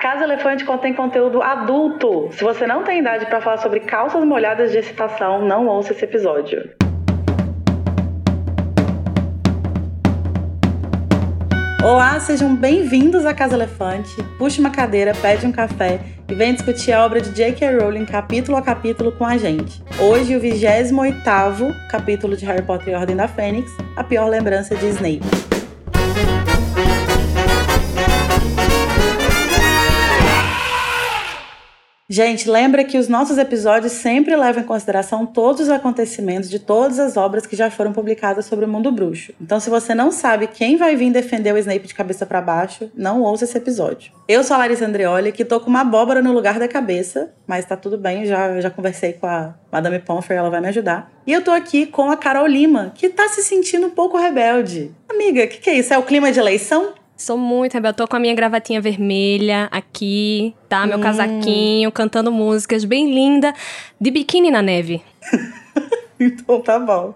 Casa Elefante contém conteúdo adulto. Se você não tem idade para falar sobre calças molhadas de excitação, não ouça esse episódio. Olá, sejam bem-vindos à Casa Elefante. Puxe uma cadeira, pede um café e vem discutir a obra de J.K. Rowling capítulo a capítulo com a gente. Hoje, o 28º capítulo de Harry Potter e a Ordem da Fênix, a pior lembrança de Snape. Gente, lembra que os nossos episódios sempre levam em consideração todos os acontecimentos de todas as obras que já foram publicadas sobre o mundo bruxo. Então, se você não sabe quem vai vir defender o Snape de cabeça para baixo, não ouça esse episódio. Eu sou a Larissa Andreoli, que tô com uma abóbora no lugar da cabeça, mas tá tudo bem, já, já conversei com a Madame Pomfrey, ela vai me ajudar. E eu tô aqui com a Carol Lima, que tá se sentindo um pouco rebelde. Amiga, o que, que é isso? É o clima de eleição? Sou muito rebelde. Tô com a minha gravatinha vermelha aqui, tá? Meu hum. casaquinho, cantando músicas bem linda, de biquíni na neve. então tá bom.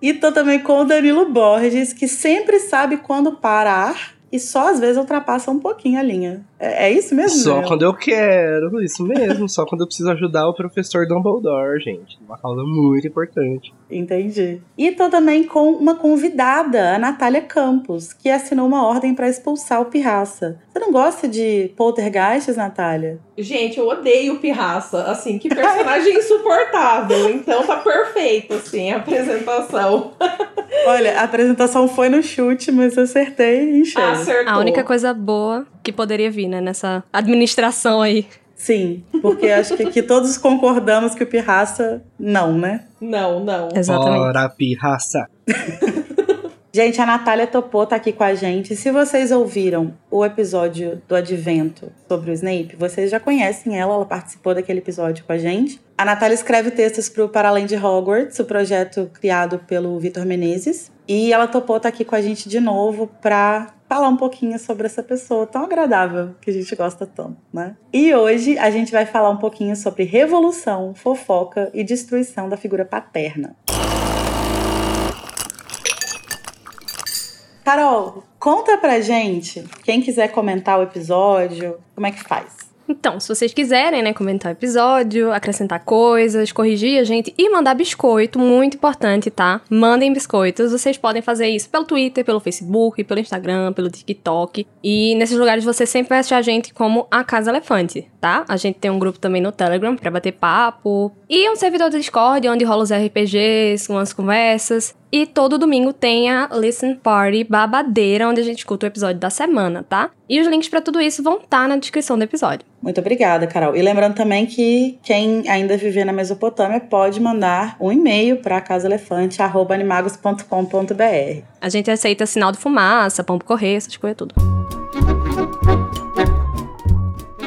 E tô também com o Danilo Borges, que sempre sabe quando parar e só às vezes ultrapassa um pouquinho a linha. É, é isso mesmo? Só quando eu quero, isso mesmo. só quando eu preciso ajudar o professor Dumbledore, gente. Uma causa muito importante. Entendi. E tô também com uma convidada, a Natália Campos, que assinou uma ordem para expulsar o Pirraça. Você não gosta de poltergeists, Natália? Gente, eu odeio Pirraça. Assim, que personagem insuportável. Então tá perfeito, assim, a apresentação. Olha, a apresentação foi no chute, mas eu acertei em cheio. Acertou. A única coisa boa que poderia vir, né, nessa administração aí. Sim, porque acho que aqui todos concordamos que o pirraça não, né? Não, não. Exatamente. Ora, pirraça. Gente, a Natália topou tá aqui com a gente. Se vocês ouviram o episódio do Advento sobre o Snape, vocês já conhecem ela, ela participou daquele episódio com a gente. A Natália escreve textos para o Para Além de Hogwarts, o projeto criado pelo Vitor Menezes. E ela topou tá aqui com a gente de novo para falar um pouquinho sobre essa pessoa tão agradável que a gente gosta tanto, né? E hoje a gente vai falar um pouquinho sobre revolução, fofoca e destruição da figura paterna. Carol, conta pra gente, quem quiser comentar o episódio, como é que faz? Então, se vocês quiserem, né, comentar o episódio, acrescentar coisas, corrigir a gente e mandar biscoito, muito importante, tá? Mandem biscoitos. Vocês podem fazer isso pelo Twitter, pelo Facebook, pelo Instagram, pelo TikTok. E nesses lugares você sempre vai achar a gente como a Casa Elefante, tá? A gente tem um grupo também no Telegram para bater papo. E um servidor do Discord onde rola os RPGs, umas conversas. E todo domingo tem a Listen Party babadeira, onde a gente escuta o episódio da semana, tá? E os links para tudo isso vão estar tá na descrição do episódio. Muito obrigada, Carol. E lembrando também que quem ainda viver na Mesopotâmia pode mandar um e-mail para casaelefante@animagos.com.br. A gente aceita sinal de fumaça, pombo correr, essas coisas tudo.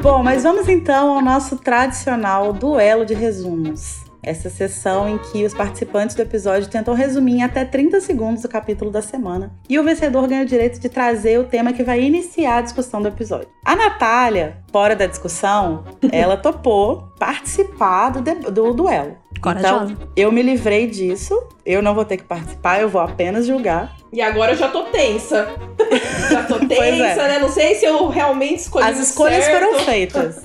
Bom, mas vamos então ao nosso tradicional duelo de resumos essa sessão em que os participantes do episódio tentam resumir em até 30 segundos o capítulo da semana. E o vencedor ganha o direito de trazer o tema que vai iniciar a discussão do episódio. A Natália, fora da discussão, ela topou participar do, do duelo. Corajosa. Então, eu me livrei disso. Eu não vou ter que participar, eu vou apenas julgar. E agora eu já tô tensa. já tô tensa, é. né? Não sei se eu realmente escolhi As escolhas certo. foram feitas.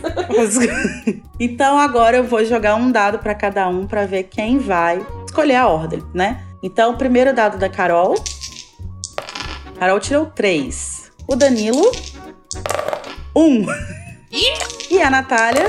então agora eu vou jogar um dado para cada um para ver quem vai escolher a ordem, né? Então, o primeiro dado da Carol. Carol tirou três. O Danilo. Um. E a Natália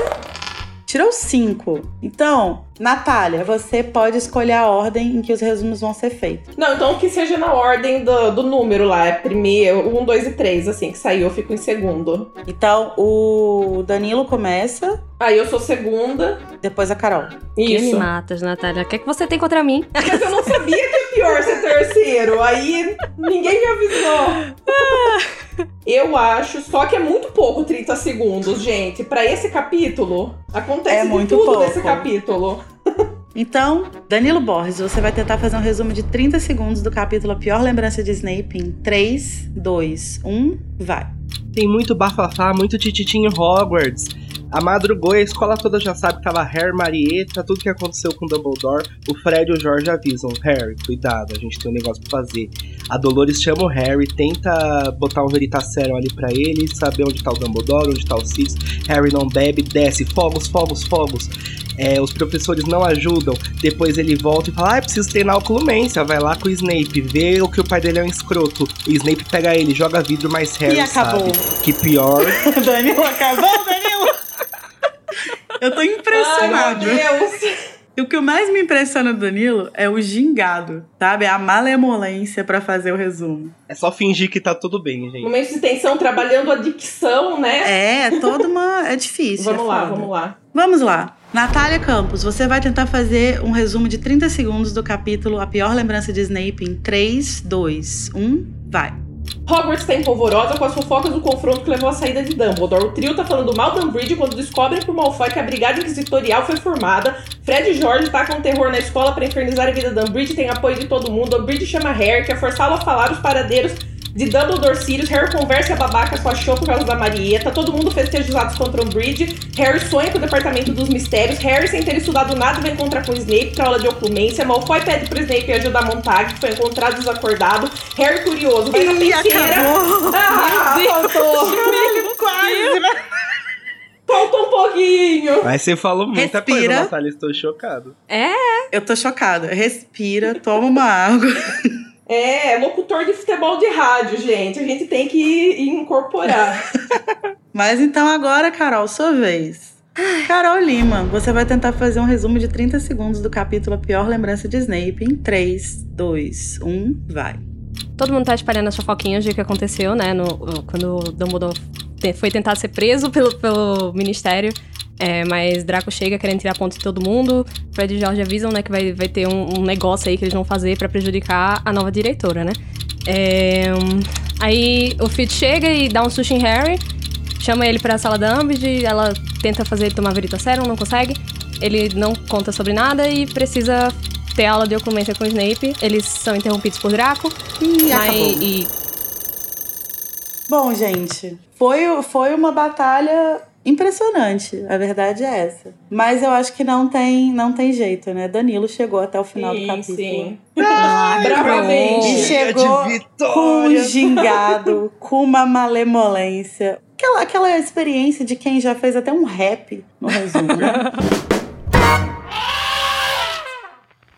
tirou cinco. Então, Natália, você pode escolher a ordem em que os resumos vão ser feitos. Não, então que seja na ordem do, do número lá. É primeiro, um, dois e três, assim, que saiu, eu fico em segundo. Então, o Danilo começa. Aí eu sou segunda. Depois a Carol. Isso. Que me matas, Natália. O que, é que você tem contra mim? Mas eu não sabia que é pior ser terceiro. Aí ninguém me avisou. Eu acho, só que é muito pouco 30 segundos, gente. Para esse capítulo, acontece é muito tudo pouco. nesse capítulo. Então, Danilo Borges, você vai tentar fazer um resumo de 30 segundos do capítulo A Pior Lembrança de Snape em 3, 2, 1, vai. Tem muito bafafá, muito tititinho Hogwarts. A madrugou e a escola toda já sabe que tava Harry, Marieta, tudo que aconteceu com o Dumbledore. O Fred e o George avisam: Harry, cuidado, a gente tem um negócio pra fazer. A Dolores chama o Harry, tenta botar um Veritaserum ali pra ele, saber onde tá o Dumbledore, onde tá o Sirius. Harry não bebe, desce, fogos, fogos, fogos. É, os professores não ajudam. Depois ele volta e fala: Ah, preciso treinar oclumência. Vai lá com o Snape, vê o que o pai dele é um escroto. O Snape pega ele, joga vidro, mas Harry E acabou. sabe que pior. Danilo acabou, Danilo! Eu tô Ai, impressionado. meu Deus. E o que mais me impressiona do Danilo é o gingado, sabe? A malemolência pra fazer o resumo. É só fingir que tá tudo bem, gente. Momento de tensão, trabalhando a dicção, né? É, é toda uma. É difícil. vamos é lá, vamos lá. Vamos lá. Natália Campos, você vai tentar fazer um resumo de 30 segundos do capítulo A Pior Lembrança de Snape em 3, 2, 1, vai. Hogwarts está empolvorosa com as fofocas do confronto que levou à saída de Dumbledore. O trio tá falando mal de Umbridge quando descobrem por Malfoy que a Brigada Inquisitorial foi formada. Fred e George tacam terror na escola para infernizar a vida da Umbridge, tem apoio de todo mundo. Umbridge chama Harry, quer forçá-lo a falar os paradeiros de Dumbledore Sirius. Harry conversa e a babaca com a Cho por causa da Marieta. Todo mundo festeja os atos contra Umbridge. Harry sonha com o Departamento dos Mistérios. Harry, sem ter estudado nada, vai encontrar com o Snape pra aula de oclumência. Malfoy pede pro Snape ajudar a Montag, que foi encontrado desacordado. Harry curioso, vai na acabou! Ah, faltou. Quase, né? Faltou um pouquinho. Mas você falou muita coisa, Respira. Natália, estou chocado. Eu tô chocada. Respira, toma uma água. É, locutor de futebol de rádio, gente. A gente tem que incorporar. Mas então agora, Carol, sua vez. Carol Lima, você vai tentar fazer um resumo de 30 segundos do capítulo A Pior Lembrança de Snape em 3, 2, 1, vai. Todo mundo tá espalhando as fofoquinhas de o que aconteceu, né? No, quando o Dumbledore foi tentar ser preso pelo, pelo Ministério. É, mas Draco chega querendo tirar ponto de todo mundo. Fred e George avisam, né, que vai, vai ter um, um negócio aí que eles vão fazer pra prejudicar a nova diretora, né? É, aí o Fitz chega e dá um susto em Harry, chama ele pra sala da Umbridge, ela tenta fazer ele tomar Veritaserum, não consegue. Ele não conta sobre nada e precisa ter aula de oclumência com o Snape. Eles são interrompidos por Draco. Mas- acabou. e Bom, gente, foi, foi uma batalha impressionante. A verdade é essa. Mas eu acho que não tem, não tem jeito, né? Danilo chegou até o final do sim, capítulo. sim. Ai, Bravamente. E chegou de com um gingado, com uma malemolência. Aquela, aquela experiência de quem já fez até um rap no resumo, né?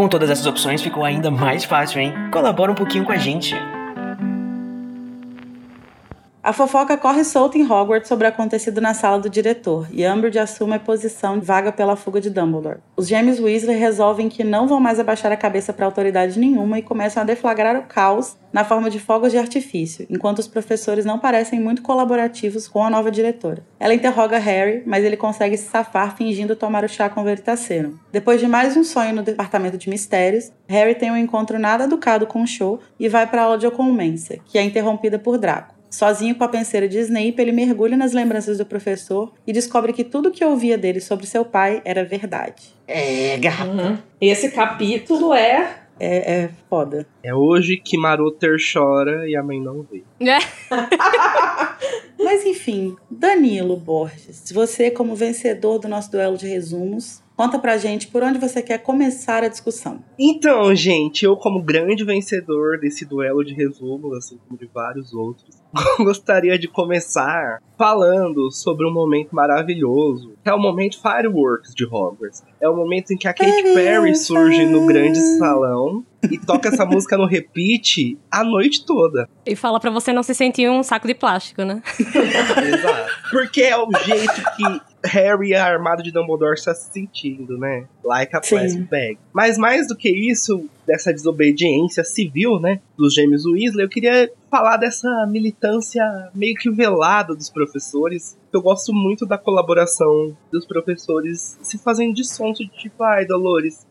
Com todas essas opções ficou ainda mais fácil, hein? Colabora um pouquinho com a gente. A fofoca corre solta em Hogwarts sobre o acontecido na sala do diretor, e Umbridge assume a posição vaga pela fuga de Dumbledore. Os gêmeos Weasley resolvem que não vão mais abaixar a cabeça para autoridade nenhuma e começam a deflagrar o caos na forma de fogos de artifício, enquanto os professores não parecem muito colaborativos com a nova diretora. Ela interroga Harry, mas ele consegue se safar fingindo tomar o chá com Veritaserum. Depois de mais um sonho no departamento de mistérios, Harry tem um encontro nada educado com o show e vai para a aula de oclumência, que é interrompida por Draco. Sozinho com a penseira de Snape, ele mergulha nas lembranças do professor e descobre que tudo que ouvia dele sobre seu pai era verdade. É, gata. Uhum. Esse capítulo é. É, é foda. É hoje que Maroter chora e a mãe não vê. É. Mas enfim, Danilo Borges, você como vencedor do nosso duelo de resumos, conta pra gente por onde você quer começar a discussão. Então, gente, eu como grande vencedor desse duelo de resumos, assim como de vários outros, gostaria de começar falando sobre um momento maravilhoso, que é o momento Fireworks de Hogwarts. É o momento em que a Katy Perry surge no grande salão e toca essa música no repeat a noite toda. E fala pra você não se sentir um saco de plástico, né? Exato. Porque é o jeito que Harry, armado de Dumbledore, está se sentindo, né? Like a Sim. plastic bag. Mas mais do que isso, dessa desobediência civil, né? Dos gêmeos Weasley, eu queria falar dessa militância meio que velada dos professores Eu gosto muito da colaboração dos professores se fazendo de sonso de tipo, ai, Dolores,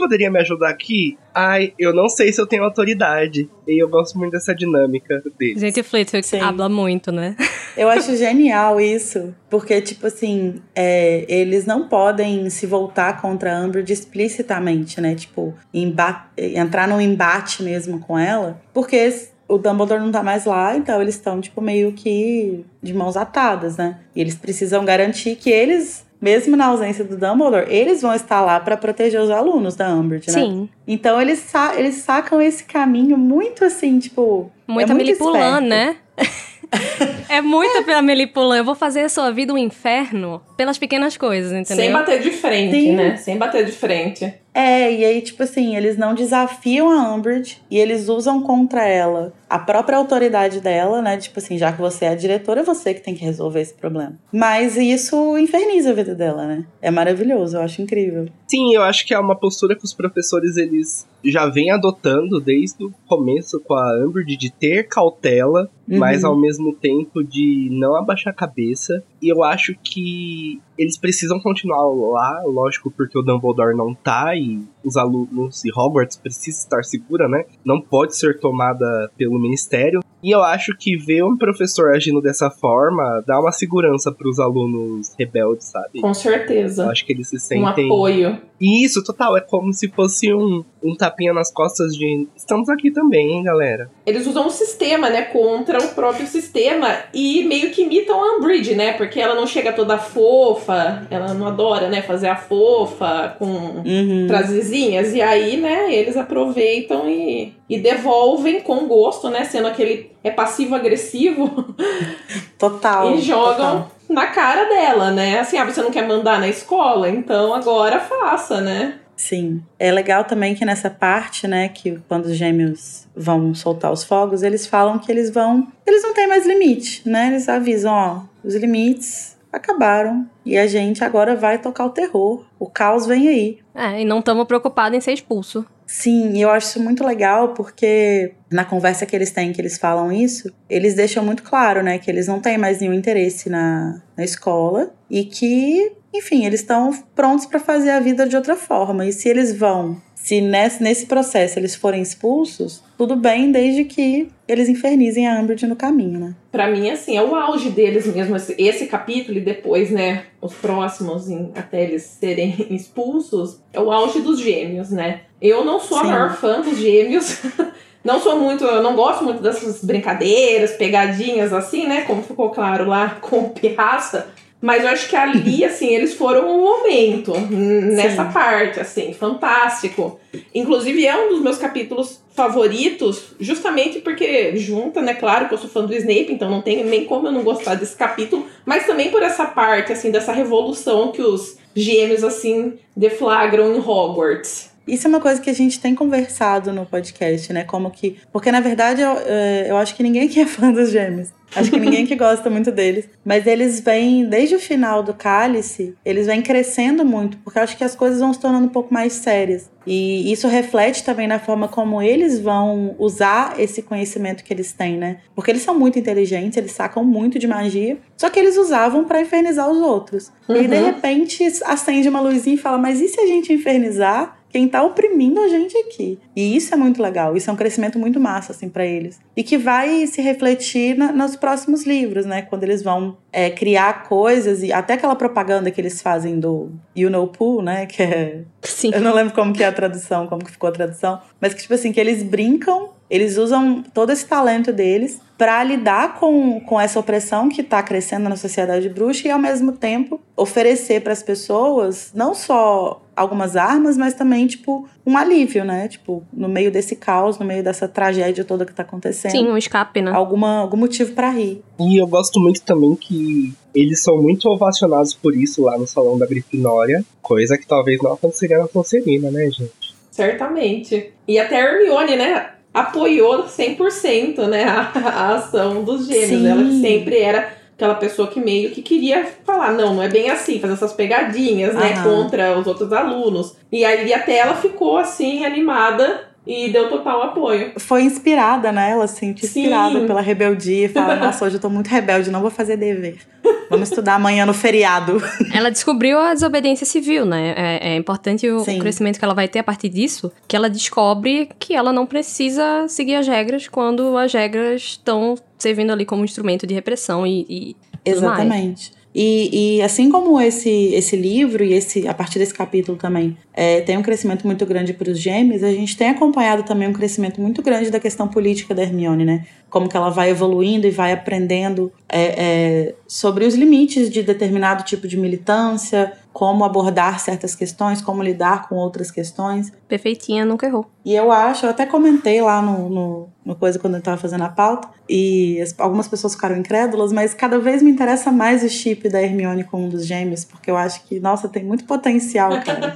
poderia me ajudar aqui? Ai, eu não sei se eu tenho autoridade. E eu gosto muito dessa dinâmica deles. Gente, Flitwick Sim. habla muito, né? Eu acho genial isso, porque, tipo assim, é, eles não podem se voltar contra a Umbridge explicitamente, né? Tipo, entrar num embate mesmo com ela, porque o Dumbledore não tá mais lá, então eles estão, tipo, meio que de mãos atadas, né? E eles precisam garantir que eles, mesmo na ausência do Dumbledore, eles vão estar lá pra proteger os alunos da Umbridge, né? Sim. Então eles, sa eles sacam esse caminho muito assim, tipo. É muito Melipulã, esperto. né? é muita pela Melipulã. Eu vou fazer a sua vida um inferno pelas pequenas coisas, entendeu? Sem bater de frente, Sim. né? Sem bater de frente. É, e aí, tipo assim, eles não desafiam a Umbridge e eles usam contra ela a própria autoridade dela, né? Tipo assim, já que você é a diretora, é você que tem que resolver esse problema. Mas isso inferniza a vida dela, né? É maravilhoso, eu acho incrível. Sim, eu acho que é uma postura que os professores eles já vêm adotando desde o começo com a Umbridge de ter cautela, Uhum. mas ao mesmo tempo de não abaixar a cabeça. E eu acho que eles precisam continuar lá, lógico, porque o Dumbledore não tá e os alunos e Hogwarts precisa estar segura, né? Não pode ser tomada pelo ministério. E eu acho que ver um professor agindo dessa forma dá uma segurança pros alunos rebeldes, sabe? Com Eu certeza. acho que eles se Um sentem apoio. isso, total. É como se fosse um, um tapinha nas costas de. Estamos aqui também, hein, galera? Eles usam o sistema, né, contra o próprio sistema e meio que imitam a Umbridge, né? Porque ela não chega toda fofa, ela não adora, né, fazer a fofa com Uhum. Frasezinhas. E aí, né, eles aproveitam e, e devolvem com gosto, né? Sendo aquele é passivo-agressivo Total. e jogam total. na cara dela, né? Assim, ah, você não quer mandar na escola? Então agora faça, né? Sim. É legal também que nessa parte, né, que quando os gêmeos vão soltar os fogos, eles falam que eles vão. Eles não têm mais limite, né? Eles avisam, ó, os limites acabaram. E a gente agora vai tocar o terror. O caos vem aí. É, e não estamos preocupados em ser expulso. Sim, eu acho isso muito legal porque na conversa que eles têm, que eles falam isso, eles deixam muito claro, né, que eles não têm mais nenhum interesse na, na escola e que, enfim, eles estão prontos para fazer a vida de outra forma. E se eles vão, se nesse, nesse processo eles forem expulsos, tudo bem, desde que eles infernizem a Umbridge no caminho, né? Pra mim, assim, é o auge deles mesmo, esse, esse capítulo e depois, né, os próximos, em- até eles serem expulsos, é o auge dos gêmeos, né? Eu não sou a Sim. maior fã dos gêmeos. Não sou muito, eu não gosto muito dessas brincadeiras, pegadinhas assim, né? Como ficou claro lá com o Pirraça. Mas eu acho que ali, assim, eles foram um momento nessa Sim. parte, assim, fantástico. Inclusive é um dos meus capítulos favoritos, justamente porque junta, né? Claro que eu sou fã do Snape, então não tem nem como eu não gostar desse capítulo, mas também por essa parte, assim, dessa revolução que os gêmeos, assim, deflagram em Hogwarts. Isso é uma coisa que a gente tem conversado no podcast, né? Como que. Porque, na verdade, eu, eh, eu acho que ninguém aqui é fã dos gêmeos. Acho que ninguém que gosta muito deles. Mas eles vêm, desde o final do cálice, eles vêm crescendo muito, porque eu acho que as coisas vão se tornando um pouco mais sérias. E isso reflete também na forma como eles vão usar esse conhecimento que eles têm, né? Porque eles são muito inteligentes, eles sacam muito de magia, só que eles usavam pra infernizar os outros. E aí, de Uhum. repente, acende uma luzinha e fala: Mas e se a gente infernizar quem tá oprimindo a gente aqui. E isso é muito legal, isso é um crescimento muito massa, assim, para eles. E que vai se refletir na- nos próximos livros, né? Quando eles vão é, criar coisas, e até aquela propaganda que eles fazem do You Know Pooh, né? Que é. Sim. Eu não lembro como que é a tradução, como que ficou a tradução. Mas que, tipo assim, que eles brincam, eles usam todo esse talento deles para lidar com, com essa opressão que tá crescendo na sociedade bruxa e, ao mesmo tempo, oferecer para as pessoas não só algumas armas, mas também, tipo, um alívio, né? Tipo, no meio desse caos, no meio dessa tragédia toda que tá acontecendo. Sim, um escape, né? Alguma, algum motivo para rir. E eu gosto muito também que eles são muito ovacionados por isso lá no Salão da Grifinória, coisa que talvez não aconteceria na Sonserina, né, gente? Certamente. E até a Hermione, né? Apoiou 100% né, a, a ação dos gêmeos. Sim. Ela que sempre era aquela pessoa que meio que queria falar, não, não é bem assim, fazer essas pegadinhas, né, Aham. contra os outros alunos. E aí até ela ficou assim, animada e deu total apoio. Foi inspirada, né? Ela se sente Sim. inspirada pela rebeldia. Fala, nossa, hoje eu tô muito rebelde, não vou fazer dever. Vamos estudar amanhã no feriado. Ela descobriu a desobediência civil, né? É, é importante o, Sim. o crescimento que ela vai ter a partir disso, que ela descobre que ela não precisa seguir as regras quando as regras estão servindo ali como instrumento de repressão e, e tudo mais. E, e assim como esse, esse livro e esse a partir desse capítulo também é, tem um crescimento muito grande para os gêmeos, a gente tem acompanhado também um crescimento muito grande da questão política da Hermione, né? Como que ela vai evoluindo e vai aprendendo é, é, sobre os limites de determinado tipo de militância, como abordar certas questões, como lidar com outras questões. Perfeitinha, nunca errou. E eu acho, eu até comentei lá no, no, no coisa quando eu tava fazendo a pauta, e as- algumas pessoas ficaram incrédulas, mas cada vez me interessa mais o chip da Hermione com um dos gêmeos, porque eu acho que, nossa, tem muito potencial, cara.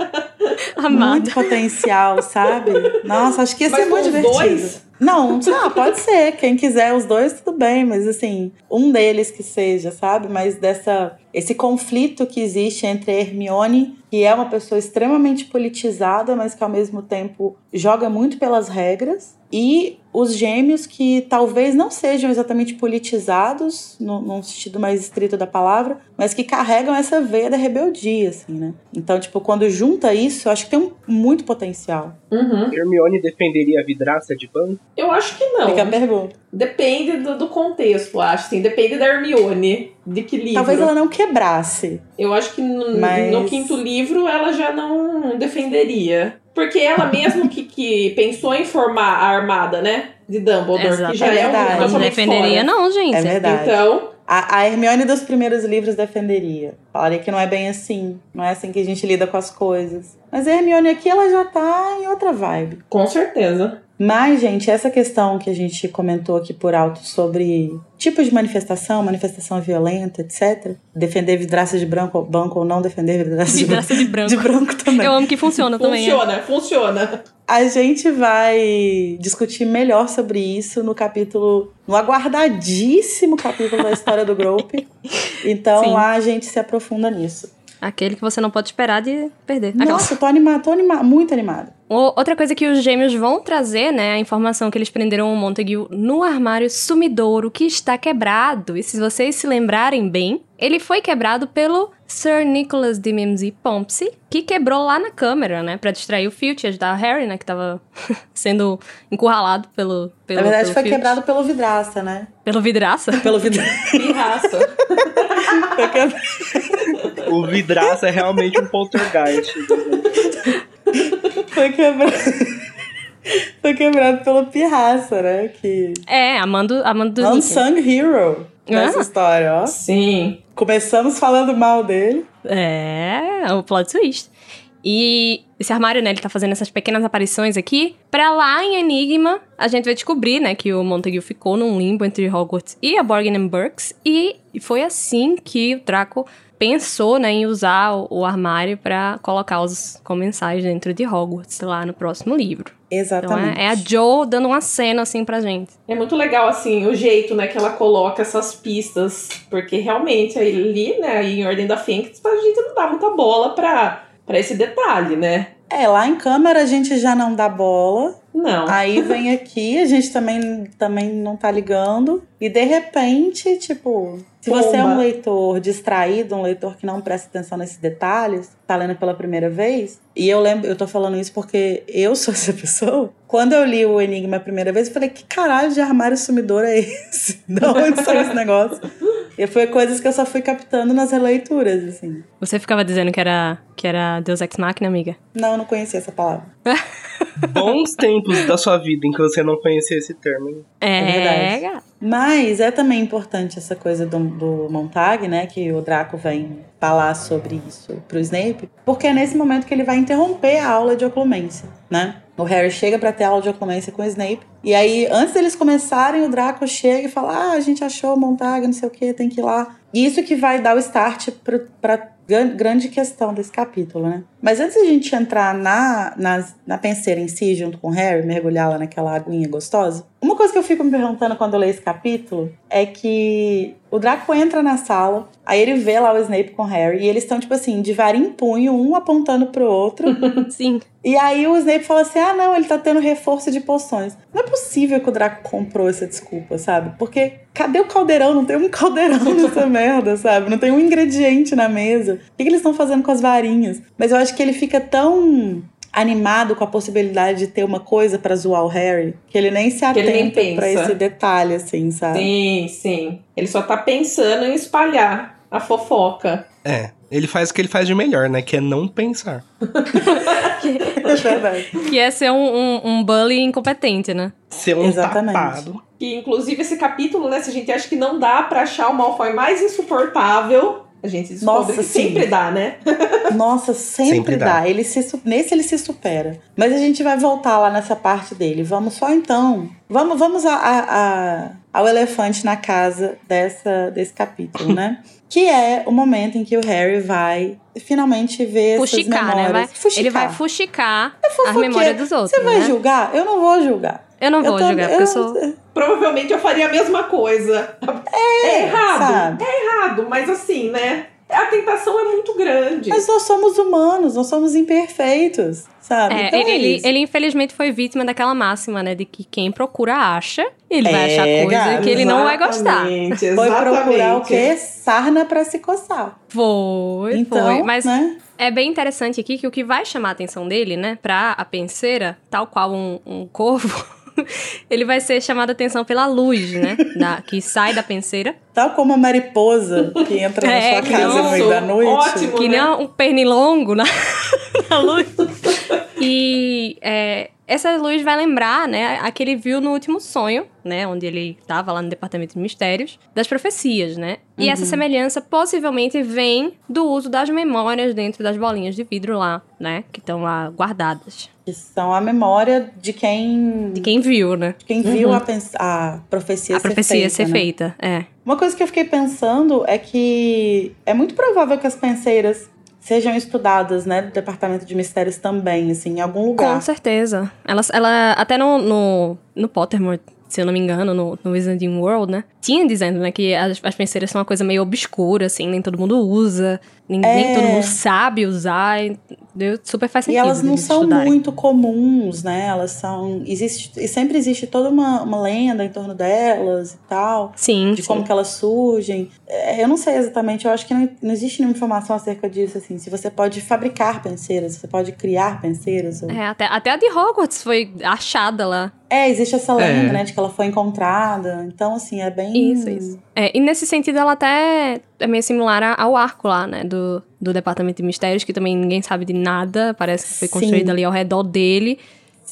Amada. muito potencial, sabe? Nossa, acho que ia ser Mas muito com os divertido. dois? Não, ah, pode ser. Quem quiser os dois, tudo bem, mas assim, um deles que seja, sabe? Mas dessa. Esse conflito que existe entre a Hermione, que é uma pessoa extremamente politizada, mas que ao mesmo tempo joga muito pelas regras, e os gêmeos que talvez não sejam exatamente politizados, no, num sentido mais estrito da palavra, mas que carregam essa veia da rebeldia, assim, né? Então, tipo, quando junta isso, eu acho que tem um, muito potencial. Uhum. Hermione defenderia a vidraça de banco? Eu acho que não. Fica a pergunta. Depende do, do contexto, acho. Assim, depende da Hermione. De que livro. Talvez ela não quebrasse. Eu acho que no, Mas- no quinto livro ela já não defenderia. Porque ela mesmo que, que pensou em formar a armada, né? De Dumbledore, que já é um verdade. Não totalmente defenderia, fora. não, gente. É verdade. Então, A, a Hermione dos primeiros livros defenderia. Falaria que não é bem assim. Não é assim que a gente lida com as coisas. Mas a Hermione aqui, ela já tá em outra vibe. com certeza. Mas, gente, essa questão que a gente comentou aqui por alto sobre tipos de manifestação, manifestação violenta, etc. Defender vidraça de branco, banco ou não defender vidraça de branco. Vidraça de branco. De branco também. Eu amo que funciona também. é. Funciona, funciona. A gente vai discutir melhor sobre isso no capítulo, no aguardadíssimo capítulo da história do Grope. Então Sim. lá a gente se aprofunda nisso. Aquele que você não pode esperar de perder. Nossa, eu tô animada, tô animada, muito animada. Outra coisa que os gêmeos vão trazer, né, a informação que eles prenderam o Montague no armário sumidouro que está quebrado. E se vocês se lembrarem bem, ele foi quebrado pelo Sir Nicholas de Mimsy Pompsy, que quebrou lá na câmera, né, Pra distrair o Filch e ajudar o Harry, né, que tava sendo encurralado pelo pelo Na verdade pelo foi Filch. quebrado pelo vidraça, né? pelo vidraça. Pelo vidraça. Pirraça. foi quebrado. O vidraça é realmente um poltergeist. Foi quebrado. Foi quebrado pelo pirraça, né? Que. É, amando amando do Nick. Unsung hero nessa Ah. história, ó. Sim. Começamos falando mal dele. É, o plot twist. E esse armário, né, ele tá fazendo essas pequenas aparições aqui. Pra lá em Enigma, a gente vai descobrir, né, que o Montague ficou num limbo entre Hogwarts e a Borgin and Burkes. E foi assim que o Draco pensou, né, em usar o, o armário pra colocar os comensais dentro de Hogwarts lá no próximo livro. Então Exatamente. é, é a Jo dando uma cena, assim, pra gente. É muito legal, assim, o jeito, né, que ela coloca essas pistas. Porque realmente ali, né, em Ordem da Fênix, a gente não dá muita bola pra, pra esse detalhe, né? É, lá em câmera a gente já não dá bola. Não. Aí vem aqui, a gente também, também não tá ligando. E de repente, tipo, se você é um leitor distraído, um leitor que não presta atenção nesses detalhes, tá lendo pela primeira vez, e eu lembro, eu tô falando isso porque eu sou essa pessoa. Quando eu li o Enigma a primeira vez, eu falei, que caralho de armário sumidor é esse? De onde saiu esse negócio? E foi coisas que eu só fui captando nas releituras, assim. Você ficava dizendo que era, que era Deus Ex Machina, amiga? Não, eu não conhecia essa palavra. Bons tempos da sua vida em que você não conhecia esse termo. hein? É, verdade. Mas é também importante essa coisa do, do Montag, né? Que o Draco vem falar sobre isso pro Snape. Porque é nesse momento que ele vai interromper a aula de oclumência, né? O Harry chega pra ter aula de oclumência com o Snape. E aí, antes deles começarem, o Draco chega e fala: Ah, a gente achou o Montag, não sei o que, tem que ir lá. E isso que vai dar o start pro, pra gran- grande questão desse capítulo, né? Mas antes da gente entrar na, na, na penseira em si, junto com o Harry, mergulhar lá naquela aguinha gostosa, Uma coisa que eu fico me perguntando quando eu leio esse capítulo é que o Draco entra na sala, aí ele vê lá o Snape com o Harry, e eles estão, tipo assim, de varinha em punho, um apontando pro outro. Sim. E aí o Snape fala assim: ah, não, ele tá tendo reforço de poções. Não é possível que o Draco comprou essa desculpa, sabe? Porque cadê o caldeirão? Não tem um caldeirão nessa merda, sabe? Não tem um ingrediente na mesa. O que, que eles estão fazendo com as varinhas? Mas eu acho que ele fica tão animado com a possibilidade de ter uma coisa pra zoar o Harry, que ele nem se atenta pra pensa. esse detalhe, assim, sabe? Sim, sim. Ele só tá pensando em espalhar a fofoca. É, ele faz o que ele faz de melhor, né? Que é não pensar. É. Que é ser um, um, um bully incompetente, né? Ser um Exatamente. tapado. Que, inclusive, esse capítulo, né? Se a gente acha que não dá pra achar o Malfoy mais insuportável, a gente descobre Nossa, sempre dá, né? Nossa, sempre, Sempre dá. dá. Ele se, nesse ele se supera. Mas a gente vai voltar lá nessa parte dele. Vamos só então. Vamos, vamos a, a- a- ao elefante na casa dessa, desse capítulo, né? que é o momento em que o Harry vai finalmente ver essas Fuxicar, né? memórias. Vai- Fuxicar. Ele vai fuxicar as Fofoqueiro. memórias dos outros. Você vai né? julgar? Eu não vou julgar. Eu não vou tô- julgar, porque eu sou. Provavelmente eu faria a mesma coisa. É, errado. sabe? É errado, mas assim, né? A tentação é muito grande. Mas nós somos humanos, nós somos imperfeitos, sabe? É, então é ele, isso. ele infelizmente foi vítima daquela máxima, né? De que quem procura acha, ele vai É, achar coisa gata, que ele não vai gostar. Exatamente, Foi procurar o quê? Sarna pra se coçar. Foi, Então, foi. Mas né? é bem interessante aqui que o que vai chamar a atenção dele, né? Pra a penseira, tal qual um, um corvo, ele vai ser chamado a atenção pela luz, né? Da, que sai da penseira. Tal como a mariposa que entra na É, sua casa no meio da noite. Ótimo. Que nem né? um pernilongo na, na luz. E é, essa luz vai lembrar, né, a que ele viu no último sonho, né, onde ele estava lá no departamento de mistérios, das profecias, né? E essa semelhança possivelmente vem do uso das memórias dentro das bolinhas de vidro lá, né, que estão lá guardadas. Que são a memória de quem, De quem viu, né? de quem viu a, pens- a profecia a ser profecia feita. ser né? feita, é. Uma coisa que eu fiquei pensando é que é muito provável que as penseiras sejam estudadas, né, do departamento de mistérios também, assim, em algum lugar. Com certeza. Ela, ela até no, no, no Pottermore, se eu não me engano, no, no Wizarding World, né? Tinha dizendo, né, que as, as penseiras são uma coisa meio obscura, assim, nem todo mundo usa, nem, nem É. todo mundo sabe usar. e Deu, super faz E sentido. elas não eles são estudarem. muito comuns, né? Elas são. Existe, e sempre existe toda uma, uma lenda em torno delas e tal. Sim, de sim. como que elas surgem. É, eu não sei exatamente, eu acho que não, não existe nenhuma informação acerca disso, assim. Se você pode fabricar penseiras, se você pode criar penseiras. ou- É, até, até a de Hogwarts foi achada lá. É, existe essa lenda, É. né, de que ela foi encontrada. Então, assim, é bem... Isso, isso. É, e nesse sentido, ela até é meio similar ao arco lá, né? Do, do Departamento de Mistérios, que também ninguém sabe de nada. Parece que foi Sim. construído ali ao redor dele.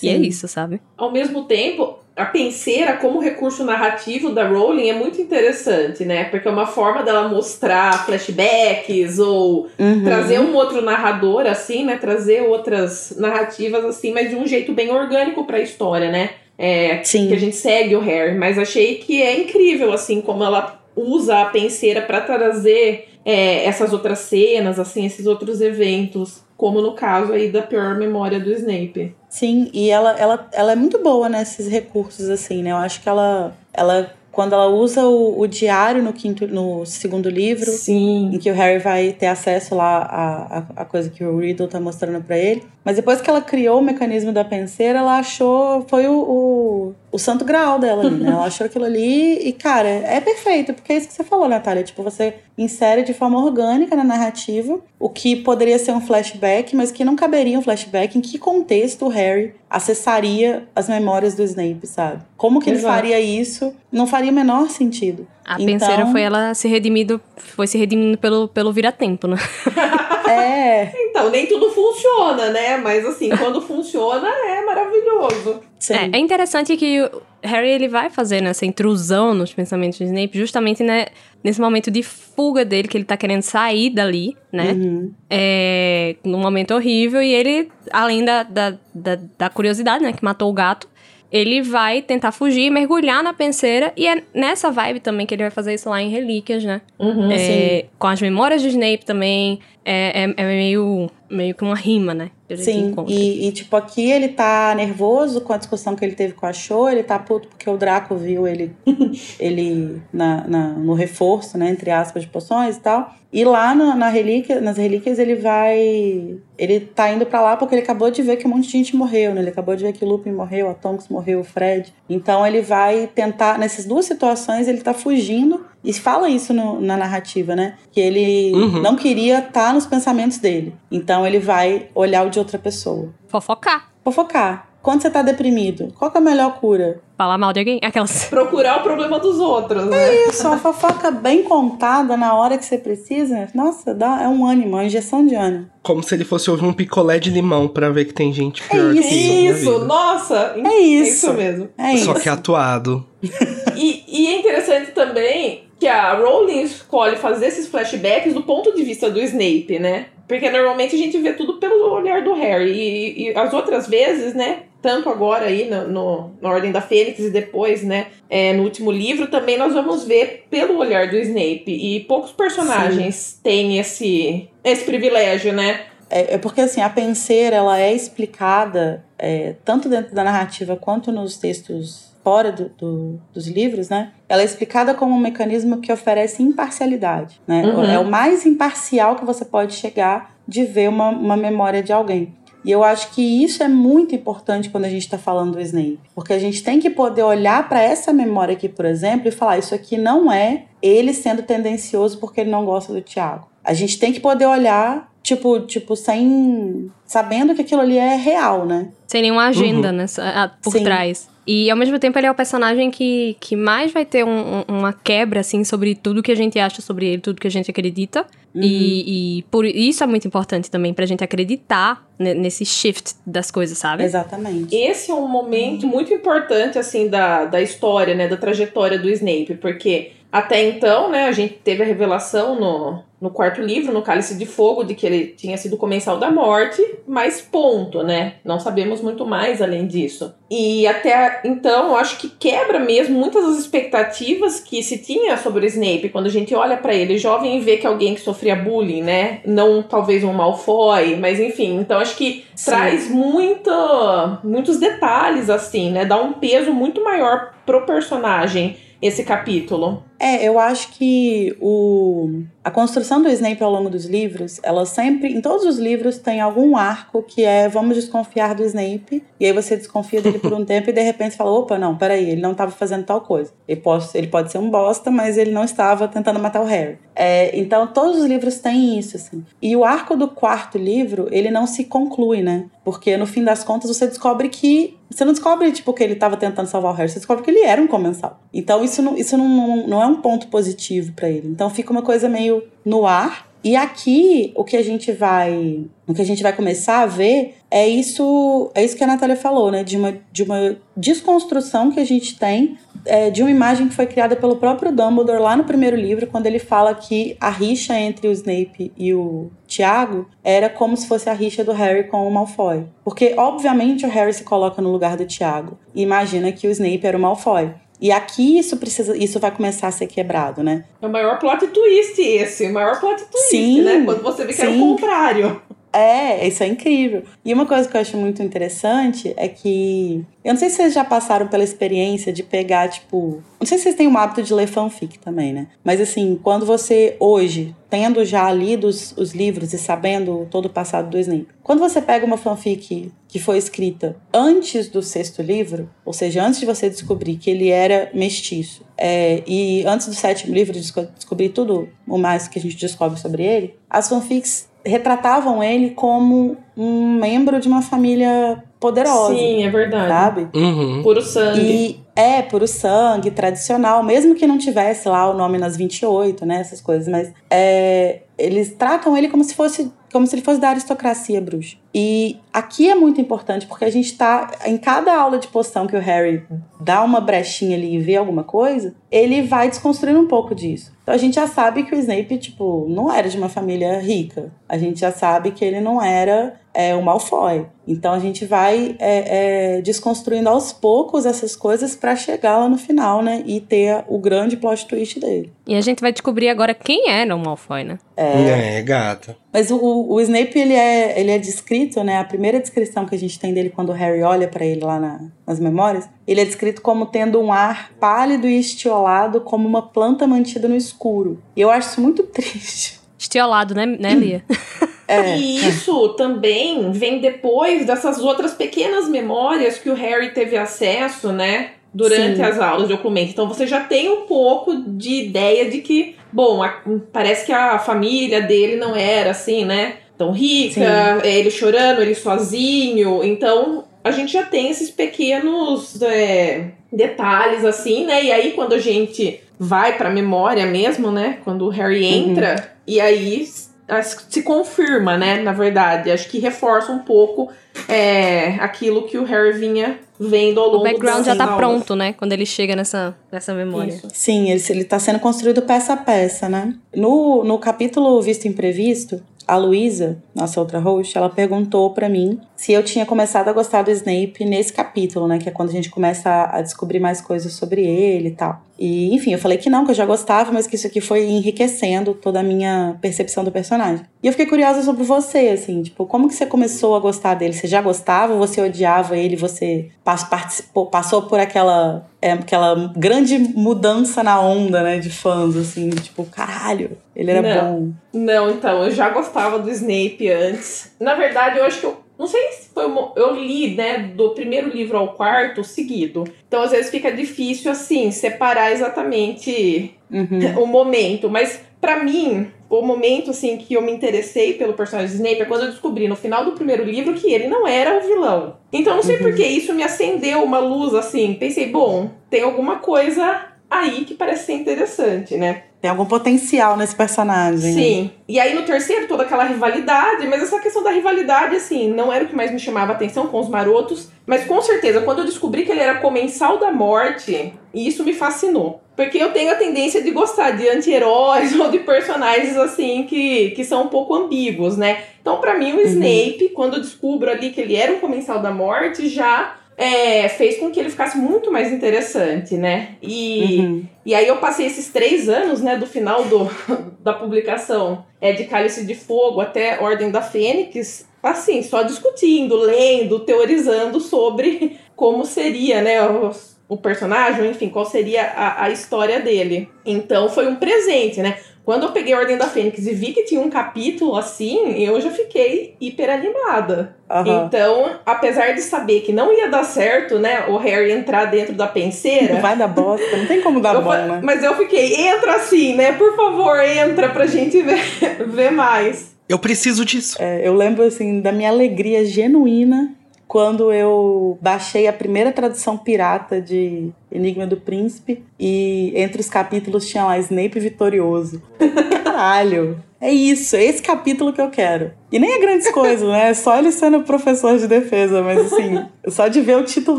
E é Sim. isso, sabe? Ao mesmo tempo, a penseira como recurso narrativo da Rowling é muito interessante, né? Porque é uma forma dela mostrar flashbacks ou Uhum. trazer um outro narrador, assim, né? Trazer outras narrativas, assim, mas de um jeito bem orgânico pra história, né? É, Sim. que a gente segue o Harry, mas achei que é incrível, assim, como ela usa a penseira pra trazer é, essas outras cenas, assim, esses outros eventos, como no caso aí da pior memória do Snape. Sim, e ela, ela, ela é muito boa nesses recursos, assim, né? Eu acho que ela, ela quando ela usa o, o diário no, quinto, no segundo livro, Sim. em que o Harry vai ter acesso lá à, à, à coisa que o Riddle tá mostrando pra ele. Mas depois que ela criou o mecanismo da penseira, ela achou. Foi o, o, o santo grau dela ali, né? Ela achou aquilo ali e, cara, é perfeito, porque é isso que você falou, Natália. Tipo, você insere de forma orgânica na narrativa o que poderia ser um flashback, mas que não caberia um flashback. Em que contexto o Harry acessaria as memórias do Snape, sabe? Como que ele Exato. faria isso? Não faria o menor sentido. A Então- penseira foi ela se redimindo, foi se redimindo pelo, pelo vira-tempo, né? É. Então, nem tudo funciona, né? Mas assim, quando funciona, é maravilhoso. É, é interessante que o Harry ele vai fazer nessa intrusão nos pensamentos de Snape justamente né, nesse momento de fuga dele, que ele tá querendo sair dali, né? Uhum. É, num momento horrível, e ele, além da, da, da, da curiosidade, né, que matou o gato, ele vai tentar fugir, mergulhar na penseira, e é nessa vibe também que ele vai fazer isso lá em Relíquias, né? Uhum. É, com as memórias de Snape também, é, é, é meio, meio que uma rima, né? Sim, e, e, tipo, aqui ele tá nervoso com a discussão que ele teve com a Show, ele tá puto porque o Draco viu ele, ele na, na- no reforço, né, entre aspas, de poções e tal. E lá na, na relíquia, nas relíquias ele vai. Ele tá indo pra lá porque ele acabou de ver que um monte de gente morreu, né? Ele acabou de ver que o Lupin morreu, a Tonks morreu, o Fred. Então ele vai tentar. Nessas duas situações ele tá fugindo. E fala isso no- na narrativa, né? Que ele Uhum. não queria estar nos pensamentos dele. Então ele vai olhar o de outra pessoa. Fofocar. Fofocar. Quando você tá deprimido, qual que é a melhor cura? Falar mal de alguém. Aquelas. Procurar o problema dos outros, né? Isso, uma fofoca bem contada na hora que você precisa. Nossa, dá, é um ânimo, uma injeção de ânimo. Como se ele fosse ouvir um picolé de limão pra ver que tem gente pior É que ele na Isso, nossa! É isso. isso mesmo. É isso. Só que atuado. E, e é interessante também que a Rowling escolhe fazer esses flashbacks do ponto de vista do Snape, né? Porque normalmente a gente vê tudo pelo olhar do Harry. E, e as outras vezes, né? Tanto agora aí no, no- na Ordem da Fênix e depois, né? é, no último livro, também nós vamos ver pelo olhar do Snape. E poucos personagens têm esse, esse privilégio, né? É, é porque assim, a penseira ela é explicada é, tanto dentro da narrativa quanto nos textos fora do- do- dos livros, né? Ela é explicada como um mecanismo que oferece imparcialidade, né? Uhum. É o mais imparcial que você pode chegar de ver uma, uma memória de alguém. E eu acho que isso é muito importante quando a gente está falando do Snape. Porque a gente tem que poder olhar para essa memória aqui, por exemplo, e falar: isso aqui não é ele sendo tendencioso porque ele não gosta do Tiago. A gente tem que poder olhar, tipo, tipo, sem. sabendo que aquilo ali é real, né? Sem nenhuma agenda, né? a- Por Sim. trás. E ao mesmo tempo ele é o personagem que, que mais vai ter um- um- uma quebra, assim, sobre tudo que a gente acha sobre ele, tudo que a gente acredita. Uhum. E, e por isso é muito importante também pra gente acreditar ne- nesse shift das coisas, sabe? Exatamente. Esse é um momento muito importante, assim, da, da história, né? Da trajetória do Snape, porque até então, né, a gente teve a revelação no, no quarto livro, no Cálice de Fogo, de que ele tinha sido comensal da morte, mas ponto, né? Não sabemos muito mais além disso. E até então, eu acho que quebra mesmo muitas das expectativas que se tinha sobre o Snape, quando a gente olha pra ele jovem e vê que alguém que sofria bullying, né? Não talvez um Malfoy, mas enfim. Então acho que Sim. traz muita, muitos detalhes, assim, né? Dá um peso muito maior pro personagem esse capítulo. É, eu acho que o, a construção do Snape ao longo dos livros, ela sempre, em todos os livros, tem algum arco que é vamos desconfiar do Snape, e aí você desconfia dele por um tempo e de repente fala, opa, não, peraí, ele não estava fazendo tal coisa. Ele pode, ele pode ser um bosta, mas ele não estava tentando matar o Harry. É, então todos os livros têm isso, assim. E o arco do quarto livro, ele não se conclui, né? Porque no fim das contas você descobre que. Você não descobre, tipo, que ele estava tentando salvar o Harry, você descobre que ele era um comensal. Então isso não, isso não, não, não é um ponto positivo pra ele. Então fica uma coisa meio no ar. E aqui o que a gente vai, o que a gente vai começar a ver é isso, é isso que a Natália falou, né? De uma, de uma desconstrução que a gente tem é, de uma imagem que foi criada pelo próprio Dumbledore lá no primeiro livro, quando ele fala que a rixa entre o Snape e o Tiago era como se fosse a rixa do Harry com o Malfoy. Porque, obviamente, o Harry se coloca no lugar do Tiago e imagina que o Snape era o Malfoy. E aqui isso precisa, isso vai começar a ser quebrado, né? É o maior plot twist esse, o maior plot twist, Sim, né? Quando você vê que era o sim. contrário. É, isso é incrível. E uma coisa que eu acho muito interessante é que. Eu não sei se vocês já passaram pela experiência de pegar, tipo. Não sei se vocês têm o hábito de ler fanfic também, né? Mas assim, quando você, hoje, tendo já lido os, os livros e sabendo todo o passado do Snape, quando você pega uma fanfic que foi escrita antes do sexto livro, ou seja, antes de você descobrir que ele era mestiço, é, e antes do sétimo livro desco- descobrir tudo o mais que a gente descobre sobre ele, as fanfics retratavam ele como um membro de uma família poderosa, Sim, é verdade. sabe? Uhum. Puro sangue. E é puro sangue, tradicional, mesmo que não tivesse lá o nome nas 28, né, essas coisas, mas é, eles tratam ele como se fosse como se ele fosse da aristocracia bruxa. E aqui é muito importante porque a gente tá em cada aula de poção que o Harry dá uma brechinha ali e vê alguma coisa, ele vai desconstruindo um pouco disso. Então a gente já sabe que o Snape, tipo, não era de uma família rica. A gente já sabe que ele não era é o Malfoy. Então a gente vai é, é, desconstruindo aos poucos essas coisas para chegar lá no final, né? E ter o grande plot twist dele. E a gente vai descobrir agora quem era o Malfoy, né? É, é gata. Mas o, o Snape, ele é, ele é descrito, né? A primeira descrição que a gente tem dele quando o Harry olha para ele lá na, nas memórias, ele é descrito como tendo um ar pálido e estiolado, como uma planta mantida no escuro. E eu acho isso muito triste. Estiolado, né, né Lia? É. E isso também vem depois dessas outras pequenas memórias que o Harry teve acesso, né? Durante Sim. as aulas de Ocumento. Então você já tem um pouco de ideia de que, bom, a- parece que a família dele não era assim, né? Tão rica, é, ele chorando, ele sozinho. Então a gente já tem esses pequenos é, detalhes, assim, né? E aí quando a gente vai pra memória mesmo, né? Quando o Harry entra, e aí as- se confirma, né? Na verdade, acho que reforça um pouco é, aquilo que o Harry vinha vendo ao O longo background das já tá aulas. pronto, né? Quando ele chega nessa, nessa memória. Isso. Sim, ele, ele tá sendo construído peça a peça, né? No, no capítulo Visto Imprevisto, a Luísa, nossa outra host, ela perguntou pra mim se eu tinha começado a gostar do Snape nesse capítulo, né? Que é quando a gente começa a, a descobrir mais coisas sobre ele e tal. E, enfim, eu falei que não, que eu já gostava, mas que isso aqui foi enriquecendo toda a minha percepção do personagem. E eu fiquei curiosa sobre você, assim, tipo, como que você começou a gostar dele? Você já gostava, você odiava ele, você participou, passou por aquela, é, aquela grande mudança na onda, né, de fãs, assim, tipo, caralho, ele era Não. bom. Não, então, eu já gostava do Snape antes. Na verdade, eu acho que eu. Não sei se foi. uma- Eu li, né, do primeiro livro ao quarto seguido. Então, às vezes fica difícil, assim, separar exatamente Uhum. o momento. Mas, pra mim, o momento, assim, que eu me interessei pelo personagem Snape é quando eu descobri no final do primeiro livro que ele não era o vilão. Então, não sei Uhum. por que isso me acendeu uma luz, assim. Pensei, bom, tem alguma coisa aí que parece ser interessante, né? Tem algum potencial nesse personagem. né? Sim. E aí no terceiro, toda aquela rivalidade, mas essa questão da rivalidade, assim, não era o que mais me chamava a atenção com os marotos. Mas com certeza, quando eu descobri que ele era comensal da morte, isso me fascinou. Porque eu tenho a tendência de gostar de anti-heróis ou de personagens, assim, que, que são um pouco ambíguos, né? Então, pra mim, o Snape, quando eu descubro ali que ele era um comensal da morte, já é, fez com que ele ficasse muito mais interessante, né? E. Uhum. E aí eu passei esses três anos, né, do final do, da publicação é, de Cálice de Fogo até Ordem da Fênix, assim, só discutindo, lendo, teorizando sobre como seria, né, o, o personagem, enfim, qual seria a, a história dele. Então foi um presente, né? Quando eu peguei Ordem da Fênix e vi que tinha um capítulo assim, eu já fiquei hiper animada. Aham. Então, apesar de saber que não ia dar certo, né, o Harry entrar dentro da penseira, Não vai dar bosta, não tem como dar bom, né? Mas eu fiquei, entra assim, né? Por favor, entra pra gente ver, ver mais. Eu preciso disso. É, eu lembro, assim, da minha alegria genuína quando eu baixei a primeira tradução pirata de Enigma do Príncipe e entre os capítulos tinha lá Snape vitorioso. Caralho! É isso, é esse capítulo que eu quero. E nem é grandes coisas, né? É só ele sendo professor de defesa, mas assim, só de ver o título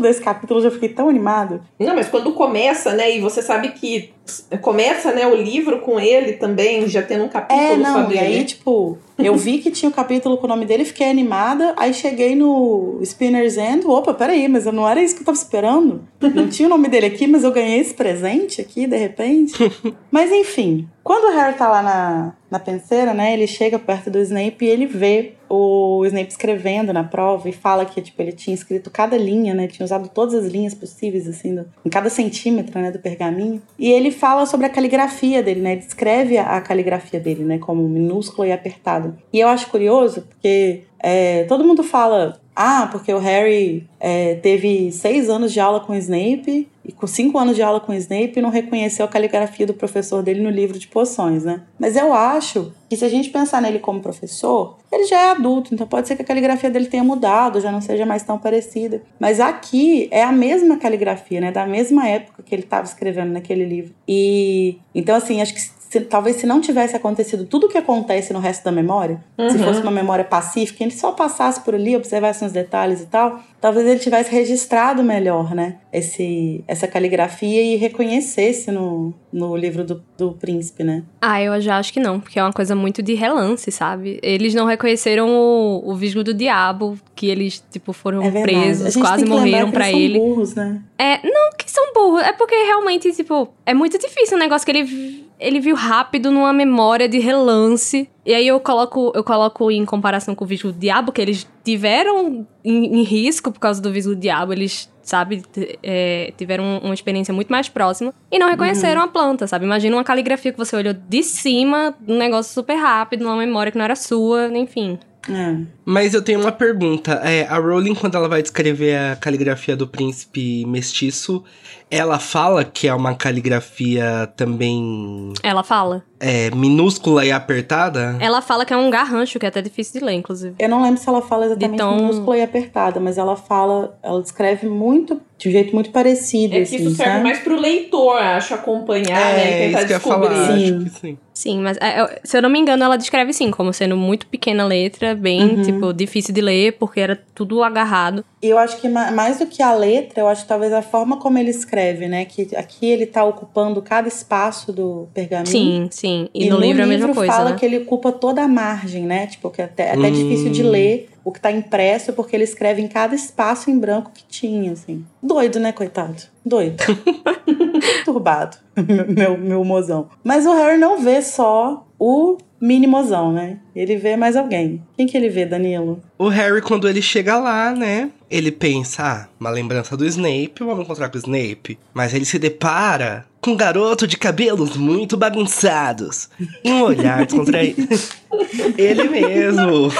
desse capítulo eu já fiquei tão animado. Não, mas quando começa, né? E você sabe que começa, né, o livro com ele também, já tendo um capítulo É, não, e dele. aí, tipo, eu vi que tinha o capítulo com o nome dele, fiquei animada, aí cheguei no Spinner's End, opa, peraí, mas eu não era isso que eu tava esperando. Não tinha o nome dele aqui, mas eu ganhei esse presente aqui, de repente. Mas enfim, quando o Harry tá lá na, na penseira, né, ele chega perto do Snape e ele vê o Snape escrevendo na prova e fala que, tipo, ele tinha escrito cada linha, né, tinha usado todas as linhas possíveis, assim, do- em cada centímetro, né, do pergaminho. E ele fala sobre a caligrafia dele, né, descreve a, a caligrafia dele, né, como minúsculo e apertado. E eu acho curioso porque é, todo mundo fala, ah, porque o Harry é, teve seis anos de aula com o Snape e com cinco anos de aula com o Snape não reconheceu a caligrafia do professor dele no livro de poções, né? Mas eu acho que se a gente pensar nele como professor, ele já é adulto, então pode ser que a caligrafia dele tenha mudado, já não seja mais tão parecida. Mas aqui é a mesma caligrafia, né? Da mesma época que ele estava escrevendo naquele livro. E então, assim, acho que se se- talvez se não tivesse acontecido tudo o que acontece no resto da memória, se Uhum. fosse uma memória pacífica, ele só passasse por ali, observasse uns detalhes e tal, talvez ele tivesse registrado melhor, né? Esse, essa caligrafia e reconhecesse no, no livro do, do príncipe, né? Ah, eu já acho que não, porque é uma coisa muito de relance, sabe? Eles não reconheceram o, o Visgo do Diabo, que eles, tipo, foram É presos, quase morreram eles ele. São burros, né? É, não que são burros, é porque realmente, tipo, é muito difícil um negócio que ele, ele viu rápido numa memória de relance. E aí eu coloco, eu coloco em comparação com o Visgo do Diabo, que eles tiveram em, em risco por causa do Visgo do Diabo, eles, sabe, é, tiveram uma experiência muito mais próxima e não reconheceram a planta, sabe? Imagina uma caligrafia que você olhou de cima, um negócio super rápido, numa memória que não era sua, enfim. É. Mas eu tenho uma pergunta. É, a Rowling, quando ela vai descrever a caligrafia do príncipe mestiço, ela fala que é uma caligrafia também Ela fala. é, minúscula e apertada? Ela fala que é um garrancho, que é até difícil de ler, inclusive. Eu não lembro se ela fala exatamente tão- minúscula e apertada, mas ela fala, ela descreve muito, de um jeito muito parecido, É que assim, isso serve sabe? mais pro leitor, acho, acompanhar, né? E tentar isso que descobrir. falar, Sim. acho que sim. Sim, mas é, se eu não me engano, ela descreve sim, como sendo muito pequena letra, bem, Uhum. tipo, difícil de ler, porque era tudo agarrado. E eu acho que ma- mais do que a letra, eu acho que talvez a forma como ele escreve, né? Que aqui ele tá ocupando cada espaço do pergaminho. Sim, sim. E, E, no, livro é a mesma coisa, fala né? que ele ocupa toda a margem, né? Tipo, que até, até Hum. difícil de ler o que tá impresso, porque ele escreve em cada espaço em branco que tinha, assim. Doido, né, coitado? Doido. Turbado. meu, meu mozão. Mas o Harry não vê só o mini mozão, né? Ele vê mais alguém. Quem que ele vê, Danilo? O Harry, quando ele chega lá, né? Ele pensa, ah, uma lembrança do Snape, vamos encontrar com o Snape. Mas ele se depara com um garoto de cabelos muito bagunçados. Um olhar descontraído. ele mesmo.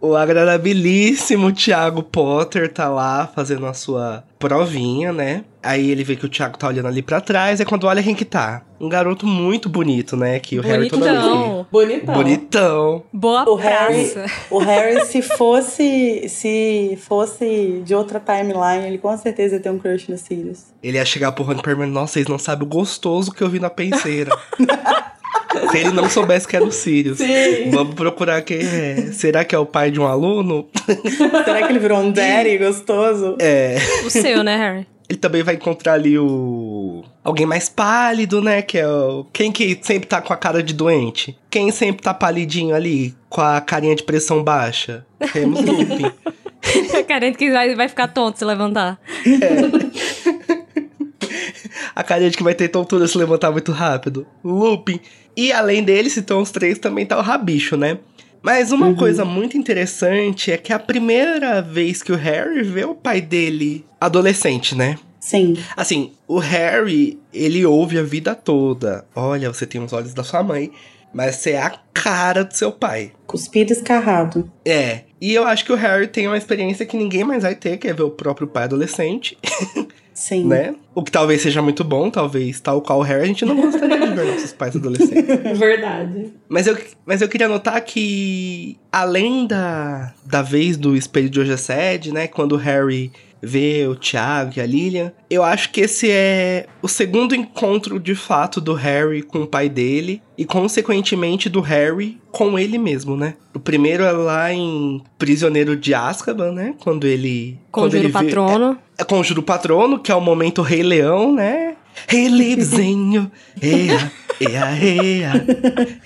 O agradabilíssimo Thiago Potter tá lá fazendo a sua provinha, né? Aí ele vê que o Thiago tá olhando ali pra trás, é quando olha quem que tá. Um garoto muito bonito, né? Que o Harry toda vez que... Bonitão. Bonitão. Bonitão. Boa O Harry- praça. O Harry, se fosse se fosse de outra timeline, ele com certeza ia ter um crush no Sirius. Ele ia chegar pro Rony e perguntar, nossa, vocês não sabem o gostoso que eu vi na penseira. Se ele não soubesse que era o Sirius. Sim. Vamos procurar quem é. Será que é o pai de um aluno? Será que ele virou um daddy gostoso? É. O seu, né, Harry? Ele também vai encontrar ali o. Alguém mais pálido, né? Que é o. Quem que sempre tá com a cara de doente? Quem sempre tá palidinho ali, com a carinha de pressão baixa? Temos Lupin. Carente que vai, vai ficar tonto se levantar. A de que vai ter tontura se levantar muito rápido. Lupin. E além dele, se estão os três, também tá o Rabicho, né? Mas uma coisa muito interessante é que é a primeira vez que o Harry vê o pai dele adolescente, né? Sim. Assim, o Harry, ele ouve a vida toda. Olha, você tem os olhos da sua mãe, mas você é a cara do seu pai. Cuspido escarrado. É. E eu acho que o Harry tem uma experiência que ninguém mais vai ter, que é ver o próprio pai adolescente, Sim. né? O que talvez seja muito bom, talvez, tal qual o Harry, a gente não gostaria de ver nossos pais adolescentes. Verdade. Mas eu, mas eu queria notar que, além da, da vez do espelho de hoje é sede, né? Quando o Harry vê o Thiago e a Lilian, eu acho que esse é o segundo encontro de fato do Harry com o pai dele e, consequentemente, do Harry com ele mesmo, né? O primeiro é lá em Prisioneiro de Azkaban, né? Quando ele. quando Conjuro ele o patrono. é Conjuro o Patrono, que é o momento Rei Leão, né? He lives in you, ea, ea, ea,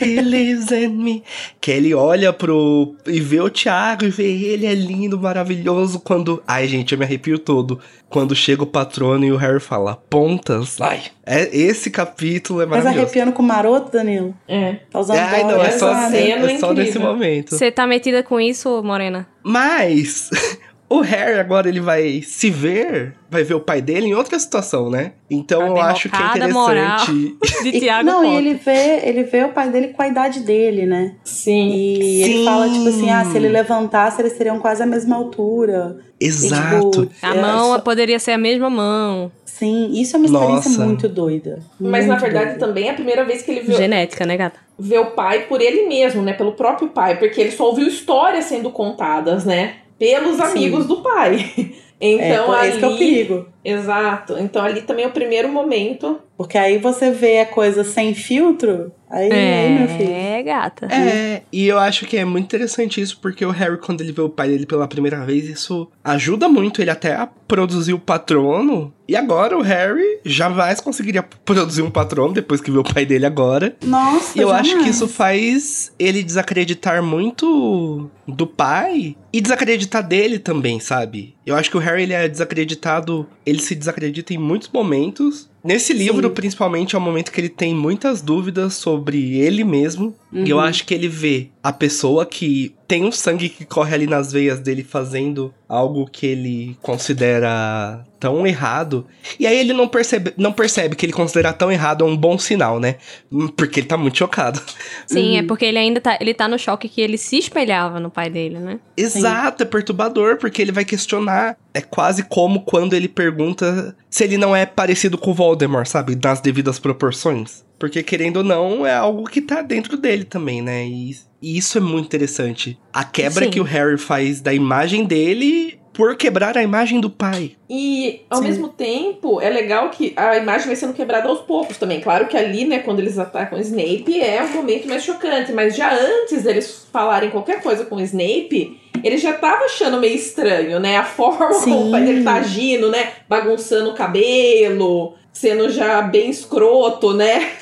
he lives in me. Que ele olha pro... e vê o Thiago e vê ele, é lindo, maravilhoso, quando... Ai, gente, eu me arrepio todo. Quando chega o patrono e o Harry fala, pontas, ai. É, esse capítulo é Mas maravilhoso. arrepiando com o maroto, Danilo? É. Tá usando Ai, não, droga, é só, é, é só nesse momento. Você tá metida com isso, Morena? Mas o Harry agora ele vai se ver, vai ver o pai dele em outra situação, né? Então eu acho que é interessante. De E- Tiago não, e Potter. ele vê, ele vê o pai dele com a idade dele, né? Sim. E Sim. ele fala, tipo assim, ah, se ele levantasse, eles seriam quase a mesma altura. E, Exato. tipo, A é, mão só- poderia ser a mesma mão. Sim, isso é uma experiência Nossa. muito doida. Mas muito na verdade doida. também é a primeira vez que ele vê, Genética, né, gata? vê o pai por ele mesmo, né? Pelo próprio pai. Porque ele só ouviu histórias sendo contadas, né? Pelos Sim. amigos do pai. Então é, ali. esse é o perigo. Exato. Então ali também é o primeiro momento. Porque aí você vê a coisa sem filtro, aí, aí meu filho. É, gata. É, e eu acho que é muito interessante isso, porque o Harry, quando ele vê o pai dele pela primeira vez, isso ajuda muito ele até a produzir o patrono. E agora o Harry jamais conseguiria produzir um patrono depois que vê o pai dele agora. Nossa, E eu acho que jamais. isso faz ele desacreditar muito do pai e desacreditar dele também, sabe? Eu acho que o Harry ele é desacreditado, ele se desacredita em muitos momentos. Nesse livro, Sim. principalmente, é o momento que ele tem muitas dúvidas sobre ele mesmo. E eu Uhum. acho que ele vê a pessoa que tem um sangue que corre ali nas veias dele fazendo algo que ele considera tão errado. E aí ele não percebe, não percebe que ele considera tão errado é um bom sinal, né? Hum, Porque ele tá muito chocado. Sim, é porque ele ainda tá, ele tá no choque que ele se espelhava no pai dele, né? Exato, é perturbador, porque ele vai questionar. É quase como quando ele pergunta se ele não é parecido com o Voldemort, sabe? Nas devidas proporções. Porque, querendo ou não, é algo que tá dentro dele também, né? E, e isso é muito interessante. A quebra Sim. que o Harry faz da imagem dele por quebrar a imagem do pai. E, ao Sim. mesmo tempo, é legal que a imagem vai sendo quebrada aos poucos também. Claro que ali, né, quando eles atacam o Snape, é um momento mais chocante. Mas já antes deles falarem qualquer coisa com o Snape, ele já tava achando meio estranho, né? A forma como Sim. o pai dele tá agindo, né? Bagunçando o cabelo, sendo já bem escroto, né?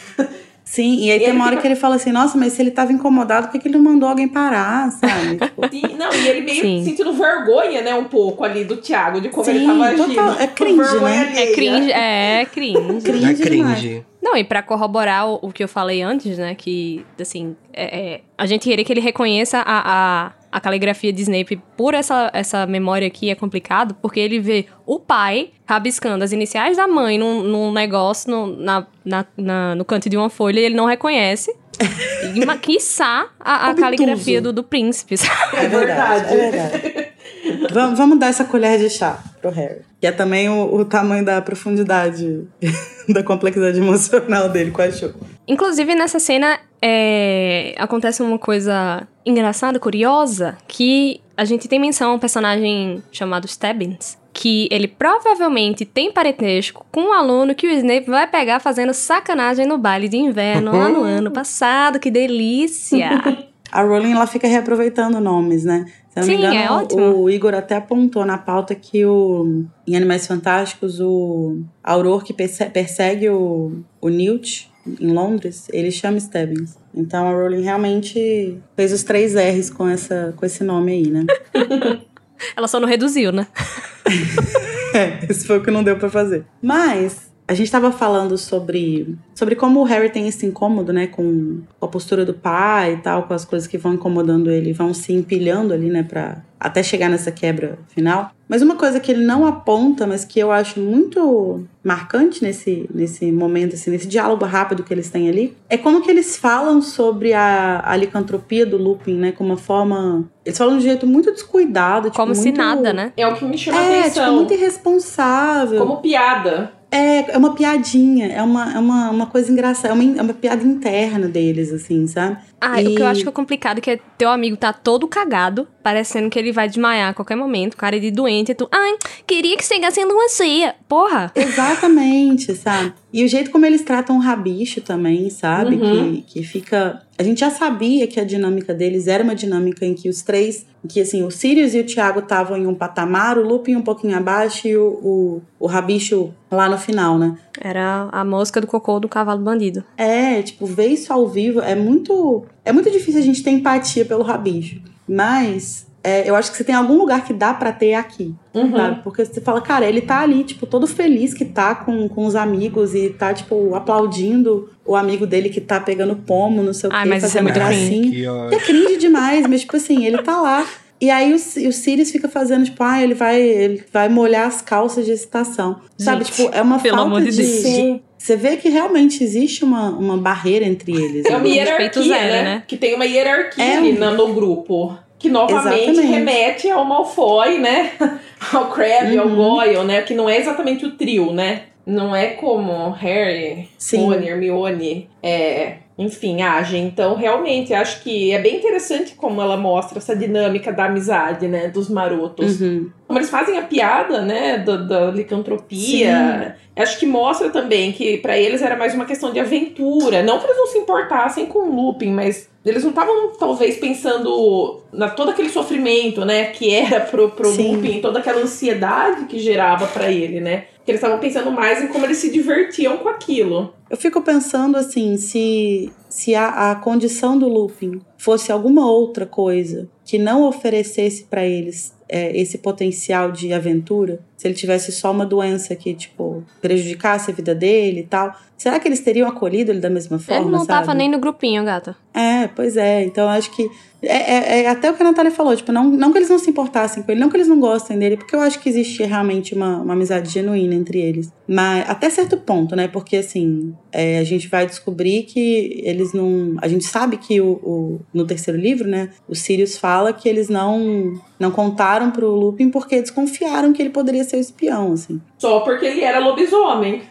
Sim, e aí E tem uma hora fica- que ele fala assim, nossa, mas se ele tava incomodado, por que, que ele não mandou alguém parar, sabe? Tipo, Sim, não, e ele meio Sim. sentindo vergonha, né, um pouco ali do Thiago, de como Sim, ele tava agindo. total. É cringe, né? alheia. É cringe, é cringe. Cringe é demais. cringe. Não, e pra corroborar o, o que eu falei antes, né? Que, assim, é- é, a gente querer que ele reconheça a, a, a caligrafia de Snape por essa, essa memória aqui é complicado, porque ele vê o pai rabiscando as iniciais da mãe num, num negócio, no, na, na, na- no canto de uma folha, e ele não reconhece. E, ma- quiçá, a, a caligrafia do, do príncipe, sabe? É verdade, é verdade. vamos, vamos dar essa colher de chá pro Harry. Que é também o, o tamanho da profundidade da complexidade emocional dele com a Cho. Inclusive, nessa cena, é, acontece uma coisa engraçada, curiosa, que a gente tem menção a um personagem chamado Stebbins, que ele provavelmente tem parentesco com um aluno que o Snape vai pegar fazendo sacanagem no baile de inverno lá no ano passado. Que delícia! A Rowling, ela fica reaproveitando nomes, né? Se não Sim, me engano, é ótimo. o Igor até apontou na pauta que o, em Animais Fantásticos, o Auror que perse- persegue o, o Newt em Londres, ele chama Stebbins. Então a Rowling realmente fez os três R's com, essa, com esse nome aí, né? Ela só não reduziu, né? É, esse foi o que não deu pra fazer. Mas a gente tava falando sobre, sobre como o Harry tem esse incômodo, né, com a postura do pai e tal, com as coisas que vão incomodando ele, vão se empilhando ali, né, pra até chegar nessa quebra final. Mas uma coisa que ele não aponta, mas que eu acho muito marcante nesse, nesse momento, assim, nesse diálogo rápido que eles têm ali, é como que eles falam sobre a, a licantropia do Lupin, né, como uma forma... Eles falam de um jeito muito descuidado, tipo, Como se muito- nada, né? É o que me chama a É, tipo, atenção. muito irresponsável. Como piada. É, é uma piadinha, é uma, é uma, uma coisa engraçada, é uma, é uma piada interna deles, assim, sabe? Ah, o que eu E- acho que é complicado é que teu amigo tá todo cagado, parecendo que ele vai desmaiar a qualquer momento, cara de doente, e tu, ai, queria que chegasse em lua cheia. Porra! Exatamente, sabe? E o jeito como eles tratam o rabicho também, sabe? Uhum. Que, que fica. A gente já sabia que a dinâmica deles era uma dinâmica em que os três. em que assim, o Sirius e o Thiago estavam em um patamar, o Lupin um pouquinho abaixo e o, o, o rabicho lá no final, né? Era a mosca do cocô do cavalo bandido. É, tipo, ver isso ao vivo é muito. É muito difícil a gente ter empatia pelo rabicho. Mas é, eu acho que você tem algum lugar que dá pra ter aqui. Uhum. Sabe? Porque você fala, cara, ele tá ali, tipo, todo feliz que tá com, com os amigos e tá, tipo, aplaudindo o amigo dele que tá pegando pomo, não sei o Ai, quê, mas isso é fazendo muito gracinha. Que ó- É cringe demais, mas, tipo assim, ele tá lá. E aí o, o Sirius fica fazendo, tipo, ah, ele vai, ele vai molhar as calças de excitação. Sabe? Gente, Tipo, é uma pelo falta amor de de. Você vê que realmente existe uma, uma barreira entre eles. É uma né? hierarquia, zero, né? né? Que tem uma hierarquia É ali um- na- no grupo. Que novamente Exatamente. remete ao Malfoy, né? ao Crabbe, ao Uhum. Goyle, né? Que não é exatamente o trio, né? Não é como Harry, Sim. Rony, Hermione, é, enfim, agem. Então, realmente, acho que é bem interessante como ela mostra essa dinâmica da amizade, né, dos marotos. Uhum. Como eles fazem a piada, né, da, da licantropia. Acho que mostra também que pra eles era mais uma questão de aventura. Não que eles não se importassem com o Lupin, mas eles não estavam, talvez, pensando na todo aquele sofrimento, né, que era pro, pro Sim. Lupin, toda aquela ansiedade que gerava pra ele, né. Que eles estavam pensando mais em como eles se divertiam com aquilo. Eu fico pensando assim, se, se a, a condição do Lupin fosse alguma outra coisa que não oferecesse pra eles é, esse potencial de aventura, se ele tivesse só uma doença que, tipo, prejudicasse a vida dele e tal, será que eles teriam acolhido ele da mesma forma? Ele não sabe? tava nem no grupinho, gata. É, pois é. Então eu acho que. É, é- é até o que a Natália falou, tipo, não, não que eles não se importassem com ele, não que eles não gostem dele, porque eu acho que existe realmente uma, uma amizade genuína entre eles. Mas até certo ponto, né? Porque assim, é, a gente vai descobrir que eles não. A gente sabe que o, o- no terceiro livro, né? O Sirius fala que eles não, não contaram pro Lupin porque desconfiaram que ele poderia ser espião, assim. Só porque ele era lobisomem.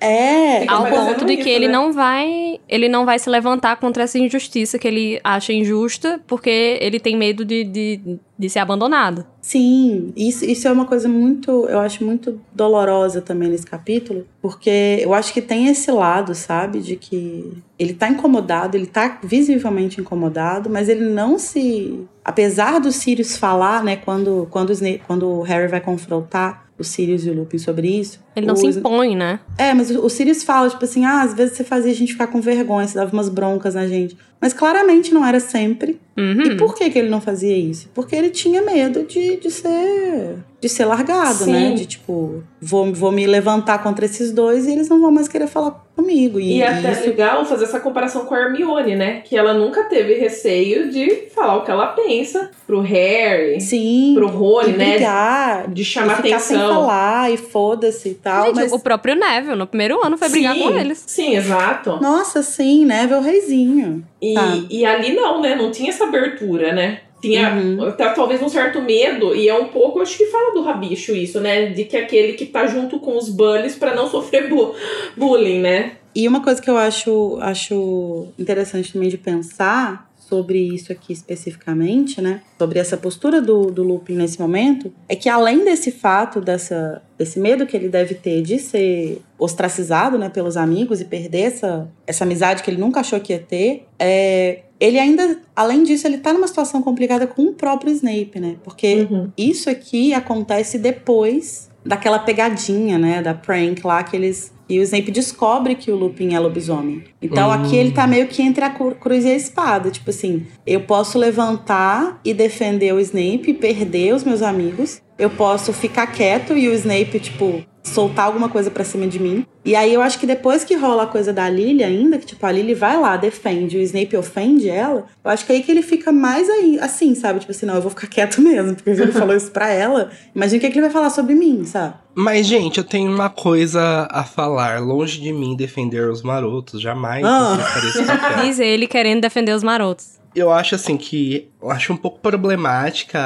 É. Ao ponto de isso, que ele né? não vai. Ele não vai se levantar contra essa injustiça que ele acha injusta, porque ele tem medo de, de, de ser abandonado. Sim, isso, isso é uma coisa muito, eu acho muito dolorosa também nesse capítulo, porque eu acho que tem esse lado, sabe, de que ele tá incomodado, ele tá visivelmente incomodado, mas ele não se. Apesar do Sirius falar, né, quando, quando, quando o Harry vai confrontar o Sirius e o Lupin sobre isso. Ele não o se impõe, né? é, mas o Sirius fala, tipo assim, ah, às vezes você fazia a gente ficar com vergonha, você dava umas broncas na gente. Mas claramente não era sempre. Uhum. E por que, que ele não fazia isso? Porque ele tinha medo de, de ser de ser largado, Sim. né? De tipo, vou, vou me levantar contra esses dois e eles não vão mais querer falar comigo. E, E, é até isso, legal fazer essa comparação com a Hermione, né? Que ela nunca teve receio de falar o que ela pensa pro Harry, sim, pro Rony, de né? brigar, De chamar de ficar sem atenção. falar e foda-se e tal. Gente, mas, o próprio Neville, no primeiro ano, foi brigar Sim, com eles. Sim, exato. nossa, sim? Ver o reizinho. E, Sabe? e ali não, né? Não tinha essa abertura, né? Tinha Uhum. até, talvez um certo medo, e é um pouco, acho que fala do rabicho isso, né? De que aquele que tá junto com os bullies pra não sofrer bu- bullying, né? E uma coisa que eu acho, acho interessante também de pensar sobre isso aqui especificamente, né? Sobre essa postura do, do Lupin nesse momento, é que além desse fato, dessa, desse medo que ele deve ter de ser ostracizado né, pelos amigos e perder essa, essa amizade que ele nunca achou que ia ter, é, ele ainda, além disso, ele tá numa situação complicada com o próprio Snape, né? Porque Uhum. isso aqui acontece depois daquela pegadinha, né? Da prank lá que eles. E o Snape descobre que o Lupin é lobisomem. Então Hum. aqui ele tá meio que entre a cru- cruz e a espada. Tipo assim, eu posso levantar e defender o Snape e perder os meus amigos. Eu posso ficar quieto e o Snape, tipo, soltar alguma coisa pra cima de mim. E aí eu acho que depois que rola a coisa da Lily ainda, que tipo, a Lily vai lá, defende, o Snape ofende ela, eu acho que aí que ele fica mais aí, assim, sabe? Tipo assim, não, eu vou ficar quieto mesmo, porque se ele falou isso pra ela, imagina o que, é que ele vai falar sobre mim, sabe? Mas, gente, eu tenho uma coisa a falar. Longe de mim defender os marotos, jamais. Ah. Diz ele querendo defender os marotos. Eu acho assim que. Eu acho um pouco problemática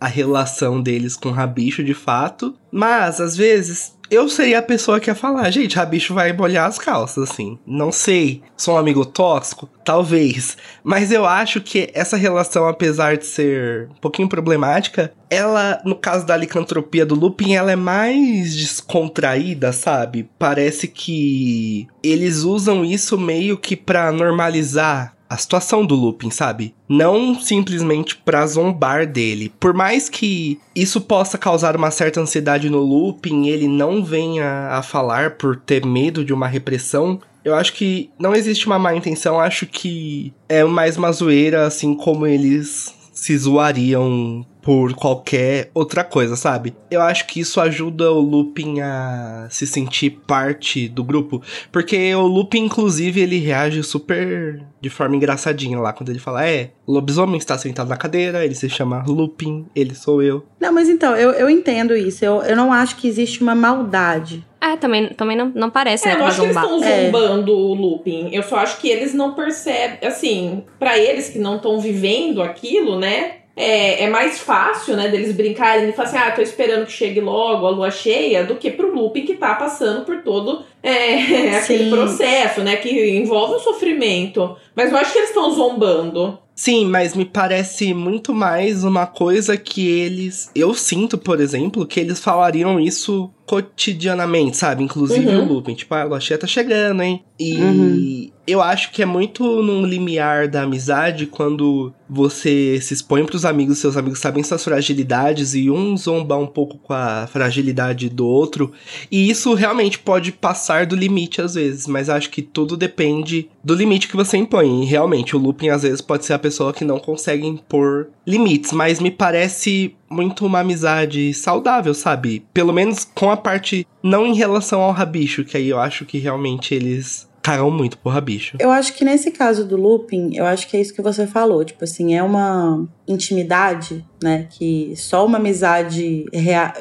a- relação deles com o Rabicho, de fato. Mas, às vezes, eu seria a pessoa que ia falar, gente, Rabicho vai molhar as calças, assim. Não sei. Sou um amigo tóxico? Talvez. Mas eu acho que essa relação, apesar de ser um pouquinho problemática, ela, no caso da licantropia do Lupin, ela é mais descontraída, sabe? Parece que eles usam isso meio que pra normalizar a situação do Lupin, sabe? Não simplesmente pra zombar dele. Por mais que isso possa causar uma certa ansiedade no Lupin, ele não venha a falar por ter medo de uma repressão. Eu acho que não existe uma má intenção, acho que é mais uma zoeira, assim como eles se zoariam por qualquer outra coisa, sabe? Eu acho que isso ajuda o Lupin a se sentir parte do grupo, porque o Lupin, inclusive, ele reage super de forma engraçadinha lá, quando ele fala, é, o lobisomem está sentado na cadeira, ele se chama Lupin, ele sou eu. Não, mas então, eu, eu entendo isso. Eu, eu não acho que existe uma maldade. É, também, também não, não parece, É, né, eu acho que eles estão É. zombando o Lupin. Eu só acho que eles não percebem. Assim, pra eles que não estão vivendo aquilo, né? é, é mais fácil, né, deles brincarem e falar assim, ah, tô esperando que chegue logo a lua cheia, do que pro Lupin que tá passando por todo é, aquele processo, né, que envolve um sofrimento. Mas eu acho que eles estão zombando. Sim, mas me parece muito mais uma coisa que eles. Eu sinto, por exemplo, que eles falariam isso cotidianamente, sabe? Inclusive Uhum. o Lupin. Tipo, ah, a Lua Cheia tá chegando, hein? E Uhum. eu acho que é muito num limiar da amizade quando você se expõe pros amigos, seus amigos sabem suas fragilidades e um zombar um pouco com a fragilidade do outro. E isso realmente pode passar do limite às vezes, mas acho que tudo depende do limite que você impõe. E realmente, o Lupin às vezes pode ser a pessoa que não consegue impor limites, mas me parece muito uma amizade saudável, sabe? Pelo menos com a parte não em relação ao Rabicho, que aí eu acho que realmente eles cagam muito pro Rabicho. Eu acho que nesse caso do Lupin, eu acho que é isso que você falou. Tipo assim, é uma intimidade, né? Que só uma amizade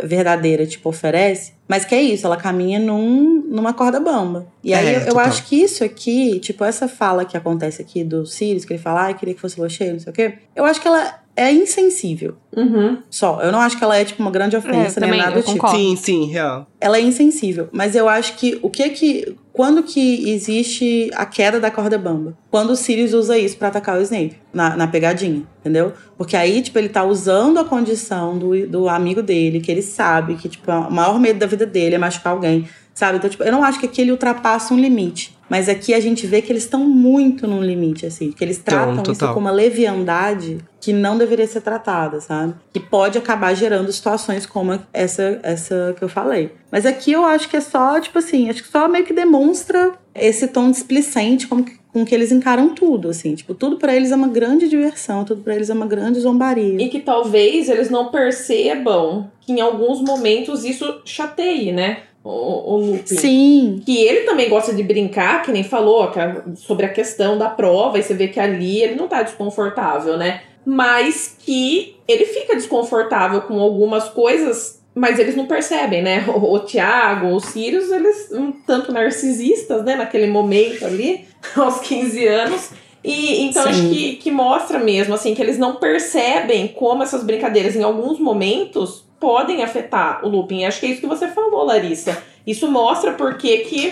verdadeira, tipo, oferece. Mas que é isso, ela caminha num, numa corda bamba. E aí É, eu, eu acho que isso aqui, tipo, essa fala que acontece aqui do Sirius, que ele fala, ah, queria que fosse lua cheia, não sei o quê. Eu acho que ela é insensível. Uhum. Só. Eu não acho que ela é, tipo, uma grande ofensa, nem também, nada tipo. concordo. Sim, sim, real. ela é insensível. Mas eu acho que o que que. Quando que existe a queda da corda bamba? Quando o Sirius usa isso pra atacar o Snape, na, na pegadinha, entendeu? Porque aí, tipo, ele tá usando a condição do, do amigo dele, que ele sabe que, tipo, o maior medo da vida dele é machucar alguém, sabe? Então, tipo, eu não acho que aqui ele ultrapassa um limite. Mas aqui a gente vê que eles estão muito num limite, assim. Que eles tratam isso total. com uma leviandade que não deveria ser tratada, sabe? Que pode acabar gerando situações como essa, essa que eu falei. Mas aqui eu acho que é só, tipo assim, acho que só meio que demonstra esse tom displicente como que, com que eles encaram tudo, assim. Tipo, tudo pra eles é uma grande diversão, tudo pra eles é uma grande zombaria. E que talvez eles não percebam que em alguns momentos isso chateie, né? O, o Lupin. Sim, Que ele também gosta de brincar, que nem falou, sobre a questão da prova, e você vê que ali ele não tá desconfortável, né? Mas que ele fica desconfortável com algumas coisas, mas eles não percebem, né? O, o Tiago, os Sirius, eles um tanto narcisistas, né? Naquele momento ali, aos 15 anos. E então Sim. acho que, que mostra mesmo, assim, que eles não percebem como essas brincadeiras, em alguns momentos, podem afetar o Lupin. Acho que é isso que você falou, Larissa. Isso mostra porque que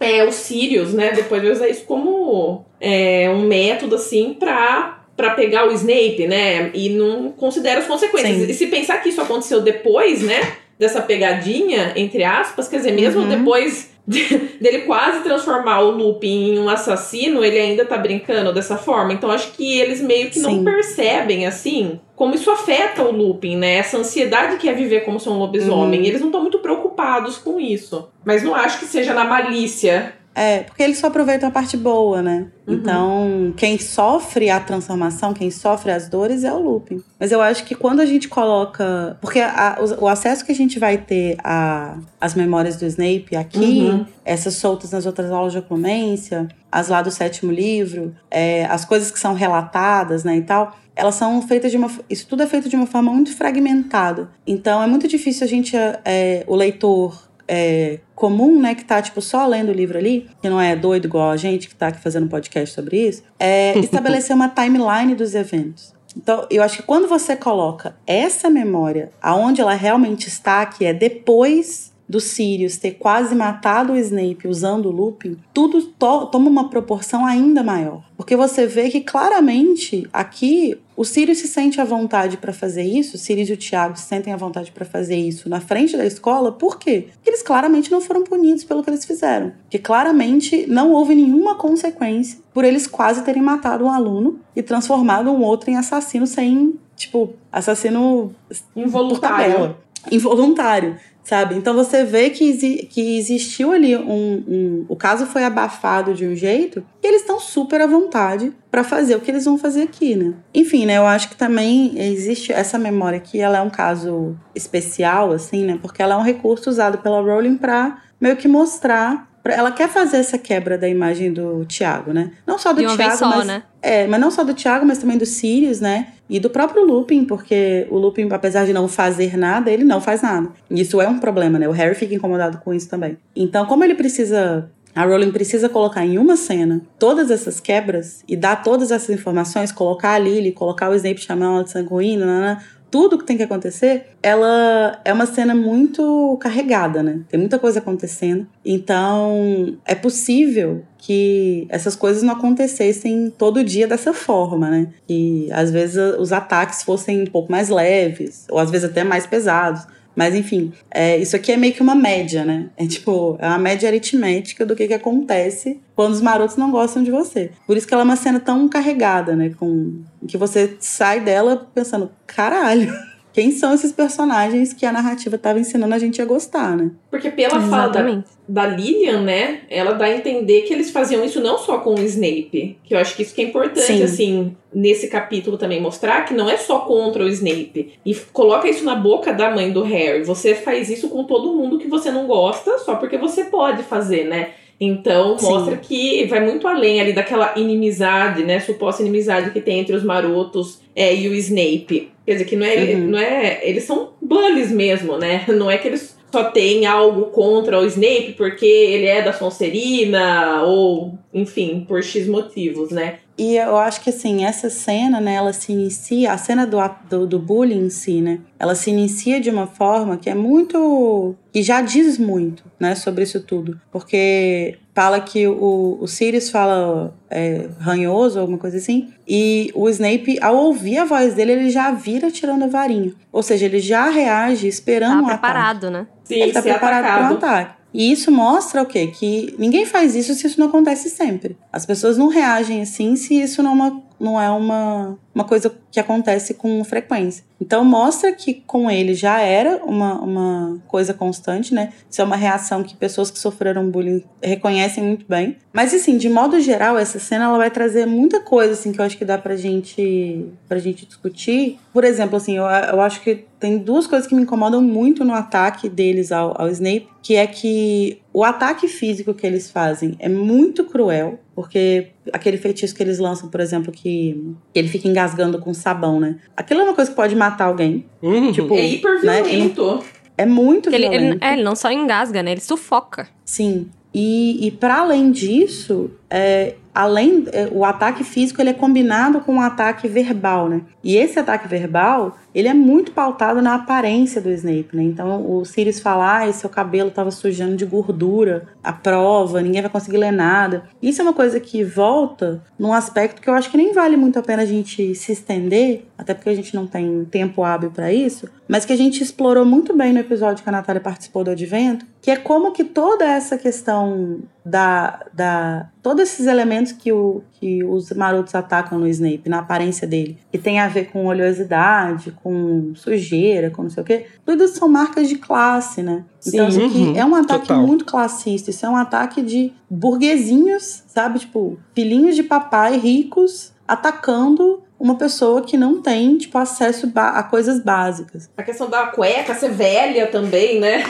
é, os Sirius, né, depois vai usar isso como é, um método, assim, pra, pra pegar o Snape, né, e não considera as consequências. Sim. E se pensar que isso aconteceu depois, né, dessa pegadinha, entre aspas, quer dizer, mesmo Uhum. depois de- dele quase transformar o Lupin em um assassino, ele ainda tá brincando dessa forma. Então acho que eles meio que não Sim. percebem, assim, como isso afeta o Lupin, né? Essa ansiedade que é viver como ser um lobisomem. Uhum. Eles não estão muito preocupados com isso. Mas não acho que seja na malícia. É, porque eles só aproveitam a parte boa, né? Uhum. Então, quem sofre a transformação, quem sofre as dores é o Lupin. Mas eu acho que quando a gente coloca. Porque a- o, o acesso que a gente vai ter às memórias do Snape aqui, Uhum. essas soltas nas outras aulas de oclumência, as lá do sétimo livro, é, as coisas que são relatadas, né, e tal. Elas são feitas de uma. Isso tudo é feito de uma forma muito fragmentada. Então é muito difícil a gente, é, o leitor é, comum, né, que tá, tipo, só lendo o livro ali, que não é doido igual a gente que tá aqui fazendo um podcast sobre isso, é estabelecer uma timeline dos eventos. Então, eu acho que quando você coloca essa memória aonde ela realmente está, que é depois do Sirius ter quase matado o Snape usando o Lupin, tudo to- toma uma proporção ainda maior. Porque você vê que claramente aqui o Sirius se sente à vontade para fazer isso, o Sirius e o Tiago se sentem à vontade para fazer isso na frente da escola, por quê? Porque eles claramente não foram punidos pelo que eles fizeram. Que claramente não houve nenhuma consequência por eles quase terem matado um aluno e transformado um outro em assassino sem, tipo, assassino Involuntário. Involuntário, sabe? Então você vê que, que existiu ali um, um- O caso foi abafado de um jeito que eles estão super à vontade pra fazer o que eles vão fazer aqui, né? Enfim, né? Eu acho que também existe essa memória aqui, ela é um caso especial, assim, né? Porque ela é um recurso usado pela Rowling pra meio que mostrar. Ela quer fazer essa quebra da imagem do Tiago, né? Não só do De uma Tiago, só, mas né? é, mas não só do Thiago, mas também do Sirius, né? E do próprio Lupin, porque o Lupin, apesar de não fazer nada, ele não faz nada. Isso é um problema, né? O Harry fica incomodado com isso também. Então, como ele precisa A Rowling precisa colocar em uma cena todas essas quebras e dar todas essas informações, colocar a Lily, colocar o Snape chamando ela de sanguíneo, nanana, tudo que tem que acontecer, ela é uma cena muito carregada, né? Tem muita coisa acontecendo. Então, é possível que essas coisas não acontecessem todo dia dessa forma, né? Que às vezes os ataques fossem um pouco mais leves, ou às vezes até mais pesados. Mas enfim, é, isso aqui é meio que uma média, né? É tipo, é uma média aritmética do que, que acontece quando os marotos não gostam de você. Por isso que ela é uma cena tão carregada, né? Com, que você sai dela pensando, caralho, quem são esses personagens que a narrativa estava ensinando a gente a gostar, né? Porque pela fala da, da Lilian, né, ela dá a entender que eles faziam isso não só com o Snape, que eu acho que isso que é importante, Sim. assim, nesse capítulo também mostrar que não é só contra o Snape. E coloca isso na boca da mãe do Harry. Você faz isso com todo mundo que você não gosta, só porque você pode fazer, né? Então Sim. mostra que vai muito além ali daquela inimizade, né? Suposta inimizade que tem entre os marotos é, e o Snape. Quer dizer, que não é, Uhum. não é. Eles são bullies mesmo, né? Não é que eles só têm algo contra o Snape porque ele é da Sonserina, ou, enfim, por X motivos, né? E eu acho que assim, essa cena, né, ela se inicia, a cena do, do, do bullying em si, né? Ela se inicia de uma forma que é muito. que já diz muito, né, sobre isso tudo. Porque fala que o, o Sirius fala é, ranhoso, alguma coisa assim, e o Snape, ao ouvir a voz dele, ele já vira tirando a varinha. Ou seja, ele já reage esperando Tá um ataque. preparado, né? Sim, Ele tá preparado para um ataque. E isso mostra o quê? Que ninguém faz isso se isso não acontece sempre. As pessoas não reagem assim se isso não é uma, não é uma, uma coisa que acontece com frequência. Então mostra que com ele já era uma, uma coisa constante, né? Isso é uma reação que pessoas que sofreram bullying reconhecem muito bem. Mas assim, de modo geral, essa cena ela vai trazer muita coisa assim que eu acho que dá pra gente pra gente discutir. Por exemplo, assim, eu, eu acho que tem duas coisas que me incomodam muito no ataque deles ao, ao Snape, que é que o ataque físico que eles fazem é muito cruel, porque aquele feitiço que eles lançam, por exemplo, que, que ele fica engasgando com sabão, né? Aquilo é uma coisa que pode matar alguém. Uhum. Tipo, É hiper né? violento. É muito Ele, ele, violento. é, ele não só engasga, né? Ele sufoca. Sim. E, e para além disso, é, além é, o ataque físico ele é combinado com o ataque verbal, né? E esse ataque verbal ele é muito pautado na aparência do Snape, né? Então o Sirius fala, ah, seu cabelo estava sujando de gordura, a prova, ninguém vai conseguir ler nada. Isso é uma coisa que volta num aspecto que eu acho que nem vale muito a pena a gente se estender, até porque a gente não tem tempo hábil para isso, mas que a gente explorou muito bem no episódio que a Natália participou do Advento, que é como que toda essa questão da, da todos esses elementos que, o, que os marotos atacam no Snape, na aparência dele, que tem a ver com oleosidade, com sujeira, com não sei o quê, tudo são marcas de classe, né? Então, Sim. isso aqui Uhum, é um ataque total. muito classista, isso é um ataque de burguesinhos, sabe? Tipo, filhinhos de papai ricos atacando uma pessoa que não tem, tipo, acesso a coisas básicas. A questão da cueca ser velha também, né?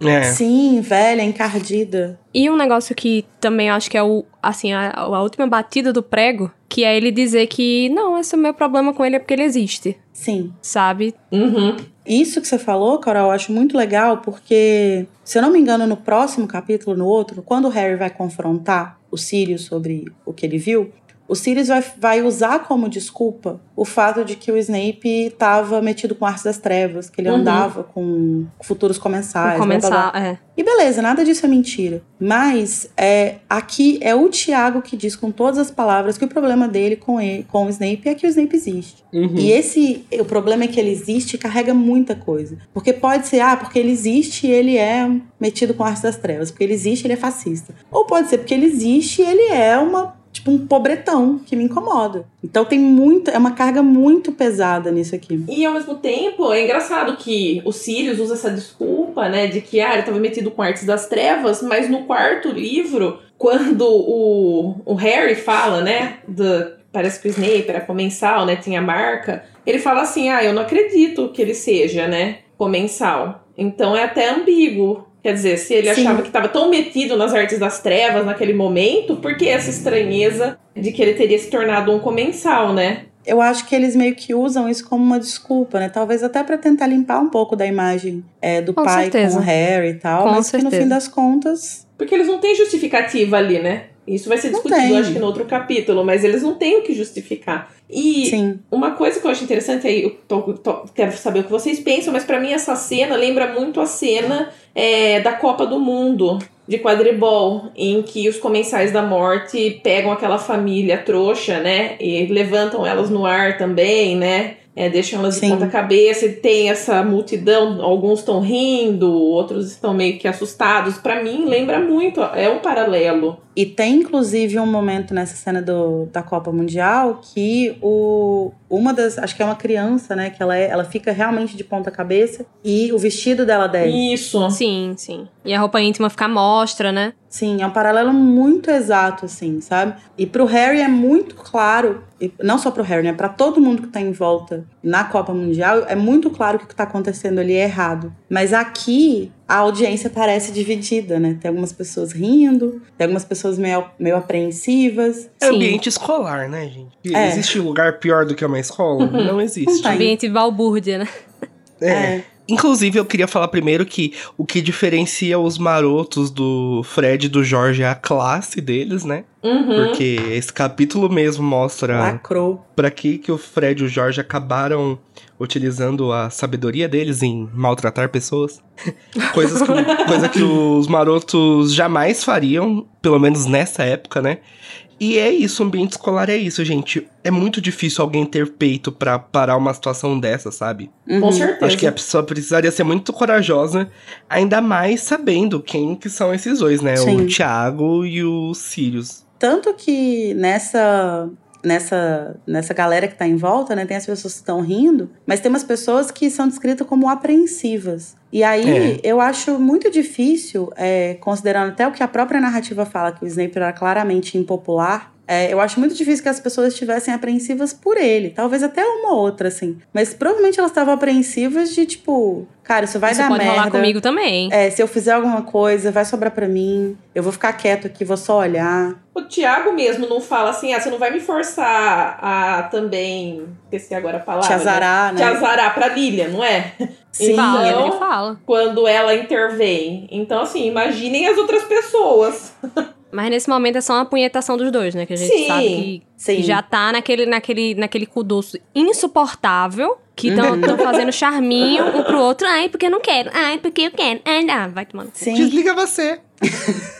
É. Sim, velha, encardida. E um negócio que também acho que é o, assim, a, a última batida do prego, que é ele dizer que não, esse é o meu problema com ele é porque ele existe, Sim. sabe? Uhum. Isso que você falou, Carol, eu acho muito legal, porque, se eu não me engano, no próximo capítulo, no outro, quando o Harry vai confrontar o Sirius sobre o que ele viu, o Sirius vai, vai usar como desculpa o fato de que o Snape estava metido com artes das trevas, que ele Uhum. andava com futuros comensais. O blá, blá, blá. comensal, é. E beleza, nada disso é mentira. Mas é, aqui é o Tiago que diz com todas as palavras que o problema dele com, ele, com o Snape é que o Snape existe. Uhum. E esse, o problema é que ele existe e carrega muita coisa. Porque pode ser, ah, porque ele existe e ele é metido com artes das trevas. Porque ele existe e ele é fascista. Ou pode ser porque ele existe e ele é uma, tipo, um pobretão que me incomoda. Então tem muita, é uma carga muito pesada nisso aqui. E ao mesmo tempo, é engraçado que o Sirius usa essa desculpa, né, de que ah, ele estava metido com artes das trevas, mas no quarto livro, quando o, o Harry fala, né, do, parece que o Snape era comensal, né, tinha marca, ele fala assim, ah, eu não acredito que ele seja, né, comensal. Então é até ambíguo. Quer dizer, se ele Sim. achava que estava tão metido nas artes das trevas naquele momento, por que essa estranheza de que ele teria se tornado um comensal, né? eu acho que eles meio que usam isso como uma desculpa, né? Talvez até para tentar limpar um pouco da imagem é, do Com pai certeza. com o Harry e tal, Com mas que no certeza. fim das contas. Porque eles não têm justificativa ali, né? Isso vai ser discutido, acho que no outro capítulo, mas eles não têm o que justificar. E Sim. uma coisa que eu acho interessante aí, eu tô- tô- quero saber o que vocês pensam, mas pra mim essa cena lembra muito a cena é, da Copa do Mundo de quadribol, em que os comensais da morte pegam aquela família trouxa, né? E levantam elas no ar também, né? É, deixam elas de Sim. ponta cabeça e tem essa multidão, alguns estão rindo, outros estão meio que assustados. Pra mim, lembra muito, é um paralelo. E tem inclusive um momento nessa cena do, da Copa Mundial que o uma das, acho que é uma criança, né, que ela é, ela fica realmente de ponta cabeça e o vestido dela desce. Isso. Sim, sim. E a roupa íntima fica à mostra, né? Sim, é um paralelo muito exato, assim, sabe? E pro Harry é muito claro, e não só pro Harry, né? Pra todo mundo que tá em volta na Copa Mundial, é muito claro que o que tá acontecendo ali é errado. Mas aqui a audiência parece dividida, né? Tem algumas pessoas rindo, tem algumas pessoas meio, meio apreensivas. É Sim. ambiente escolar, né, gente? É. Existe lugar pior do que uma escola? Não existe. Não tem. Ambiente balbúrdia, né? É. Inclusive, eu queria falar primeiro que o que diferencia os marotos do Fred e do Jorge é a classe deles, né? Uhum. Porque esse capítulo mesmo mostra Lacrou. pra que que o Fred e o Jorge acabaram utilizando a sabedoria deles em maltratar pessoas. Coisas que, coisa que os marotos jamais fariam, pelo menos nessa época, né? E é isso, o ambiente escolar é isso, gente. É muito difícil alguém ter peito pra parar uma situação dessa, sabe? Com Uhum. certeza. Acho que a pessoa precisaria ser muito corajosa, ainda mais sabendo quem que são esses dois, né? Sim. O Thiago e o Sirius. Tanto que nessa nessa nessa galera que tá em volta, né, tem as pessoas que estão rindo, mas tem umas pessoas que são descritas como apreensivas. E aí eu acho muito difícil, é, considerando até o que a própria narrativa fala, que o Snape era claramente impopular. É, eu acho muito difícil que as pessoas estivessem apreensivas por ele. Talvez até uma ou outra, assim. Mas provavelmente elas estavam apreensivas de tipo, cara, isso vai Isso dar pode merda. rolar comigo também. É, se eu fizer alguma coisa, vai sobrar pra mim. Eu vou ficar quieto aqui, vou só olhar. O Thiago mesmo não fala assim, ah, você não vai me forçar a também, esqueci agora a palavra. Te azarar, Te né? azarar pra Lilia, não é? Sim, fala, Então- ele fala. Quando ela intervém. Então, assim, imaginem as outras pessoas. Mas nesse momento é só uma punhetação dos dois, né? Que a gente Sim, sabe que, sim. já tá naquele, naquele, naquele cu doce insuportável. Que estão Uhum. fazendo charminho um pro outro. Ai, porque eu não quero. Ai, porque eu quero. Ai, não, vai tomando. Sim. Desliga você.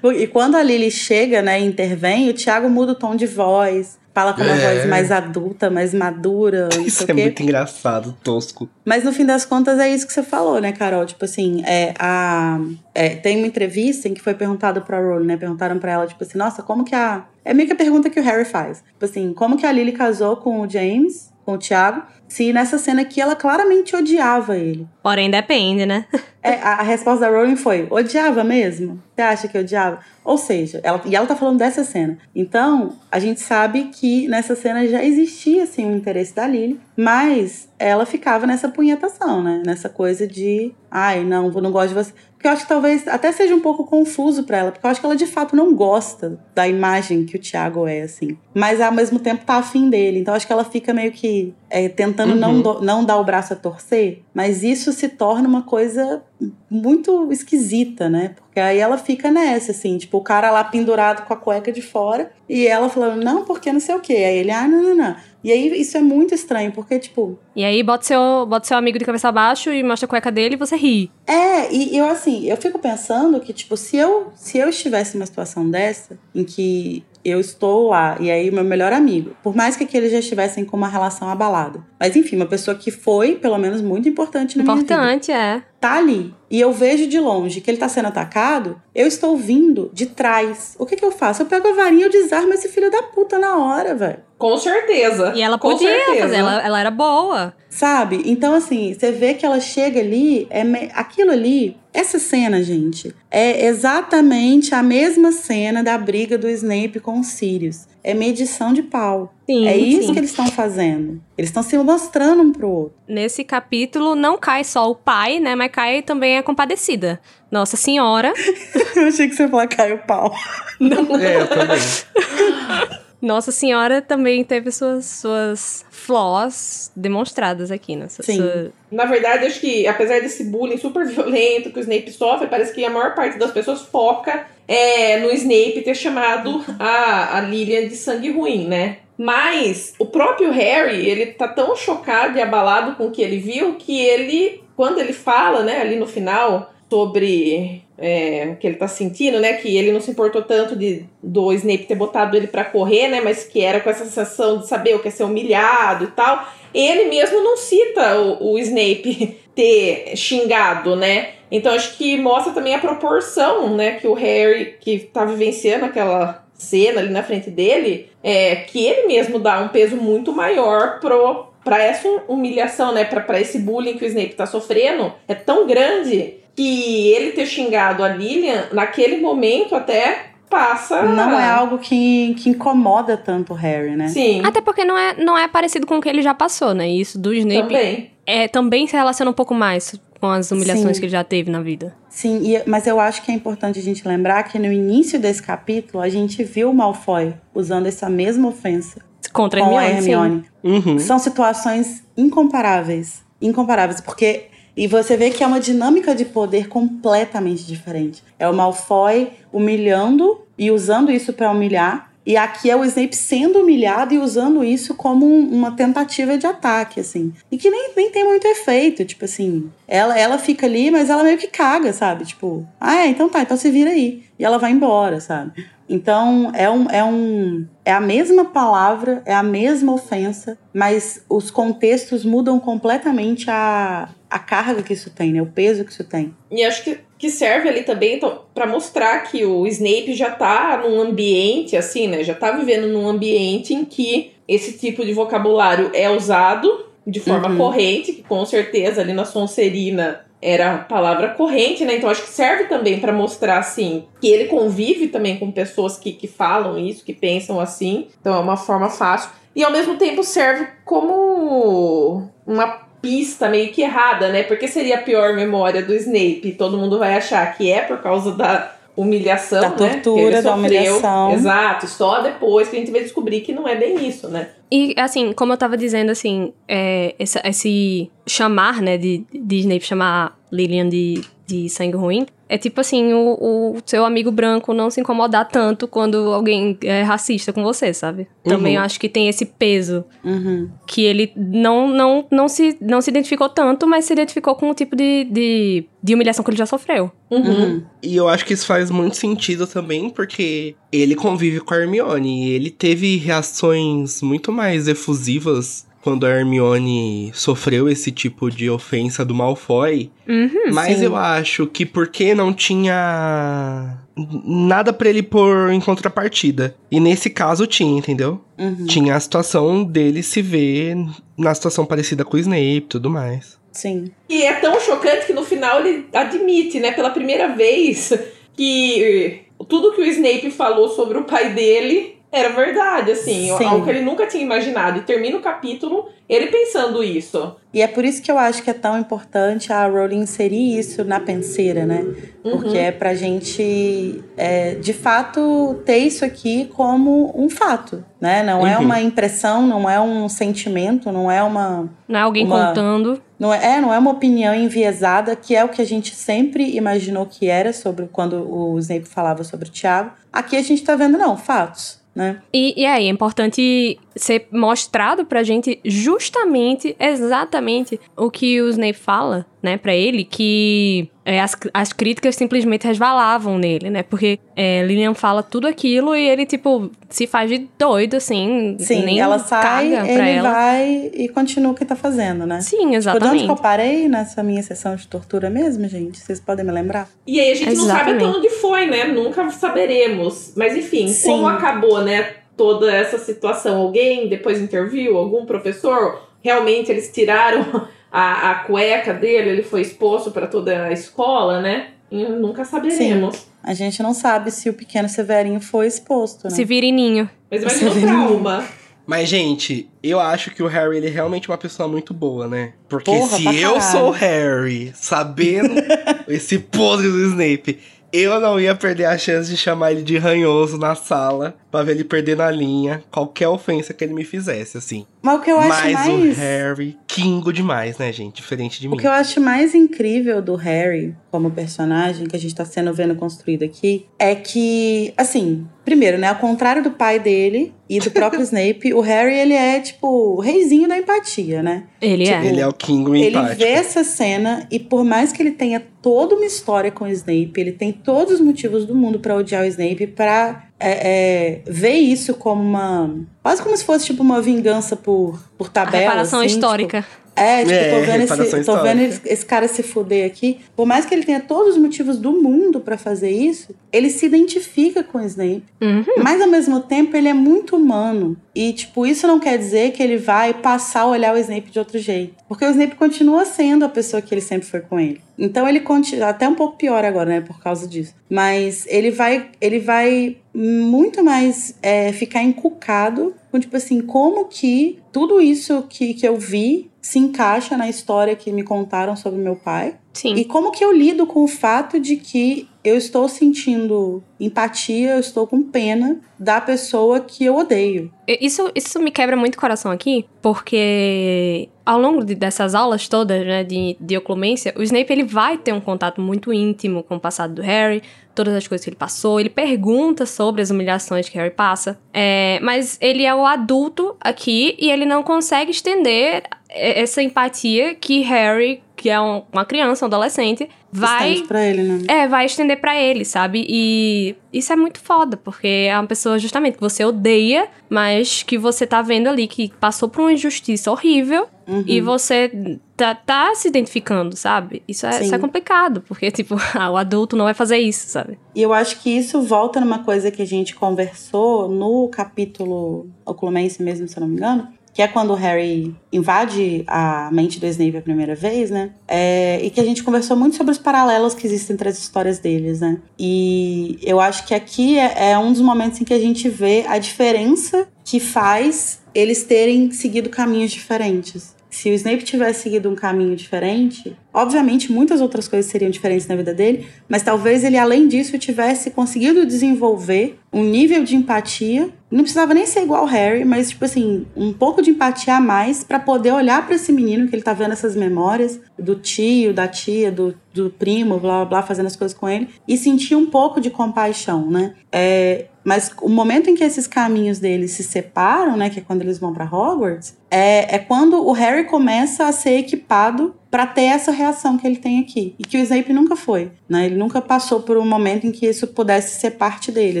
E quando a Lily chega, né, e intervém, o Thiago muda o tom de voz, fala com uma É. voz mais adulta, mais madura, Isso é muito engraçado, tosco. Mas no fim das contas é isso que você falou, né, Carol? Tipo assim, é, a, é, tem uma entrevista em que foi perguntado pra Rowling, né? Perguntaram pra ela, tipo assim, nossa, como que a. É meio que a pergunta que o Harry faz. Tipo assim, como que a Lily casou com o James, com o Thiago, se nessa cena aqui ela claramente odiava ele. Porém, depende, né? É, a, a resposta da Rowling foi: odiava mesmo? Você acha que odiava? Ou seja, ela, e ela tá falando dessa cena. Então, a gente sabe que nessa cena já existia, assim, o interesse da Lily, mas ela ficava nessa punhetação, né? Nessa coisa de, ai, não, eu não gosto de você. Porque eu acho que talvez até seja um pouco confuso pra ela, porque eu acho que ela de fato não gosta da imagem que o Thiago é, assim. Mas ao mesmo tempo tá afim dele. Então acho que ela fica meio que é, tentando não, Uhum. do- não dar o braço a torcer, mas isso se torna uma coisa muito esquisita, né? Porque aí ela fica nessa, assim, tipo, o cara lá pendurado com a cueca de fora e ela falando, não, porque não sei o quê. Aí ele, ah, não, não, não. E aí isso é muito estranho, porque, tipo, E aí bota seu, bota seu amigo de cabeça abaixo e mostra a cueca dele e você ri. É, e eu assim, eu fico pensando que, tipo, se eu, se eu estivesse numa situação dessa, em que eu estou lá, e aí meu melhor amigo, por mais que aqueles já estivessem com uma relação abalada, mas enfim, uma pessoa que foi, pelo menos, muito importante na minha vida, Importante, é. tá ali, e eu vejo de longe que ele tá sendo atacado, eu estou vindo de trás. O que que eu faço? Eu pego a varinha e eu desarmo esse filho da puta na hora, velho. Com certeza. E ela Com podia certeza. fazer, ela, ela era boa. Sabe? Então, assim, você vê que ela chega ali, é me- aquilo ali, essa cena, gente, é exatamente a mesma cena da briga do Snape com o Sirius. É medição de pau. Sim, é isso sim. que eles estão fazendo. Eles estão se mostrando um pro outro. Nesse capítulo não cai só o pai, né? Mas cai também a compadecida. Nossa Senhora. Eu achei que você ia falar caiu o pau. É, eu também. Nossa Senhora também teve suas, suas flaws demonstradas aqui, né? Sua- Sim. sua- Na verdade, acho que apesar desse bullying super violento que o Snape sofre, parece que a maior parte das pessoas foca é, no Snape ter chamado a, a Lilian de sangue ruim, né? Mas o próprio Harry, ele tá tão chocado e abalado com o que ele viu que ele, quando ele fala, né, ali no final, sobre é, o que ele tá sentindo, né? Que ele não se importou tanto de do Snape ter botado ele pra correr, né? Mas que era com essa sensação de saber o que é ser humilhado e tal. Ele mesmo não cita o, o Snape ter xingado, né? Então acho que mostra também a proporção, né? Que o Harry, que tá vivenciando aquela cena ali na frente dele, é que ele mesmo dá um peso muito maior pro para essa humilhação, né, para esse bullying que o Snape tá sofrendo, é tão grande que ele ter xingado a Lilian naquele momento até passa Não é algo que, que incomoda tanto o Harry, né? Sim. Até porque não é, não é parecido com o que ele já passou, né? E Isso do Snape Também. é, também se relaciona um pouco mais com as humilhações Sim. que ele já teve na vida. Sim, e- mas eu acho que é importante a gente lembrar que no início desse capítulo a gente viu o Malfoy usando essa mesma ofensa Contra a Hermione, sim. Hermione. Uhum. São situações incomparáveis. Incomparáveis, porque. E você vê que é uma dinâmica de poder completamente diferente. É o Malfoy humilhando e usando isso pra humilhar. E aqui é o Snape sendo humilhado e usando isso como um- uma tentativa de ataque, assim. E que nem, nem tem muito efeito. Tipo assim, ela, ela fica ali, mas ela meio que caga, sabe? Tipo, ah, é, então tá, então se vira aí. E ela vai embora, sabe? Então, é, um, é, um, é a mesma palavra, é a mesma ofensa, mas os contextos mudam completamente a, a carga que isso tem, né? O peso que isso tem. E acho que, que serve ali também então, para mostrar que o Snape já tá num ambiente assim, né? Já tá vivendo num ambiente em que esse tipo de vocabulário é usado de forma Uhum. corrente, que com certeza ali na Sonserina era a palavra corrente, né? Então acho que serve também para mostrar assim que ele convive também com pessoas que, que falam isso, que pensam assim. Então é uma forma fácil. E ao mesmo tempo serve como uma pista meio que errada, né? Porque seria a pior memória do Snape. Todo mundo vai achar que é por causa da humilhação, Da né? tortura, da humilhação. Exato. Só depois que a gente vai descobrir que não é bem isso, né? E, assim, como eu tava dizendo, assim, é, esse, esse chamar, né, de, de Snape chamar Lilian de, de sangue ruim, é tipo assim, o, o seu amigo branco não se incomodar tanto quando alguém é racista com você, sabe? Também Uhum. eu acho que tem esse peso Uhum. que ele não, não, não, se, não se identificou tanto, mas se identificou com o tipo de, de, de humilhação que ele já sofreu. Uhum. Uhum. E eu acho que isso faz muito sentido também, porque ele convive com a Hermione. E ele teve reações muito mais efusivas quando a Hermione sofreu esse tipo de ofensa do Malfoy. Uhum. Mas sim. eu acho que porque não tinha nada pra ele pôr em contrapartida. E nesse caso tinha, entendeu? Uhum. Tinha a situação dele se ver na situação parecida com o Snape e tudo mais. Sim. E é tão chocante que no final ele admite, né, pela primeira vez, que tudo que o Snape falou sobre o pai dele era verdade, assim, Sim. algo que ele nunca tinha imaginado. E termina o capítulo ele pensando isso. E é por isso que eu acho que é tão importante a Rowling inserir isso na penseira, né? Porque Uhum. é pra gente, é, de fato, ter isso aqui como um fato, né? Não é Uhum. uma impressão, não é um sentimento, não é uma... Não é alguém Uma- contando. Não é, é, não é uma opinião enviesada, que é o que a gente sempre imaginou que era sobre quando o Snape falava sobre o Tiago. Aqui a gente tá vendo, não, fatos, né? E, e aí, é importante ser mostrado pra gente justamente, exatamente o que o Snape fala, né, pra ele, que é, as, as críticas simplesmente resvalavam nele, né, porque é, Lilian fala tudo aquilo e ele, tipo, se faz de doido, assim, Sim, nem ela sai, caga pra ele ela. vai e continua o que tá fazendo, né? Sim, Tipo, de onde exatamente. que eu parei nessa minha sessão de tortura mesmo, gente? Vocês podem me lembrar? E aí a gente não sabe Exatamente. até onde foi, né? Nunca saberemos. Mas enfim, Sim. como acabou, né? Toda essa situação. Alguém depois interviu, algum professor? Realmente eles tiraram a, a cueca dele, ele foi exposto para toda a escola, né? E nunca saberemos. A gente não sabe se o pequeno Severinho foi exposto, né? Se vire ninho. Mas imagina o trauma. Mas, gente, eu acho que o Harry, ele é realmente uma pessoa muito boa, né? Porque Porra, se eu caralho. sou o Harry, sabendo esse podre do Snape, eu não ia perder a chance de chamar ele de ranhoso na sala pra ver ele perdendo a linha, qualquer ofensa que ele me fizesse, assim. Mas o que eu acho Mas mais. o Harry, kingo demais, né, gente? Diferente de O mim. que eu acho mais incrível do Harry como personagem, que a gente tá sendo vendo construído aqui, é que, assim, primeiro, né, ao contrário do pai dele e do próprio Snape, o Harry, ele é, tipo, o reizinho da empatia, né? Ele é. Ele é o kingo Ele empático. vê essa cena e por mais que ele tenha toda uma história com o Snape, ele tem todos os motivos do mundo pra odiar o Snape, pra é, é, ver isso como uma... Quase como se fosse, tipo, uma vingança por, por A tabela. reparação assim, tipo, histórica. É, tipo, É, tô vendo, reparação esse, tô vendo esse, esse cara se fuder aqui. Por mais que ele tenha todos os motivos do mundo pra fazer isso, ele se identifica com o Snape. Uhum. Mas ao mesmo tempo ele é muito humano. E, tipo, isso não quer dizer que ele vai passar a olhar o Snape de outro jeito. Porque o Snape continua sendo a pessoa que ele sempre foi com ele. Então ele continua. Até um pouco pior agora, né? Por causa disso. Mas ele vai. Ele vai muito mais é, ficar encucado com, tipo assim, como que tudo isso que, que eu vi se encaixa na história que me contaram sobre meu pai. Sim. E como que eu lido com o fato de que eu estou sentindo empatia, eu estou com pena da pessoa que eu odeio. Isso, isso me quebra muito o coração aqui, porque ao longo de- dessas aulas todas, né, de, de oclumência, o Snape ele vai ter um contato muito íntimo com o passado do Harry, todas as coisas que ele passou, ele pergunta sobre as humilhações que Harry passa, é, mas ele é o adulto aqui e ele não consegue estender essa empatia que Harry, que é um- uma criança, um adolescente, vai Estende pra ele, né? é, vai estender pra ele, sabe? E isso é muito foda, porque é uma pessoa justamente que você odeia, mas que você tá vendo ali que passou por uma injustiça horrível Uhum. e você tá, tá se identificando, sabe? Isso é, isso é complicado, porque, tipo, ah, o adulto não vai fazer isso, sabe? E eu acho que isso volta numa coisa que a gente conversou no capítulo Oclumense mesmo, se eu não me engano. Que é quando o Harry invade a mente do Snape a primeira vez, né? É, e que a gente conversou muito sobre os paralelos que existem entre as histórias deles, né? E eu acho que aqui é, é um dos momentos em que a gente vê a diferença que faz eles terem seguido caminhos diferentes. Se o Snape tivesse seguido um caminho diferente, obviamente muitas outras coisas seriam diferentes na vida dele, mas talvez ele, além disso, tivesse conseguido desenvolver um nível de empatia. Não precisava nem ser igual ao Harry, mas, tipo assim, um pouco de empatia a mais pra poder olhar pra esse menino que ele tá vendo essas memórias do tio, da tia, do, do primo, blá blá blá, fazendo as coisas com ele, e sentir um pouco de compaixão, né? É, mas o momento em que esses caminhos deles se separam, né, que é quando eles vão pra Hogwarts, é, é quando o Harry começa a ser equipado pra ter essa reação que ele tem aqui. E que o Snape nunca foi, né? Ele nunca passou por um momento em que isso pudesse ser parte dele,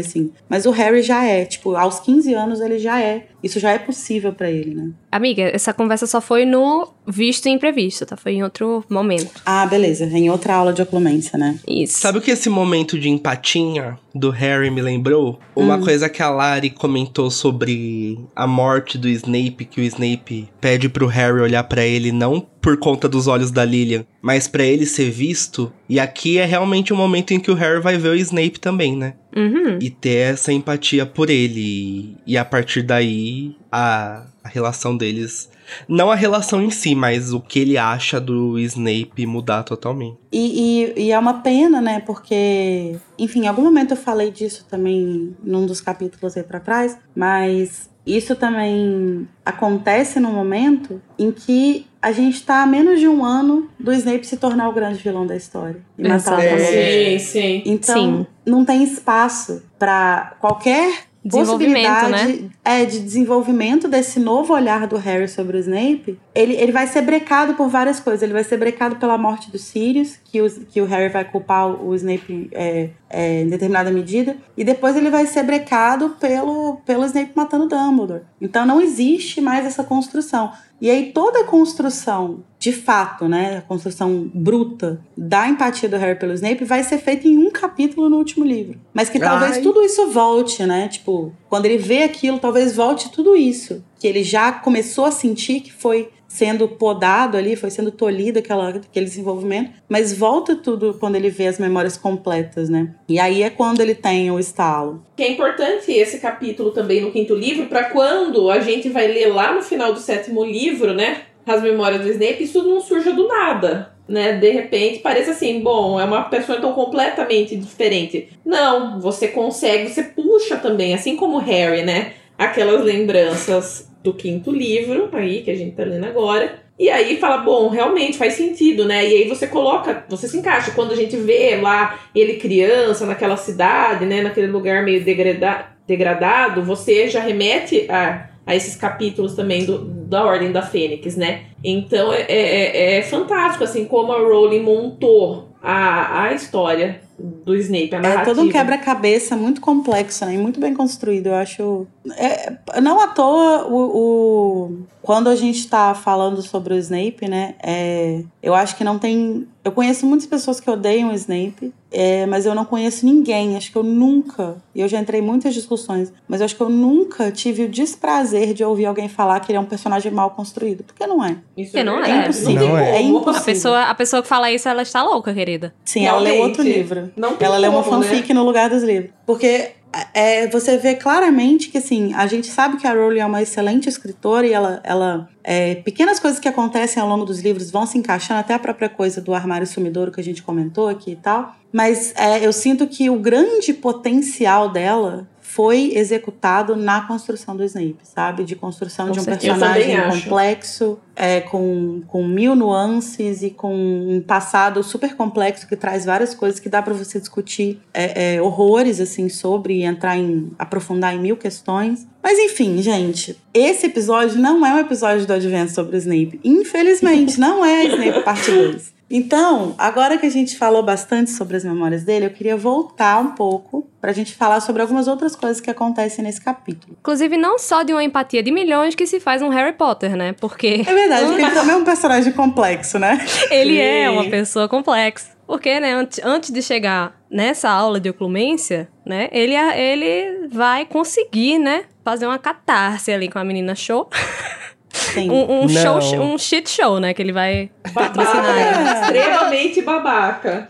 assim. Mas o Harry já é, tipo, aos 15 anos ele já é. Isso já é possível pra ele, né? Amiga, essa conversa só foi no visto e imprevisto, tá? Foi em outro momento. Ah, beleza. Em outra aula de oclumência, né? Isso. Sabe o que esse momento de empatinha do Harry me lembrou? Uma Hum. coisa que a Lari comentou sobre a morte do Snape, que o Snape pede pro Harry olhar pra ele não por conta dos olhos da Lilian, mas pra ele ser visto. E aqui é realmente o momento em que o Harry vai ver o Snape também, né? Uhum. E ter essa empatia por ele. E a partir daí, a, a relação deles. Não a relação em si, mas o que ele acha do Snape mudar totalmente. E, e, e é uma pena, né? Porque, enfim, em algum momento eu falei disso também num dos capítulos aí pra trás, mas isso também acontece no momento em que a gente tá a menos de um ano do Snape se tornar o grande vilão da história. E matar Exatamente. Dumbledore. Sim, sim. Então, Sim. não tem espaço pra qualquer Desenvolvimento, possibilidade é, de desenvolvimento desse novo olhar do Harry sobre o Snape. Ele, ele vai ser brecado por várias coisas. Ele vai ser brecado pela morte do Sirius, que o, que o Harry vai culpar o, o Snape é, é, em determinada medida. E depois ele vai ser brecado pelo, pelo Snape matando Dumbledore. Então não existe mais essa construção. E aí toda a construção, de fato, né, a construção bruta da empatia do Harry pelo Snape vai ser feita em um capítulo no último livro. Mas que talvez Ai. tudo isso volte, né? Tipo, quando ele vê aquilo, talvez volte tudo isso. Que ele já começou a sentir que foi sendo podado ali, foi sendo tolhido aquela, aquele desenvolvimento, mas volta tudo quando ele vê as memórias completas, né? E aí é quando ele tem o estalo. Que é importante esse capítulo também no quinto livro, pra quando a gente vai ler lá no final do sétimo livro, né? As memórias do Snape, isso não surja do nada. né? De repente parece assim, bom, é uma pessoa tão completamente diferente. Não, você consegue, você puxa também, assim como Harry, né? Aquelas lembranças do quinto livro aí que a gente tá lendo agora. E aí fala, bom, realmente faz sentido, né? E aí você coloca, você se encaixa. Quando a gente vê lá ele criança naquela cidade, né? Naquele lugar meio degrada, degradado, você já remete a, a esses capítulos também do, da Ordem da Fênix, né? Então é, é, é fantástico, assim, como a Rowling montou a, a história do Snape, a narrativa. É todo um quebra-cabeça muito complexo, né? E muito bem construído. Eu acho. É, não à toa o, o, quando a gente tá falando sobre o Snape, né? É, eu acho que não tem. Eu conheço muitas pessoas que odeiam o Snape, é, mas eu não conheço ninguém. Acho que eu nunca. E eu já entrei em muitas discussões, mas eu acho que eu nunca tive o desprazer de ouvir alguém falar que ele é um personagem mal construído. Porque não é. Isso Porque não verdade. é. impossível. Não é. É impossível. A pessoa, a pessoa que fala isso, ela está louca, querida. Sim, ela leu outro Realmente. Não tem Ela leu uma né? fanfic no lugar dos livros. Porque é, você vê claramente que, assim, a gente sabe que a Rowling é uma excelente escritora e ela... ela é, pequenas coisas que acontecem ao longo dos livros vão se encaixando, até a própria coisa do armário sumidouro que a gente comentou aqui e tal. Mas é, eu sinto que o grande potencial dela foi executado na construção do Snape, sabe? De construção Com de um certeza. Personagem complexo, é, com, com mil nuances e com um passado super complexo que traz várias coisas que dá para você discutir é, é, horrores assim sobre e entrar em aprofundar em mil questões. Mas enfim, gente, esse episódio não é um episódio do Advento sobre o Snape. Infelizmente, não é Snape parte 2. Então, agora que a gente falou bastante sobre as memórias dele, eu queria voltar um pouco pra gente falar sobre algumas outras coisas que acontecem nesse capítulo. Inclusive, não só de uma empatia de milhões que se faz um Harry Potter, né? Porque É verdade, porque ele também é um personagem complexo, né? ele é Sim. uma pessoa complexa. Porque, né, antes, antes de chegar nessa aula de oclumência, né, ele, ele vai conseguir, né, fazer uma catarse ali com a menina show. Um, um show, um shit show, né, que ele vai Babaca, patrocinar. extremamente babaca.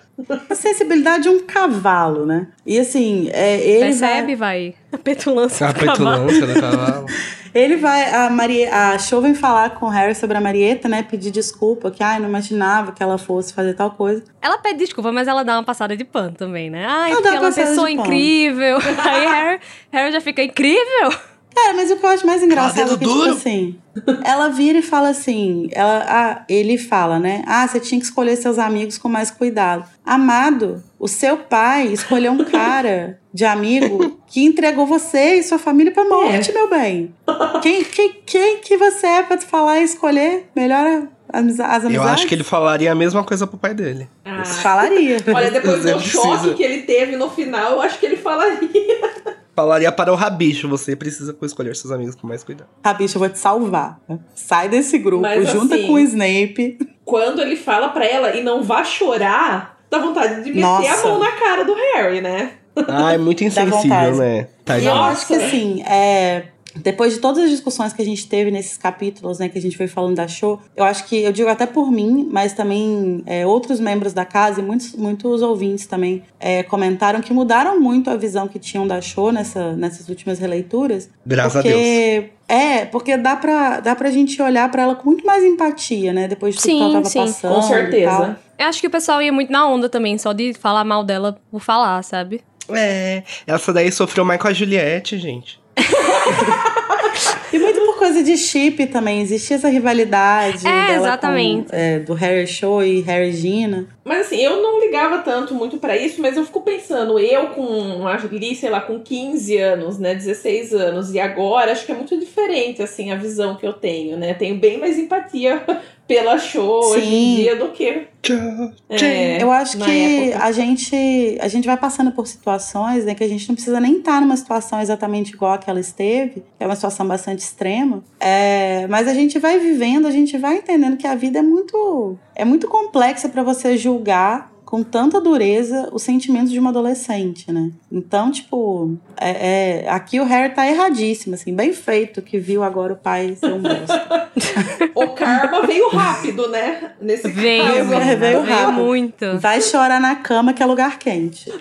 A sensibilidade de um cavalo, né? E assim, é, ele Percebe, vai, vai. A petulância A do cavalo. petulância do cavalo. ele vai, a Maria, a Show vem falar com o Harry sobre a Marieta, né? Pedir desculpa, que ai, não imaginava que ela fosse fazer tal coisa. Ela pede desculpa, mas ela dá uma passada de pano também, né? Ai, Ela porque ela é uma pessoa incrível. Aí Harry, Harry já fica incrível. Cara, mas o que eu acho mais engraçado dedo é que, tipo duro. assim, ela vira e fala assim, ela, ah, ele fala, né? Ah, você tinha que escolher seus amigos com mais cuidado. Amado, o seu pai escolheu um cara de amigo que entregou você e sua família pra morte, meu bem. Quem, quem, quem que você é pra te falar e escolher melhor as, as amizades? Eu acho que ele falaria a mesma coisa pro pai dele. Ah, Falaria. olha, depois do choque que ele teve no final, eu acho que ele falaria. Falaria para o rabicho, você precisa escolher seus amigos com mais cuidado. Tá, bicho, eu vou te salvar. Sai desse grupo, Mas, junta assim, com o Snape. Quando ele fala pra ela e não vá chorar, dá vontade de meter Nossa. a mão na cara do Harry, né? Ah, é muito insensível, né? E Tadinho. eu acho que assim, é, depois de todas as discussões que a gente teve nesses capítulos, né, que a gente foi falando da show, eu acho que, eu digo até por mim, mas também é, outros membros da casa e muitos, muitos ouvintes também é, comentaram que mudaram muito a visão que tinham da show nessa, nessas últimas releituras. Graças a porque, É, porque dá pra, dá pra gente olhar pra ela com muito mais empatia, né, depois de tudo que ela Sim, tava sim, passando. Com e tal. certeza. Eu acho que o pessoal ia muito na onda também, só de falar mal dela por falar, sabe? É, essa daí sofreu mais com a Juliette, gente. E muito por coisa de chip também. Existia essa rivalidade É, dela exatamente. com, é, do Harry Show e Harry Gina. Mas assim, eu não ligava tanto muito pra isso, mas eu fico pensando, eu com ali, sei lá, com 15 anos, né, 16 anos, e agora acho que é muito diferente, assim, a visão que eu tenho, né? Tenho bem mais empatia pela show hoje em Sim. dia do que. É, Eu acho que época. a gente, a gente vai passando por situações né, que a gente não precisa nem estar numa situação exatamente igual a que ela esteve, que é uma situação bastante extrema. É, mas a gente vai vivendo, a gente vai entendendo que a vida é muito, é muito complexa para você julgar com tanta dureza os sentimentos de uma adolescente, né? Então, tipo, é, é- aqui o Harry tá erradíssimo, assim, bem feito que viu agora o pai ser um bosta. O karma veio rápido, né? Nesse Veio, caso. veio veio, veio rápido. muito. Vai chorar na cama que é lugar quente.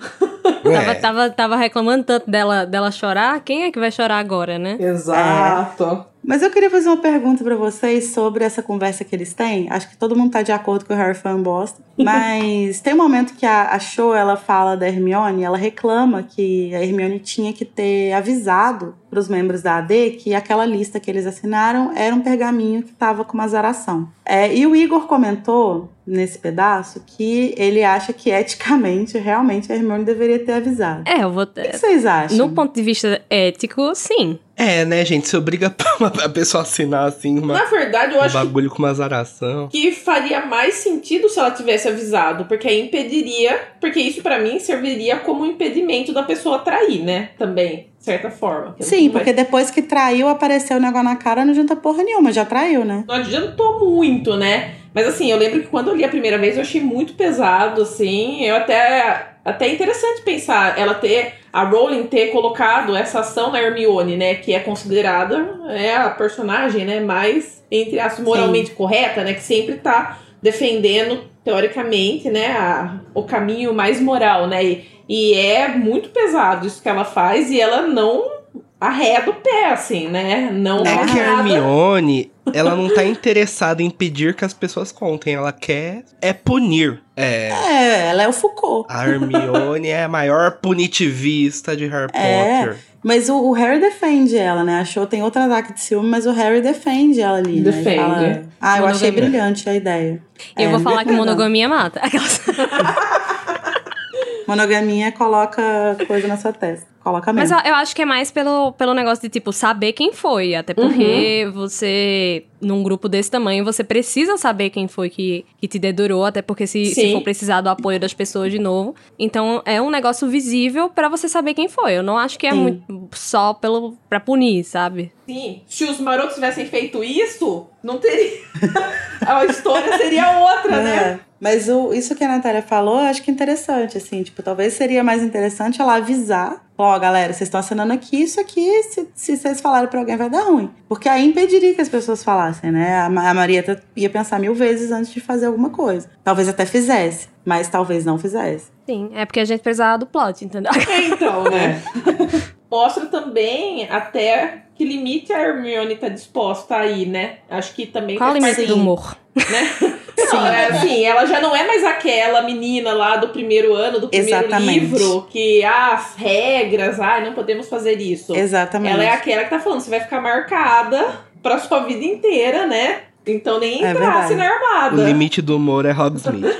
Tava, É. tava, tava reclamando tanto dela, dela chorar, quem é que vai chorar agora, né? Exato. Mas eu queria fazer uma pergunta pra vocês sobre essa conversa que eles têm. Acho que todo mundo tá de acordo que o Harry foi um bosta. Mas tem um momento que a, a Cho, ela fala da Hermione, ela reclama que a Hermione tinha que ter avisado pros membros da AD que aquela lista que eles assinaram era um pergaminho que tava com uma azaração. É, e o Igor comentou nesse pedaço que ele acha que eticamente, realmente, a Hermione deveria ter avisado. É, eu vou. O que vocês acham? No ponto de vista ético, sim. É, né, gente? Se obriga a pessoa a assinar assim uma, Na verdade, eu um acho que bagulho com uma azaração. que faria mais sentido se ela tivesse avisado, porque aí impediria, porque isso pra mim serviria como impedimento da pessoa trair, né? Também, de certa forma. Sim, porque depois que traiu, apareceu o negócio na cara, não adianta porra nenhuma, já traiu, né? Não adiantou muito, né? Mas assim, eu lembro que quando eu li a primeira vez eu achei muito pesado, assim. Eu até. Até interessante pensar ela ter. A Rowling ter colocado essa ação na Hermione, né? Que é considerada é a personagem, né? Mais, entre as moralmente correta, né? Que sempre tá defendendo, teoricamente, né? A, o caminho mais moral, né? E, e é muito pesado isso que ela faz e ela não arreda o pé, assim, né? Não É que a. Hermione, ela não tá interessada em pedir que as pessoas contem. Ela quer é punir. É. É, ela é o Foucault. A Hermione é a maior punitivista de Harry É. Potter. Mas o, o Harry defende ela, né? Achou tem outro ataque de ciúme, mas o Harry defende ela ali. né? Ele Defende. fala, ah, eu achei brilhante a ideia. Eu É, vou falar que monogamia mata. Aquelas- Monogamia coloca coisa na sua testa. Coloca Mas mesmo. eu, eu acho que é mais pelo, pelo negócio de, tipo, saber quem foi. Até porque Uhum. você, num grupo desse tamanho, você precisa saber quem foi que, que te dedurou. Até porque se, se for precisar do apoio das pessoas de novo. Então, é um negócio visível pra você saber quem foi. Eu não acho que é Sim. muito só pelo, pra punir, sabe? Sim, se os marotos tivessem feito isso, não teria. a história seria outra, né? É, Mas o, isso que a Natália falou, eu acho que é interessante, assim, tipo, talvez seria mais interessante ela avisar, ó, galera, vocês estão assinando aqui, isso aqui, se, se vocês falarem pra alguém vai dar ruim. Porque aí impediria que as pessoas falassem, né? A, a Marieta ia pensar mil vezes antes de fazer alguma coisa. Talvez até fizesse, mas talvez não fizesse. Sim, é porque a gente precisava do plot, entendeu? É, então, né? Mostra também até que limite a Hermione tá disposta a ir, né? Acho que também Qual o faz limite parte- do humor? Né? Não, é, assim, ela já não é mais aquela menina lá do primeiro ano, do primeiro Exatamente. livro, que ah, as regras, ah, não podemos fazer isso. Exatamente. Ela é aquela que tá falando, você vai ficar marcada pra sua vida inteira, né? Então nem É entrasse verdade. na armada. O limite do humor é Hogsmeade.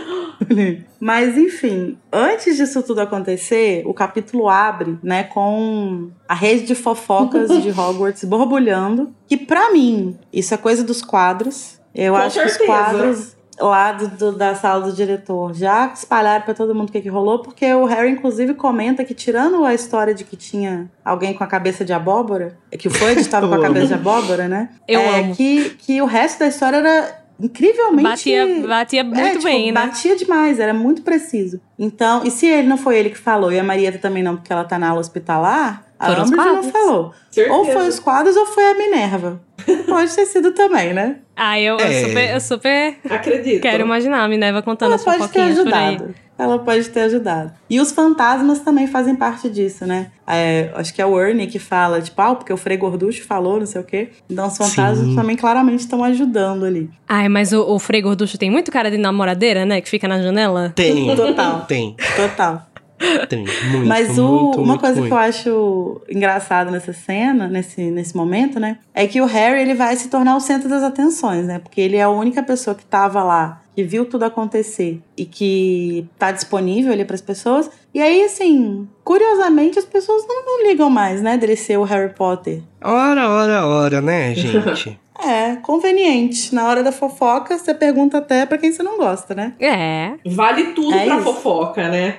Mas enfim, antes disso tudo acontecer, o capítulo abre, né, com a rede de fofocas de Hogwarts borbulhando, que pra mim, isso é coisa dos quadros. Eu Com acho que os certeza. quadros lá do, do- da sala do diretor já espalharam pra todo mundo o que, que rolou, porque o Harry inclusive comenta que tirando a história de que tinha alguém com a cabeça de abóbora, que foi estava com a cabeça de abóbora, né? Eu é, amo. Que, que o resto da história era incrivelmente Batia, batia muito é, tipo, bem, né? Batia demais, era muito preciso. Então, e se ele não foi ele que falou e a Marieta também não, porque ela tá na aula hospitalar, a Foram os Umbridge não falou. Certeza. Ou foi os quadros ou foi a Minerva. Pode ter sido também, né? Ah, eu, eu É. super, eu super Acredito. quero imaginar a Minerva contando Ela as pode ter fofoquinhas por aí. ajudado. Ela pode ter ajudado. E os fantasmas também fazem parte disso, né? É, acho que é o Ernie que fala, tipo, ah, porque o Frei Gorducho falou, não sei o quê. Então os fantasmas Sim. também claramente estão ajudando ali. Ai, mas o, o Frei Gorducho tem muito cara de namoradeira, né? Que fica na janela. Tem. Total. Tem. Total. Tem. Muito. Mas o- muito, uma muito, coisa muito. que eu acho engraçado nessa cena, nesse, nesse momento, né? É que o Harry ele vai se tornar o centro das atenções, né? Porque ele é a única pessoa que tava lá, que viu tudo acontecer e que tá disponível ali pras pessoas. E aí, assim, curiosamente, as pessoas não, não ligam mais, né? Dele ser o Harry Potter. Ora, ora, ora, né, gente? É, conveniente. Na hora da fofoca, você pergunta até pra quem você não gosta, né? É. Vale tudo É pra isso. fofoca, né?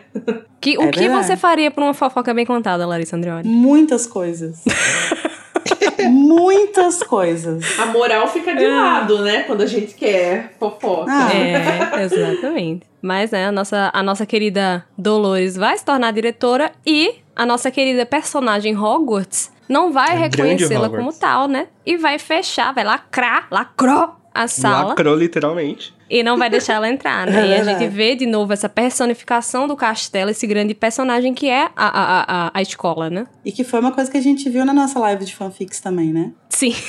Que, o É que verdade. você faria por uma fofoca bem contada, Larissa Andreoni? Muitas coisas. Muitas coisas. A moral fica de lado, né? Quando a gente quer fofoca. Ah. É, exatamente. Mas, né, a nossa, a nossa querida Dolores vai se tornar diretora e a nossa querida personagem Hogwarts não vai grande reconhecê-la como tal, né? E vai fechar, vai lacrar, lacrou a sala Lacrou literalmente. e não vai deixar ela entrar, É né? e a gente vê de novo essa personificação do castelo, esse grande personagem que é a, a, a, a escola, né? E que foi uma coisa que a gente viu na nossa live de fanfics também, né? Sim.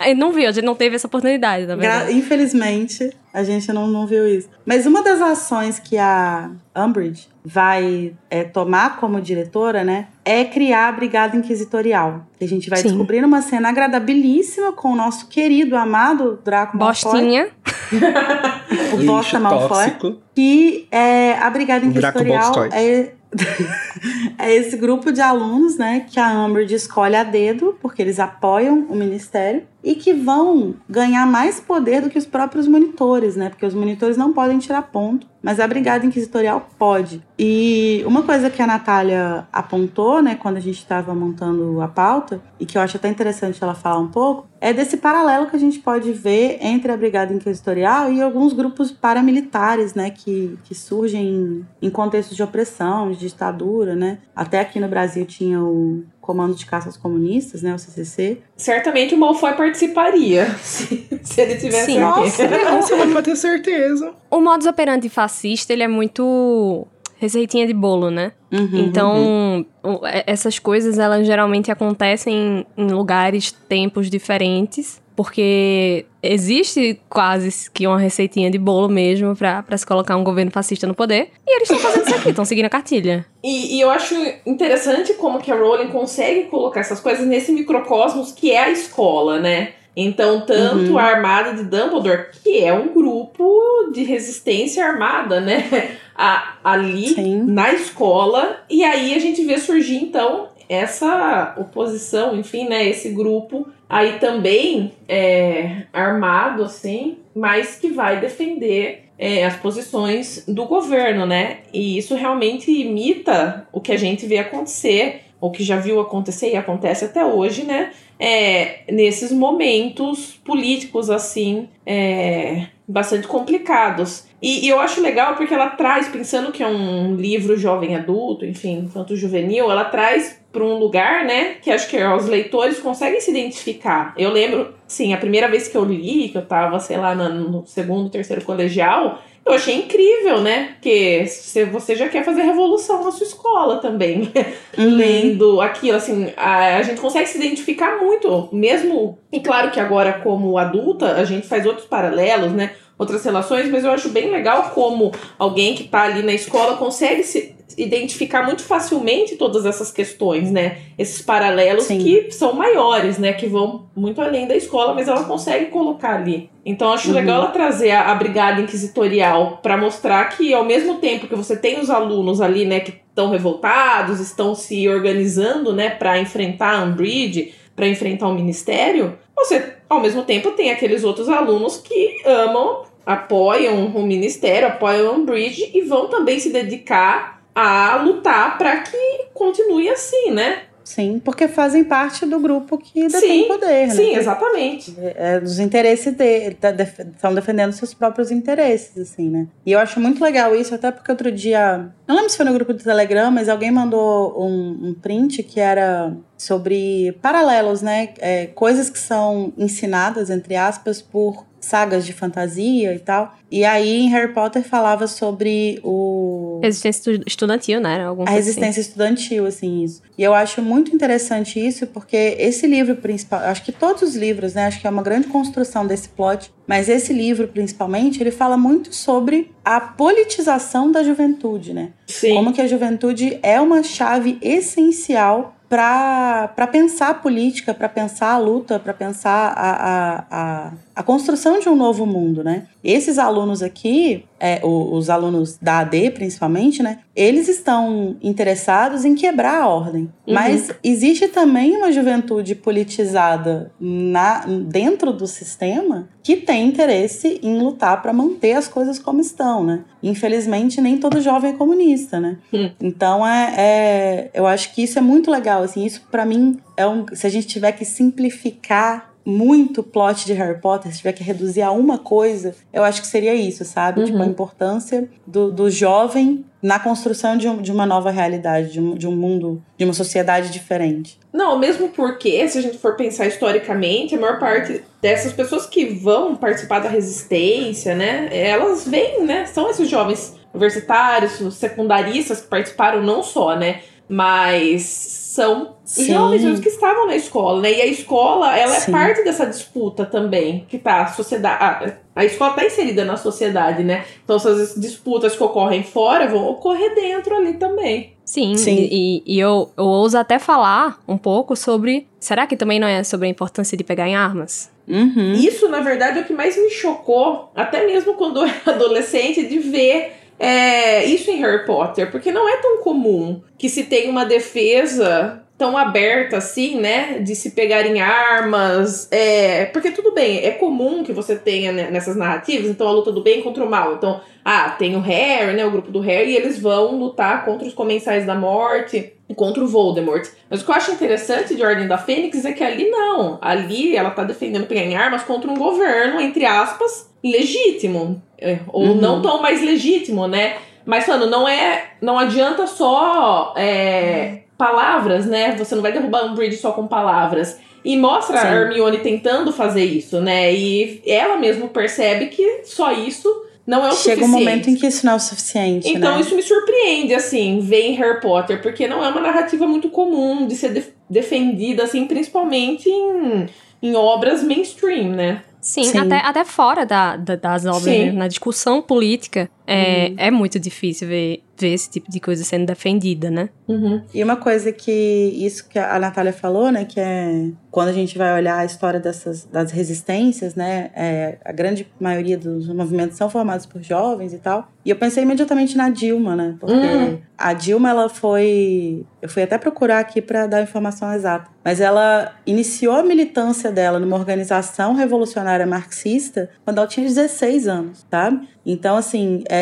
A gente não viu, a gente não teve essa oportunidade, na verdade. Infelizmente, a gente não, não viu isso. Mas uma das ações que a Umbridge vai é, tomar como diretora, né, é criar a Brigada Inquisitorial. Que a gente vai Sim. descobrir uma cena agradabilíssima com o nosso querido, amado Draco Malfoy. Bostinha. O Bosta Malfoy. tóxico. que é a Brigada Inquisitorial é, é esse grupo de alunos, né, que a Umbridge escolhe a dedo, porque eles apoiam o ministério, e que vão ganhar mais poder do que os próprios monitores, né, porque os monitores não podem tirar ponto, mas a Brigada Inquisitorial pode. E uma coisa que a Natália apontou, né, quando a gente estava montando a pauta, e que eu acho até interessante ela falar um pouco, é desse paralelo que a gente pode ver entre a Brigada Inquisitorial e alguns grupos paramilitares, né, que, que surgem em, contextos de opressão, de ditadura, né. Até aqui no Brasil tinha o Comando de Caça aos Comunistas, né, o CCC. Certamente o Malfoy participaria se, se ele tivesse Sim. Nossa, Nossa, mas pode ter certeza. O modus operandi fascista, ele é muito receitinha de bolo, né? Uhum, Então, o- e- essas coisas, elas geralmente acontecem em lugares, tempos diferentes, porque existe quase que uma receitinha de bolo mesmo pra se colocar um governo fascista no poder. E eles estão fazendo isso aqui, estão seguindo a cartilha. E, e eu acho interessante como que a Rowling consegue colocar essas coisas nesse microcosmos que é a escola, né? Então, tanto Uhum. a Armada de Dumbledore, que é um grupo de resistência armada, né? A- ali Sim. na escola. E aí a gente vê surgir, então, essa oposição, enfim, né? Esse grupo aí também é, armado, assim, mas que vai defender é, as posições do governo, né? E isso realmente imita o que a gente vê acontecer, ou que já viu acontecer e acontece até hoje, né? É, nesses momentos políticos, assim, é, bastante complicados. E, e eu acho legal porque ela traz, pensando que é um livro jovem adulto, enfim, tanto juvenil, ela traz para um lugar, né, que acho que os leitores conseguem se identificar. Eu lembro, sim, a primeira vez que eu li, que eu tava, sei lá, no segundo, terceiro colegial, eu achei incrível, né? Porque se você já quer fazer revolução na sua escola também, Uhum. lendo aquilo, assim, a, a gente consegue se identificar muito, mesmo. E claro que agora, como adulta, a gente faz outros paralelos, né? Outras relações, mas eu acho bem legal como alguém que tá ali na escola consegue se identificar muito facilmente todas essas questões, né? Esses paralelos Sim. que são maiores, né? Que vão muito além da escola, mas ela consegue colocar ali. Então acho Uhum. legal ela trazer a, a brigada inquisitorial para mostrar que ao mesmo tempo que você tem os alunos ali, né, que estão revoltados, estão se organizando, né, para enfrentar a Umbridge, para enfrentar o ministério, você ao mesmo tempo tem aqueles outros alunos que amam, apoiam o ministério, apoiam a Umbridge e vão também se dedicar a lutar para que continue assim, né? Sim, porque fazem parte do grupo que detém Sim, poder, né? Sim, exatamente. é, dos interesses dele, tá def- estão defendendo seus próprios interesses, assim, né? E eu acho muito legal isso, até porque outro dia, não lembro se foi no grupo do Telegram, mas alguém mandou um, um print que era sobre paralelos, né? É, coisas que são ensinadas, entre aspas, por sagas de fantasia e tal. E aí em Harry Potter falava sobre o Resistência estu- estudantil, né? Era alguma a assim. resistência estudantil, assim, isso. E eu acho muito interessante isso, porque esse livro principal, acho que todos os livros, né, acho que é uma grande construção desse plot, mas esse livro, principalmente, ele fala muito sobre a politização da juventude, né? Sim. Como que a juventude é uma chave essencial para pensar a política, para pensar a luta, para pensar a, a, a, a construção de um novo mundo, né? Esses alunos aqui, é, os alunos da AD principalmente, né? Eles estão interessados em quebrar a ordem. Uhum. Mas existe também uma juventude politizada na, dentro do sistema que tem interesse em lutar para manter as coisas como estão, né? Infelizmente, nem todo jovem é comunista, né? Hum. Então, é, é- eu acho que isso é muito legal, assim, isso para mim é um, se a gente tiver que simplificar muito plot de Harry Potter, se tiver que reduzir a uma coisa, eu acho que seria isso, sabe? Uhum. Tipo, a importância do, do jovem na construção de, um- de uma nova realidade, de um, de um mundo, de uma sociedade diferente. Não, mesmo porque, se a gente for pensar historicamente, a maior parte dessas pessoas que vão participar da resistência, né, elas vêm, né, são esses jovens universitários, secundaristas que participaram não só, né, Mas são Sim. jovens mesmo que estavam na escola, né? E a escola, ela Sim. é parte dessa disputa também, que tá a sociedade, a, a escola tá inserida na sociedade, né? Então essas disputas que ocorrem fora vão ocorrer dentro ali também. Sim, Sim. e, e eu, eu ouso até falar um pouco sobre. Será que também não é sobre a importância de pegar em armas? Uhum. Isso, na verdade, é o que mais me chocou, até mesmo quando eu era adolescente, de ver é, isso em Harry Potter, porque não é tão comum que se tenha uma defesa tão aberta assim, né, de se pegar em armas, é, porque tudo bem, é comum que você tenha né, nessas narrativas, então a luta do bem contra o mal, então, ah, tem o Harry, né, o grupo do Harry, e eles vão lutar contra os Comensais da Morte, contra o Voldemort. Mas o que eu acho interessante de Ordem da Fênix é que ali não. Ali ela tá defendendo pegar em armas contra um governo, entre aspas, legítimo. É, ou Uhum. não tão mais legítimo, né? Mas, falando, não é. Não adianta só é, palavras, né? Você não vai derrubar um bridge só com palavras. E mostra Sim. a Hermione tentando fazer isso, né? E ela mesmo percebe que só isso não é o Chega um suficiente. momento em que isso não é o suficiente, Então né? isso me surpreende, assim, ver em Harry Potter, porque não é uma narrativa muito comum de ser def- defendida, assim, principalmente em, em obras mainstream, né? Sim, Sim. Até, até fora da, da- das obras, né? na discussão política, é, é muito difícil ver, ver esse tipo de coisa sendo defendida, né? Uhum. E uma coisa que isso que a Natália falou, né, que é quando a gente vai olhar a história dessas das resistências, né, é, a grande maioria dos movimentos são formados por jovens e tal. E eu pensei imediatamente na Dilma, né, porque Hum. a Dilma ela foi, eu fui até procurar aqui para dar a informação exata, mas ela iniciou a militância dela numa organização revolucionária marxista quando ela tinha 16 anos, sabe? Então, assim, é,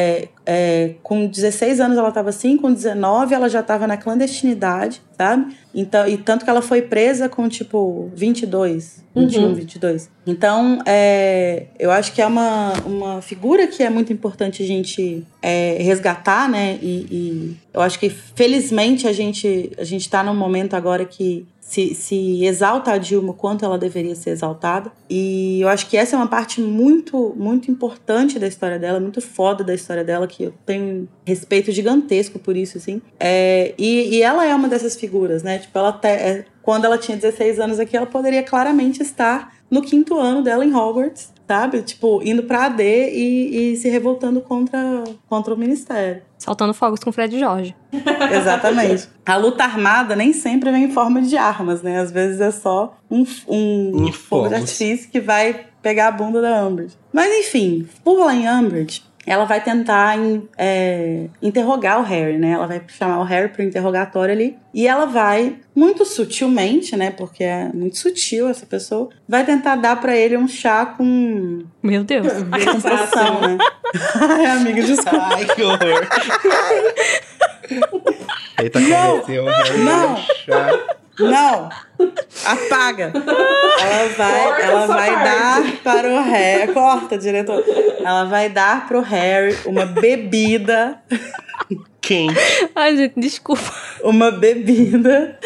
é, com 16 anos ela estava assim, com 19 ela já estava na clandestinidade, sabe? Então, e tanto que ela foi presa com, tipo, 22, 21, Uhum. 22. Então, é, eu acho que é uma, uma figura que é muito importante a gente é, resgatar, né? E, e eu acho que, felizmente, a gente, a gente tá num momento agora que se, se exalta a Dilma quanto ela deveria ser exaltada. E eu acho que essa é uma parte muito, muito importante da história dela, muito foda da história dela, que eu tenho respeito gigantesco por isso, assim. É, e, e ela é uma dessas figuras, né? Tipo, ela é, quando ela tinha 16 anos aqui, ela poderia claramente estar no quinto ano dela em Hogwarts, sabe? Tipo, indo pra AD e, e se revoltando contra, contra o ministério. Soltando fogos com Fred Jorge. Exatamente. A luta armada nem sempre vem em forma de armas, né? Às vezes é só um, um Em fogo de artifício que vai pegar a bunda da Umbridge. Mas enfim, por lá em Umbridge, ela vai tentar em- é, interrogar o Harry, né? Ela vai chamar o Harry pro interrogatório ali. E ela vai, muito sutilmente, né? Porque é muito sutil essa pessoa, vai tentar dar pra ele um chá com, Meu Deus. com poção, né? Ai, amiga, desculpa. Ai, que horror. Eita, Não. convenceu o Harry Não. chá. Não! Apaga! Ela vai, Corta ela vai parte. dar para o Harry. Corta, diretor. Ela vai dar pro Harry uma bebida. Quente. Ai, gente, desculpa. Uma bebida.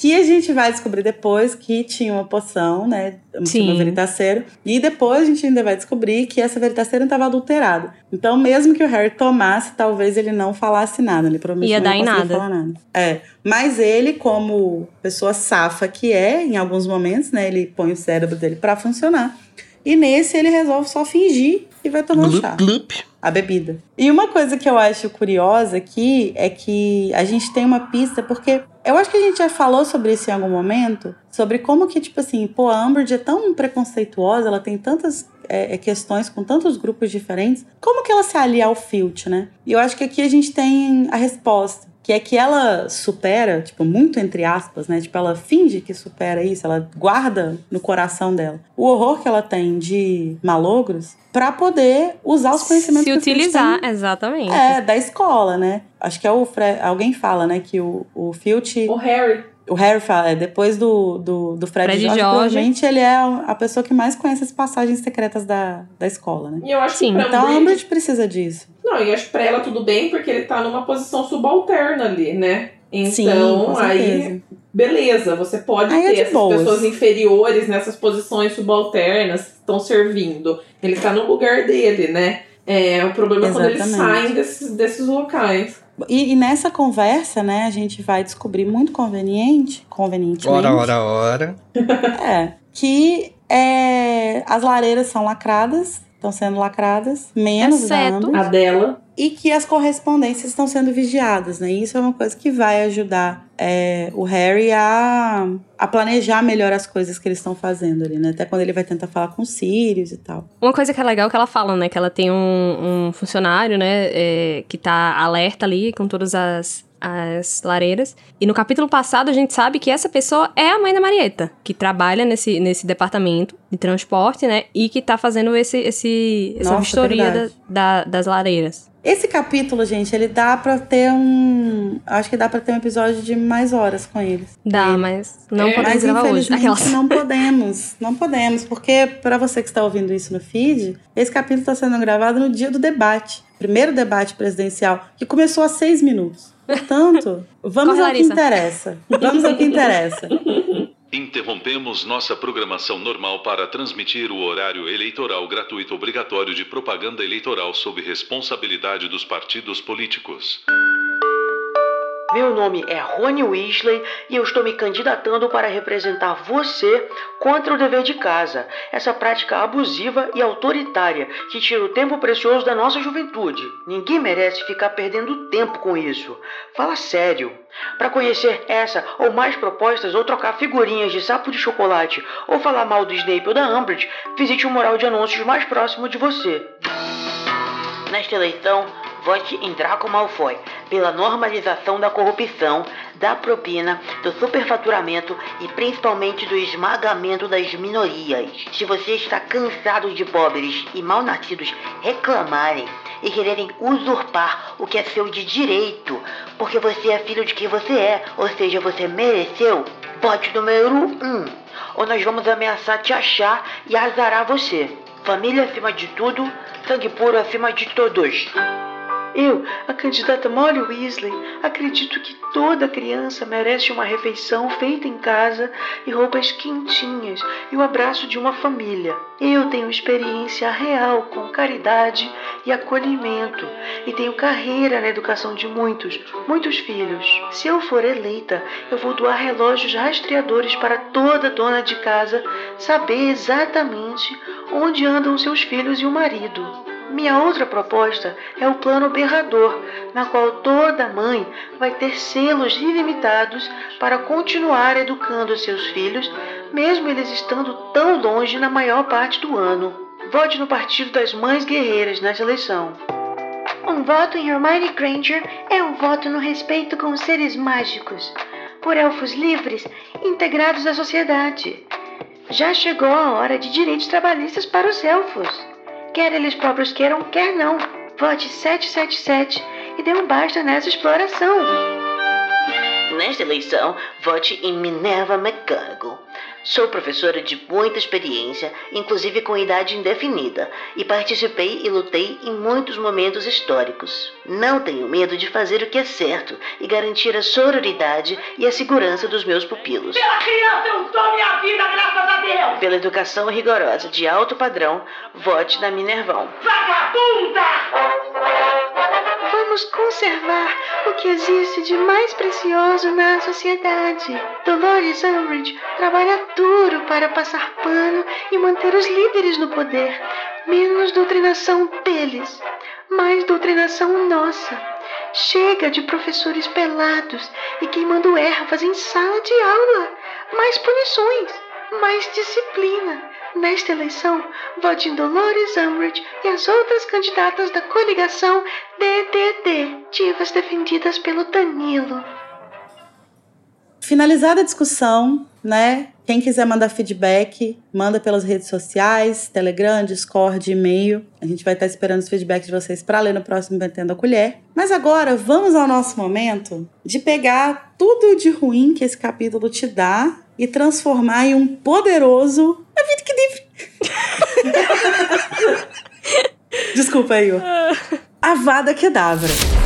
Que a gente vai descobrir depois que tinha uma poção, né? Sim. Uma veritaceiro. E depois a gente ainda vai descobrir que essa veritaceira estava adulterada. Então, mesmo que o Harry tomasse, talvez ele não falasse nada. Ele provavelmente Ia não dar em nada. falar nada. É. Mas ele, como pessoa safa que é, em alguns momentos, né? Ele põe o cérebro dele pra funcionar. E nesse ele resolve só fingir e vai tomar um chá Glup, glup. a bebida. E uma coisa que eu acho curiosa aqui é que a gente tem uma pista, porque eu acho que a gente já falou sobre isso em algum momento, sobre como que, tipo assim, pô, a Umbridge é tão preconceituosa, ela tem tantas é, é, questões com tantos grupos diferentes, como que ela se alia ao Filch, né? E eu acho que aqui a gente tem a resposta. Que é que ela supera, tipo, muito entre aspas, né? Tipo, ela finge que supera isso, ela guarda no coração dela o horror que ela tem de malogros pra poder usar os conhecimentos Se utilizar, tem exatamente. é, da escola, né? Acho que é o Fre alguém fala, né, que o, o Filch, O Harry. O Harry fala, é, depois do, do, do Fred, Fred Jorge, Jorge. provavelmente ele é a pessoa que mais conhece as passagens secretas da, da escola, né? E eu acho Sim. que Então a Umbridge- precisa disso. Não, e acho que pra ela tudo bem, porque ele tá numa posição subalterna ali, né? Então, Sim, com aí, beleza, você pode Aí é ter de essas boas. pessoas inferiores nessas posições subalternas que estão servindo. Ele tá no lugar dele, né? É, o problema é quando eles Exatamente. saem desses, desses locais. E, e nessa conversa, né, a gente vai descobrir muito conveniente, convenientemente, Ora, ora, ora. é, que é, as lareiras são lacradas, estão sendo lacradas, menos Exceto- A dela. e que as correspondências estão sendo vigiadas, né? Isso é uma coisa que vai ajudar é, o Harry a, a planejar melhor as coisas que eles estão fazendo ali, né? Até quando ele vai tentar falar com os Sirius e tal. Uma coisa que é legal é que ela fala, né? Que ela tem um, um funcionário, né? é, que tá alerta ali com todas as, as lareiras. E no capítulo passado a gente sabe que essa pessoa é a mãe da Marieta, que trabalha nesse, nesse departamento de transporte, né? E que tá fazendo esse, esse, essa Nossa, vistoria da, da- das lareiras. Esse capítulo, gente, ele dá pra ter um. Acho que dá pra ter um episódio de mais horas com eles. Dá, mas não É, podemos Mas gravar hoje. infelizmente Aquelas. não podemos. Não podemos, porque pra você que está ouvindo isso no feed, esse capítulo está sendo gravado no dia do debate. Primeiro debate presidencial, que começou há seis minutos. Portanto, vamos Corre, ao que Larissa. interessa. Vamos ao que interessa. Interrompemos nossa programação normal para transmitir o horário eleitoral gratuito obrigatório de propaganda eleitoral sob responsabilidade dos partidos políticos. Meu nome é Rony Weasley e eu estou me candidatando para representar você contra o dever de casa, essa prática abusiva e autoritária que tira o tempo precioso da nossa juventude. Ninguém merece ficar perdendo tempo com isso. Fala sério. Para conhecer essa ou mais propostas ou trocar figurinhas de sapo de chocolate ou falar mal do Snape ou da Umbridge, visite o mural de anúncios mais próximo de você. Nesta eleição, vote em Draco Malfoy pela normalização da corrupção, da propina, do superfaturamento e principalmente do esmagamento das minorias. Se você está cansado de pobres e mal-nascidos reclamarem e quererem usurpar o que é seu de direito, porque você é filho de quem você é, ou seja, você mereceu, vote número 1. Um, ou nós vamos ameaçar te achar e azarar você. Família acima de tudo, sangue puro acima de todos. Eu, a candidata Molly Weasley, acredito que toda criança merece uma refeição feita em casa e roupas quentinhas e o abraço de uma família. Eu tenho experiência real com caridade e acolhimento e tenho carreira na educação de muitos, muitos filhos. Se eu for eleita, eu vou doar relógios rastreadores para toda dona de casa saber exatamente onde andam seus filhos e o marido. Minha outra proposta é o plano berrador, na qual toda mãe vai ter selos ilimitados para continuar educando seus filhos, mesmo eles estando tão longe na maior parte do ano. Vote no Partido das Mães Guerreiras nessa eleição. Um voto em Hermione Granger é um voto no respeito com os seres mágicos, por elfos livres integrados à sociedade. Já chegou a hora de direitos trabalhistas para os elfos. Quer eles próprios queiram, quer não. Vote 777 e dê um basta nessa exploração. Nesta eleição, vote em Minerva McGonagall. Sou professora de muita experiência, inclusive com idade indefinida, e participei e lutei em muitos momentos históricos. Não tenho medo de fazer o que é certo e garantir a sororidade e a segurança dos meus pupilos. Pela criança eu dou minha vida, graças a Deus! Pela educação rigorosa de alto padrão, vote na Minervão. Vagabunda! Vamos conservar o que existe de mais precioso na sociedade. Dolores Umbridge trabalha duro para passar pano e manter os líderes no poder. Menos doutrinação deles, mais doutrinação nossa. Chega de professores pelados e queimando ervas em sala de aula. Mais punições, mais disciplina. Nesta eleição, vote em Dolores Umbridge e as outras candidatas da coligação DDD, divas defendidas pelo Danilo. Finalizada a discussão, né? Quem quiser mandar feedback, manda pelas redes sociais, Telegram, Discord, e-mail. A gente vai estar esperando os feedbacks de vocês para ler no próximo Metendo a Colher. Mas agora, vamos ao nosso momento de pegar tudo de ruim que esse capítulo te dá e transformar em um poderoso. A vida que deve. Desculpa aí, ó. Avada Kedavra.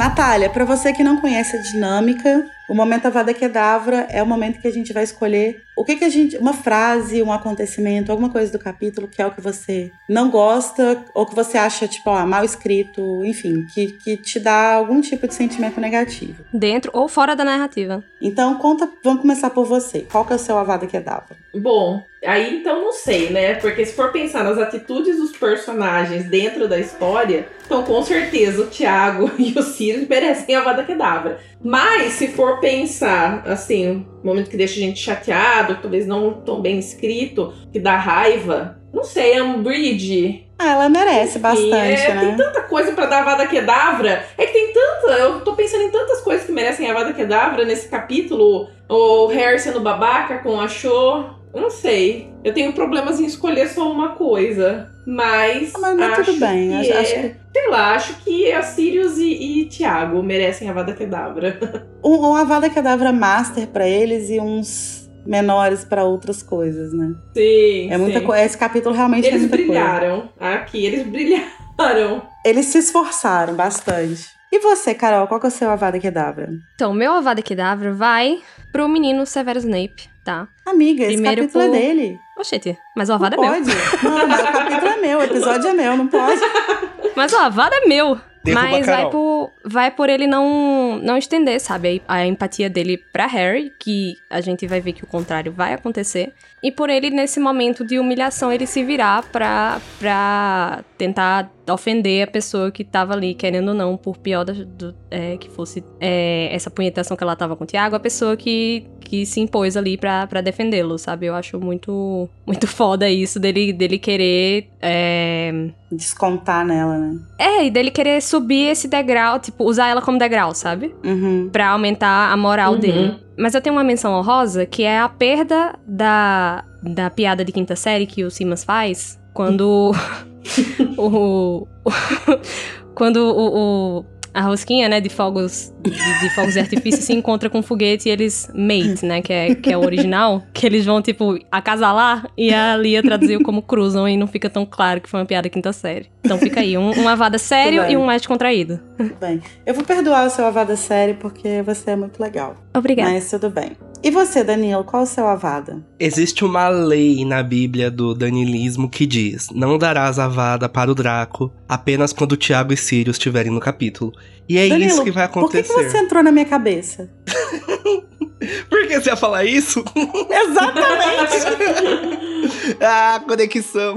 Natália, para você que não conhece a dinâmica, O momento Avada Kedavra é o momento que a gente vai escolher o que, que a gente. Uma frase, um acontecimento, alguma coisa do capítulo que é o que você não gosta, ou que você acha, tipo, ó, mal escrito, enfim, que, que te dá algum tipo de sentimento negativo. Dentro ou fora da narrativa. Então, conta, vamos começar por você. Qual que é o seu Avada Kedavra? Bom, aí então não sei, né? Porque se for pensar nas atitudes dos personagens dentro da história, então com certeza o Thiago e o Sirius merecem a Vada Kedavra. Mas se for pensar, assim, um momento que deixa a gente chateado, talvez não tão bem escrito, que dá raiva, não sei, é um bridge. Ah, ela merece bastante, é, né? Tem tanta coisa pra dar a Vada Kedavra. É que tem tanta. Eu tô pensando em tantas coisas que merecem a Vada Kedavra nesse capítulo. O Harry sendo babaca com a Cho. Eu não sei. Eu tenho problemas em escolher só uma coisa. Mas. Ah, mas, mas acho tudo bem. que Acho, é- acho que Sei lá, acho que a Sirius e, e Thiago merecem a Vada Kedavra. um, um Avada Kedavra Master pra eles e uns menores pra outras coisas, né? Sim. É muita sim. coisa. Esse capítulo realmente é Eles muita coisa. brilharam. Aqui, eles brilharam. Eles se esforçaram bastante. E você, Carol, qual que é o seu Avada Kedavra? Então, meu Avada Kedavra vai pro menino Severus Snape, tá? Amiga, esse Primeiro capítulo por- é dele. Oxente, mas o Não Avada é meu. pode. Não, mas o capítulo é meu, o episódio é meu, não pode. Mas o Avada é meu. Derruba Mas vai Carol. Vai por ele não, não estender, sabe, a, a empatia dele pra Harry, que a gente vai ver que o contrário vai acontecer. E por ele, nesse momento de humilhação, ele se virar pra, pra tentar ofender a pessoa que tava ali, querendo ou não, por pior da- do- é, que fosse é, essa punhetação que ela tava com o Tiago, a pessoa que, que se impôs ali pra, pra defendê-lo, sabe? Eu acho muito, muito foda isso dele, dele querer. é, Descontar nela, né? é, e dele querer subir esse degrau, tipo, usar ela como degrau, sabe? Uhum. Pra aumentar a moral Uhum. dele. Mas eu tenho uma menção honrosa, que é a perda da, da piada de quinta série que o Simas faz, quando o, o- quando o, o- a rosquinha, né, de fogos de, de fogos de artifício se encontra com o foguete e eles mate, né, que é, que é o original, que eles vão, tipo, acasalar e a Lia traduziu como cruzam e não fica tão claro que foi uma piada quinta série. Então fica aí, um, um avada sério e um mais contraído. Tudo bem. Eu vou perdoar o seu Avada série porque você é muito legal. Obrigada. Mas tudo bem. E você, Danilo, qual o seu Avada? Existe uma lei na Bíblia do danilismo que diz: não darás a vada para o Draco apenas quando Tiago e Sirius estiverem no capítulo. E é Danilo, isso que vai Por que, acontecer. que você entrou na minha cabeça? Por que você ia falar isso? Exatamente! ah, conexão.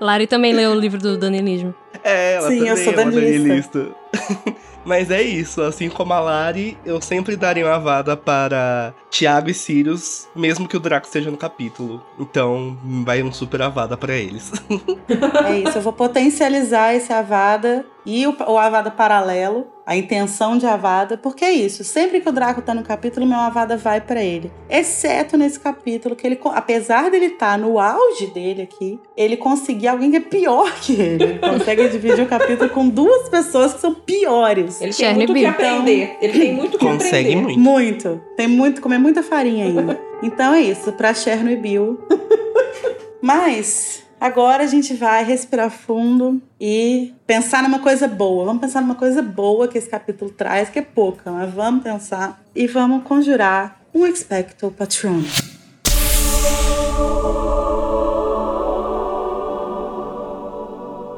Lari também leu o livro do danilismo. É, ela Sim, eu sou é uma danilista. danilista. Mas é isso, assim como a Lari, eu sempre daria uma vada para Tiago e Sirius, mesmo que o Draco esteja no capítulo. Então, vai um super avada pra eles. é isso, eu vou potencializar esse Avada e o, o Avada paralelo, a intenção de Avada, porque é isso. Sempre que o Draco tá no capítulo, meu Avada vai pra ele. Exceto nesse capítulo, que ele, apesar dele estar no auge dele aqui, ele conseguir alguém que é pior que ele. Ele consegue dividir o capítulo com duas pessoas que são piores. Ele tem muito o que aprender. Ele tem muito que Consegue aprender. muito. Muito. Tem muito, comer muita farinha ainda. Então é isso, pra Chernobyl. Mas agora a gente vai respirar fundo e pensar numa coisa boa. Vamos pensar numa coisa boa que esse capítulo traz, que é pouca, mas vamos pensar e vamos conjurar um expecto patron.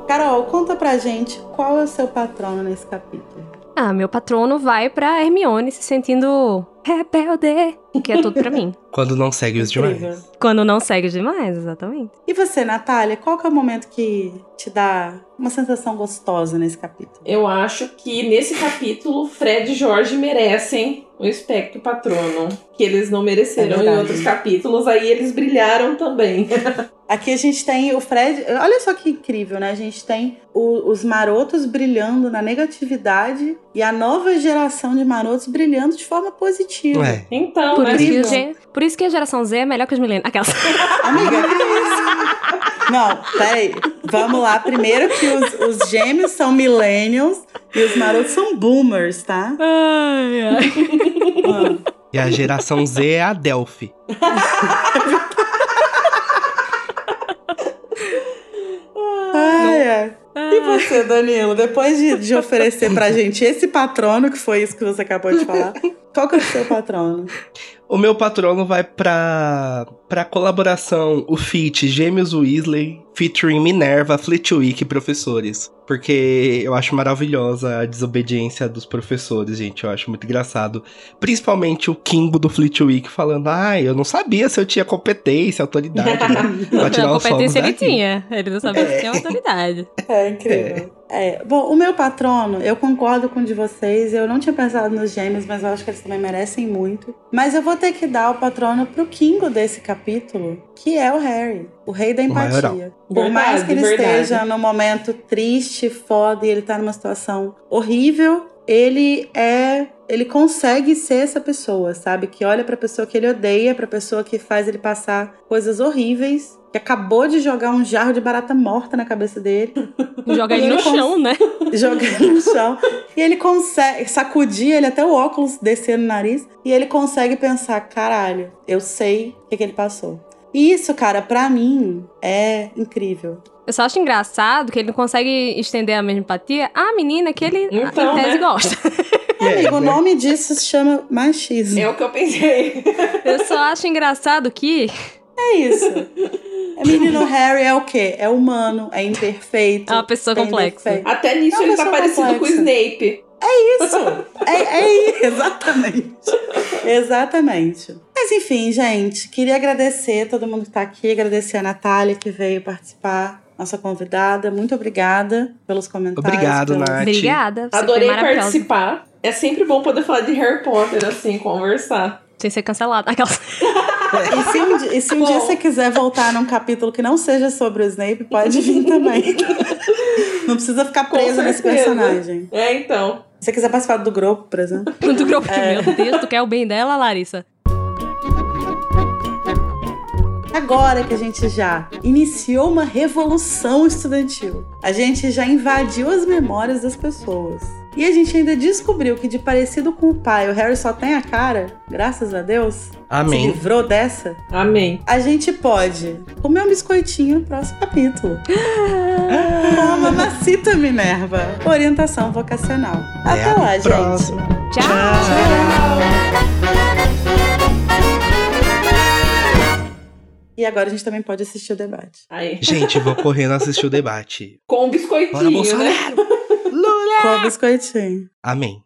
Carol, conta pra gente qual é o seu patrono nesse capítulo. Ah, meu patrono vai pra Hermione se sentindo rebelde, que é tudo pra mim. Quando não segue os demais. Quando não segue os demais, exatamente. E você, Natália, qual que é o momento que te dá uma sensação gostosa nesse capítulo? Eu acho que nesse capítulo, Fred e Jorge merecem o espectro patrono. Que eles não mereceram É em outros capítulos, aí eles brilharam também. Aqui a gente tem o Fred. Olha só que incrível, né? A gente tem o- os marotos brilhando na negatividade e a nova geração de marotos brilhando de forma positiva. É. Então, Por né? isso, que incrível. o gen- por isso que a geração Z é melhor que os milênios. Aquelas. Amiga, que isso? Não, peraí. Vamos lá. Primeiro que os, os gêmeos são millennials e os marotos são boomers, tá? Ai, ai. Ah. E a geração Z é a Delphi. Ai, ai. E você, Danilo, depois de, de oferecer pra gente esse patrono, que foi isso que você acabou de falar, Qual que é o seu patrono? O meu patrono vai pra, pra colaboração, o feat Gêmeos Weasley, featuring Minerva, Flitwick e professores. Porque eu acho maravilhosa a desobediência dos professores, gente. Eu acho muito engraçado. Principalmente o Kimbo do Flitwick falando: Ai, eu não sabia se eu tinha competência, autoridade, né? Pra tirar Não, os competência ele daqui." tinha. Ele não sabia se tinha autoridade. É incrível. É. Bom, o meu patrono, eu concordo com o de vocês. Eu não tinha pensado nos gêmeos, mas eu acho que eles também merecem muito. Mas eu vou ter que dar o patrono pro Kingo desse capítulo, que é o Harry, o rei da empatia. Por mais Verdade, que ele verdade. esteja num momento triste, foda, e ele tá numa situação horrível, ele é. Ele consegue ser essa pessoa, sabe? Que olha pra pessoa que ele odeia, pra pessoa que faz ele passar coisas horríveis, que acabou de jogar um jarro de barata morta na cabeça dele. Joga ele Ele no cons- chão, né? jogar no chão. E ele consegue sacudir ele até o óculos descer no nariz. E ele consegue pensar: caralho, eu sei o que, que ele passou. Isso, cara, pra mim é incrível. Eu só acho engraçado que ele não consegue estender a mesma empatia à menina que ele, Então, em tese, né? gosta. É, Amigo, o né? nome disso se chama machismo. É o que eu pensei. Eu só acho engraçado que É isso. O menino Harry é o quê? É humano, é imperfeito. é uma pessoa tem complexa. defeito. Até nisso Não, ele tá pessoa parecido com o complexa. Snape. Isso! É, é isso, exatamente. Exatamente. Mas enfim, gente, queria agradecer todo mundo que tá aqui, agradecer a Natália que veio participar, nossa convidada. Muito obrigada pelos comentários. Obrigado, pelos- Nath. Obrigada. Adorei participar. É sempre bom poder falar de Harry Potter, assim, conversar. Sem ser cancelada. Aquelas... E se um, e se um Bom. dia você quiser voltar num capítulo que não seja sobre o Snape, pode vir também. Não precisa ficar presa nesse personagem. É, então. Se você quiser participar do grupo, por exemplo. do grupo. É. Meu Deus, tu quer o bem dela, Larissa? Agora que a gente já iniciou uma revolução estudantil, a gente já invadiu as memórias das pessoas. E a gente ainda descobriu que de parecido com o pai, o Harry só tem a cara, graças a Deus, se Amém. livrou dessa. Amém. A gente pode comer um biscoitinho no próximo capítulo. Com a mamacita Minerva. Orientação vocacional. Até Até lá, gente. próxima. Tchau. E agora a gente também pode assistir o debate. Aí. Gente, vou correndo assistir o debate. Com um Bora, biscoitinho, né? Bolsonaro! Lula! Com o biscoitinho. Amém.